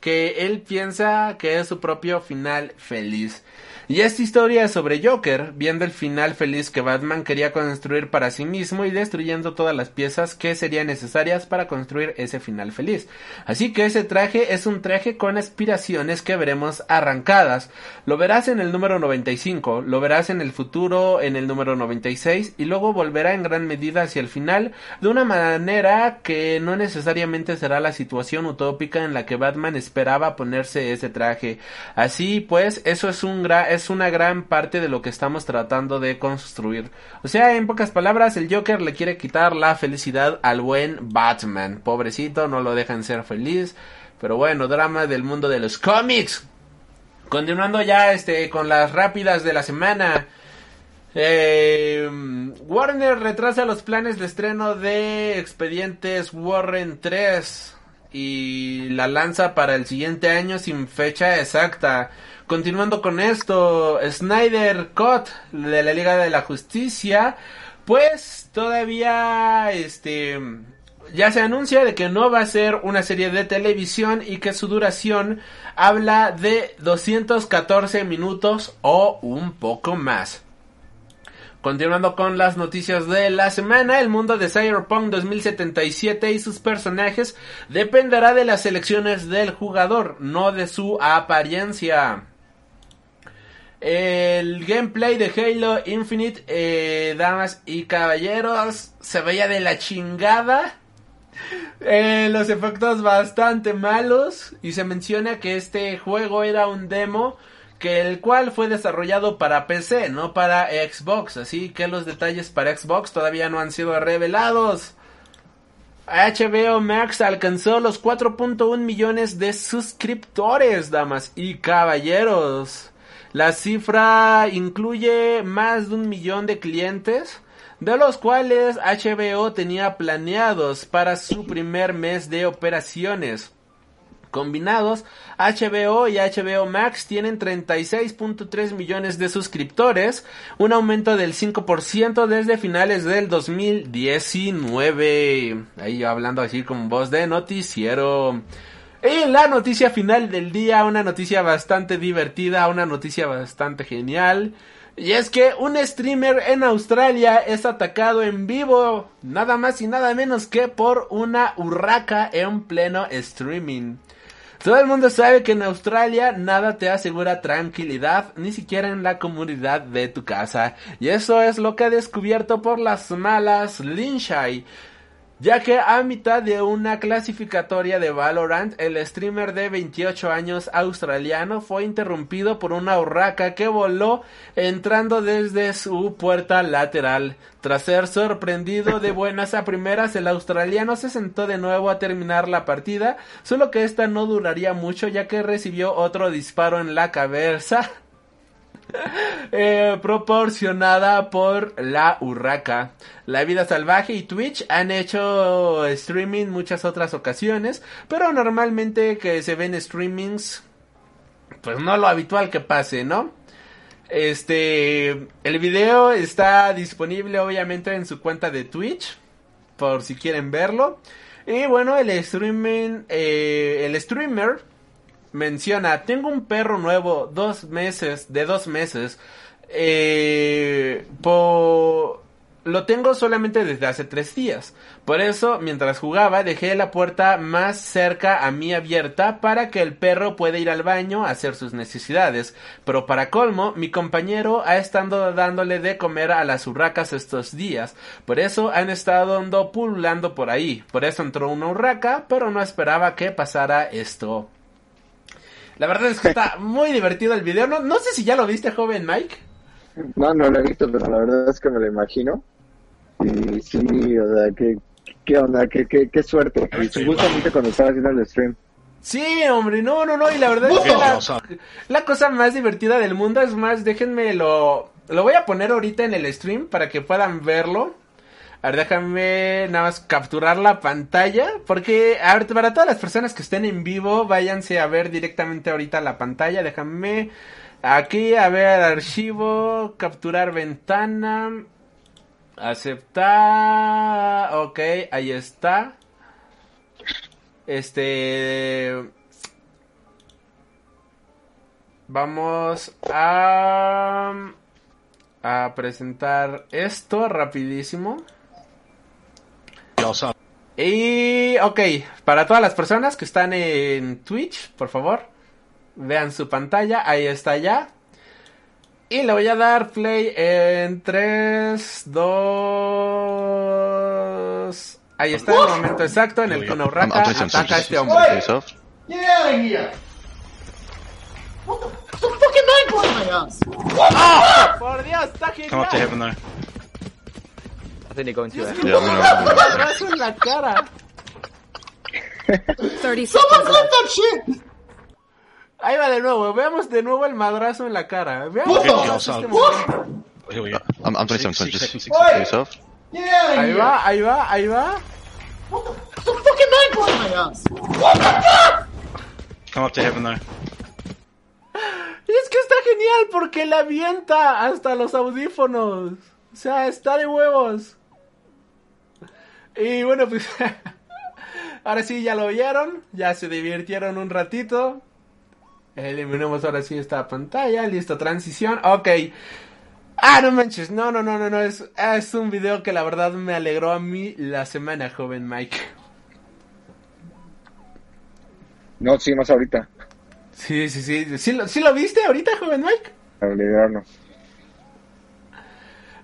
que él piensa que es su propio final feliz. Y esta historia sobre Joker, viendo el final feliz que Batman quería construir para sí mismo y destruyendo todas las piezas que serían necesarias para construir ese final feliz. Así que ese traje es un traje con aspiraciones que veremos arrancadas. Lo verás en el número 95, lo verás en el futuro en el número 96 y luego volverá en gran medida hacia el final de una manera que no necesariamente será la situación utópica en la que Batman esperaba ponerse ese traje. Así pues, eso es un gra es una gran parte de lo que estamos tratando de construir. O sea, en pocas palabras, el Joker le quiere quitar la felicidad al buen Batman. Pobrecito, no lo dejan ser feliz. Pero bueno, drama del mundo de los cómics. Continuando ya este con las rápidas de la semana. Eh, Warner retrasa los planes de estreno de Expedientes Warren 3 y la lanza para el siguiente año sin fecha exacta. Continuando con esto, Snyder Cut de la Liga de la Justicia, pues todavía este ya se anuncia de que no va a ser una serie de televisión y que su duración habla de 214 minutos o un poco más. Continuando con las noticias de la semana, el mundo de Cyberpunk 2077 y sus personajes dependerá de las elecciones del jugador, no de su apariencia. El gameplay de Halo Infinite, eh, damas y caballeros, se veía de la chingada. Eh, los efectos bastante malos y se menciona que este juego era un demo que el cual fue desarrollado para PC, no para Xbox, así que los detalles para Xbox todavía no han sido revelados. HBO Max alcanzó los 4.1 millones de suscriptores, damas y caballeros. La cifra incluye más de un millón de clientes, de los cuales HBO tenía planeados para su primer mes de operaciones. Combinados, HBO y HBO Max tienen 36.3 millones de suscriptores, un aumento del 5% desde finales del 2019. Ahí hablando así con voz de noticiero. Y la noticia final del día, una noticia bastante divertida, una noticia bastante genial. Y es que un streamer en Australia es atacado en vivo, nada más y nada menos que por una urraca en pleno streaming. Todo el mundo sabe que en Australia nada te asegura tranquilidad, ni siquiera en la comunidad de tu casa. Y eso es lo que ha descubierto por las malas Linshai ya que a mitad de una clasificatoria de Valorant, el streamer de 28 años australiano fue interrumpido por una urraca que voló entrando desde su puerta lateral. Tras ser sorprendido de buenas a primeras, el australiano se sentó de nuevo a terminar la partida, solo que esta no duraría mucho ya que recibió otro disparo en la cabeza. Eh, proporcionada por la Urraca. La Vida Salvaje y Twitch han hecho streaming muchas otras ocasiones, pero normalmente que se ven streamings, pues no lo habitual que pase, ¿no? Este, el video está disponible obviamente en su cuenta de Twitch, por si quieren verlo. Y bueno, el streaming, eh, el streamer menciona, tengo un perro nuevo, dos meses, de dos meses. Eh, lo tengo solamente desde hace tres días. Por eso, mientras jugaba, dejé la puerta más cerca a mí abierta para que el perro pueda ir al baño a hacer sus necesidades. Pero para colmo, mi compañero ha estado dándole de comer a las urracas estos días. Por eso han estado ando pululando por ahí. Por eso entró una urraca, pero no esperaba que pasara esto. La verdad es que está muy divertido el video. No, no sé si ya lo viste, joven Mike. No, no lo he visto, pero la verdad es que me lo imagino. Y sí, o sea, qué, qué onda, qué, qué, qué suerte. Y justamente cuando estaba haciendo el stream. Sí, hombre, no, no, no, y la verdad es que la, la, cosa más divertida del mundo es más, déjenme lo, lo voy a poner ahorita en el stream para que puedan verlo. A ver, déjame nada más capturar la pantalla. Porque, a ver, para todas las personas que estén en vivo, váyanse a ver directamente ahorita la pantalla. Déjame aquí, a ver, archivo, capturar ventana, aceptar. Ok, ahí está. Este. Vamos a. A presentar esto rapidísimo. Y, ok, para todas las personas que están en Twitch, por favor, vean su pantalla, ahí está ya. Y le voy a dar play en 3, 2... Ahí está el momento exacto en el que Urraca ataca a este hombre. Get out of here! What the, fucking my ass? ¡Por Dios, está genial! En la cara. 30 Someone clip that shit! Ahí va de nuevo, veamos de nuevo el madrazo en la cara. Veamos este Here we go. I'm, I'm 27, so just to yourself. Ahí va, ahí va, ahí va. What the, fucking nine point my ass? What the fuck? Come up to heaven though. Y es que está genial porque la avienta hasta los audífonos. O sea, está de huevos. Y bueno, pues ahora sí ya lo vieron, ya se divirtieron un ratito. Eliminemos ahora sí esta pantalla, listo, transición, ok. Ah, no manches, no, no, no, no, no, es, es un video que la verdad me alegró a mí la semana, joven Mike. No, sí, más ahorita. Sí, sí, sí, ¿sí, lo, ¿sí lo viste ahorita, joven Mike? no.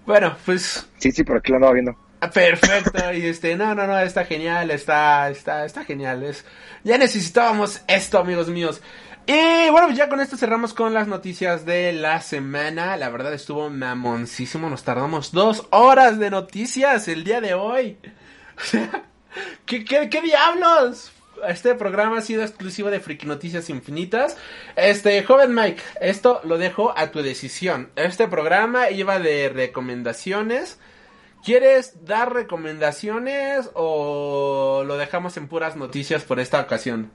Bueno, pues... Sí, sí, por aquí lo andaba viendo. Perfecto, y este, no, no, no, está genial, está, está, está genial, es, ya necesitábamos esto, amigos míos. Y bueno, ya con esto cerramos con las noticias de la semana. La verdad estuvo mamoncísimo. Nos tardamos dos horas de noticias el día de hoy. O sea, ¿qué, qué, qué diablos? Este programa ha sido exclusivo de Friki Noticias Infinitas. Este, joven Mike, esto lo dejo a tu decisión. Este programa iba de recomendaciones. ¿Quieres dar recomendaciones o lo dejamos en puras noticias por esta ocasión?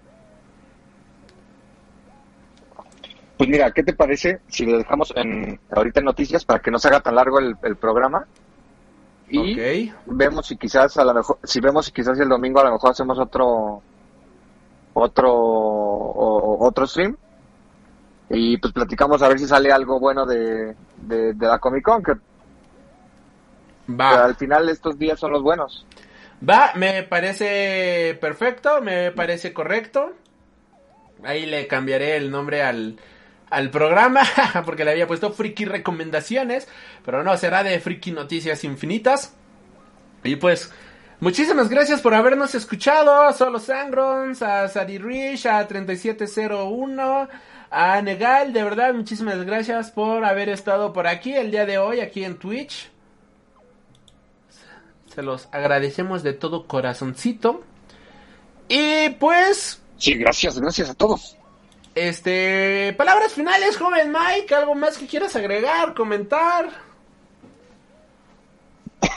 Pues mira, ¿qué te parece si lo dejamos en ahorita en noticias para que no se haga tan largo el, programa? Y vemos si quizás a lo mejor, si vemos si quizás el domingo a lo mejor hacemos otro otro otro stream y pues platicamos a ver si sale algo bueno de, de, la Comic Con que Va. al final estos días son los buenos. Va, me parece perfecto, me parece correcto. Ahí le cambiaré el nombre al, al programa, porque le había puesto friki recomendaciones, pero no, será de friki noticias infinitas. Y pues, muchísimas gracias por habernos escuchado, a Solo Sangrons, a Sadi Rich, a 3701, a Negal, de verdad, muchísimas gracias por haber estado por aquí el día de hoy, aquí en Twitch. Se los agradecemos de todo corazoncito. Y pues... Sí, gracias, gracias a todos. Este, palabras finales, joven Mike, algo más que quieras agregar, comentar.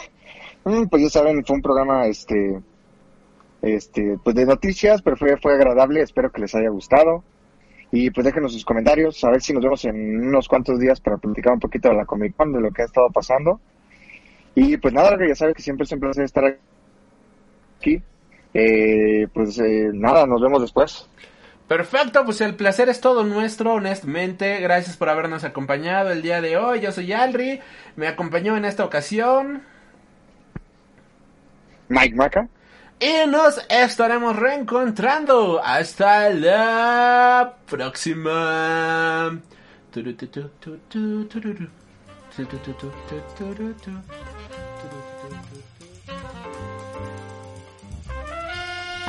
Mm, pues ya saben, fue un programa, este, este, pues de noticias, pero fue, fue agradable, espero que les haya gustado. Y pues déjenos sus comentarios, a ver si nos vemos en unos cuantos días para platicar un poquito de la Comic Con, de lo que ha estado pasando. Y pues nada, ya saben que siempre es un placer estar aquí. Eh, pues eh, nada, nos vemos después. Perfecto, pues el placer es todo nuestro, honestamente. Gracias por habernos acompañado el día de hoy. Yo soy Alri, me acompañó en esta ocasión. Mike Maca. Y nos estaremos reencontrando. Hasta la próxima.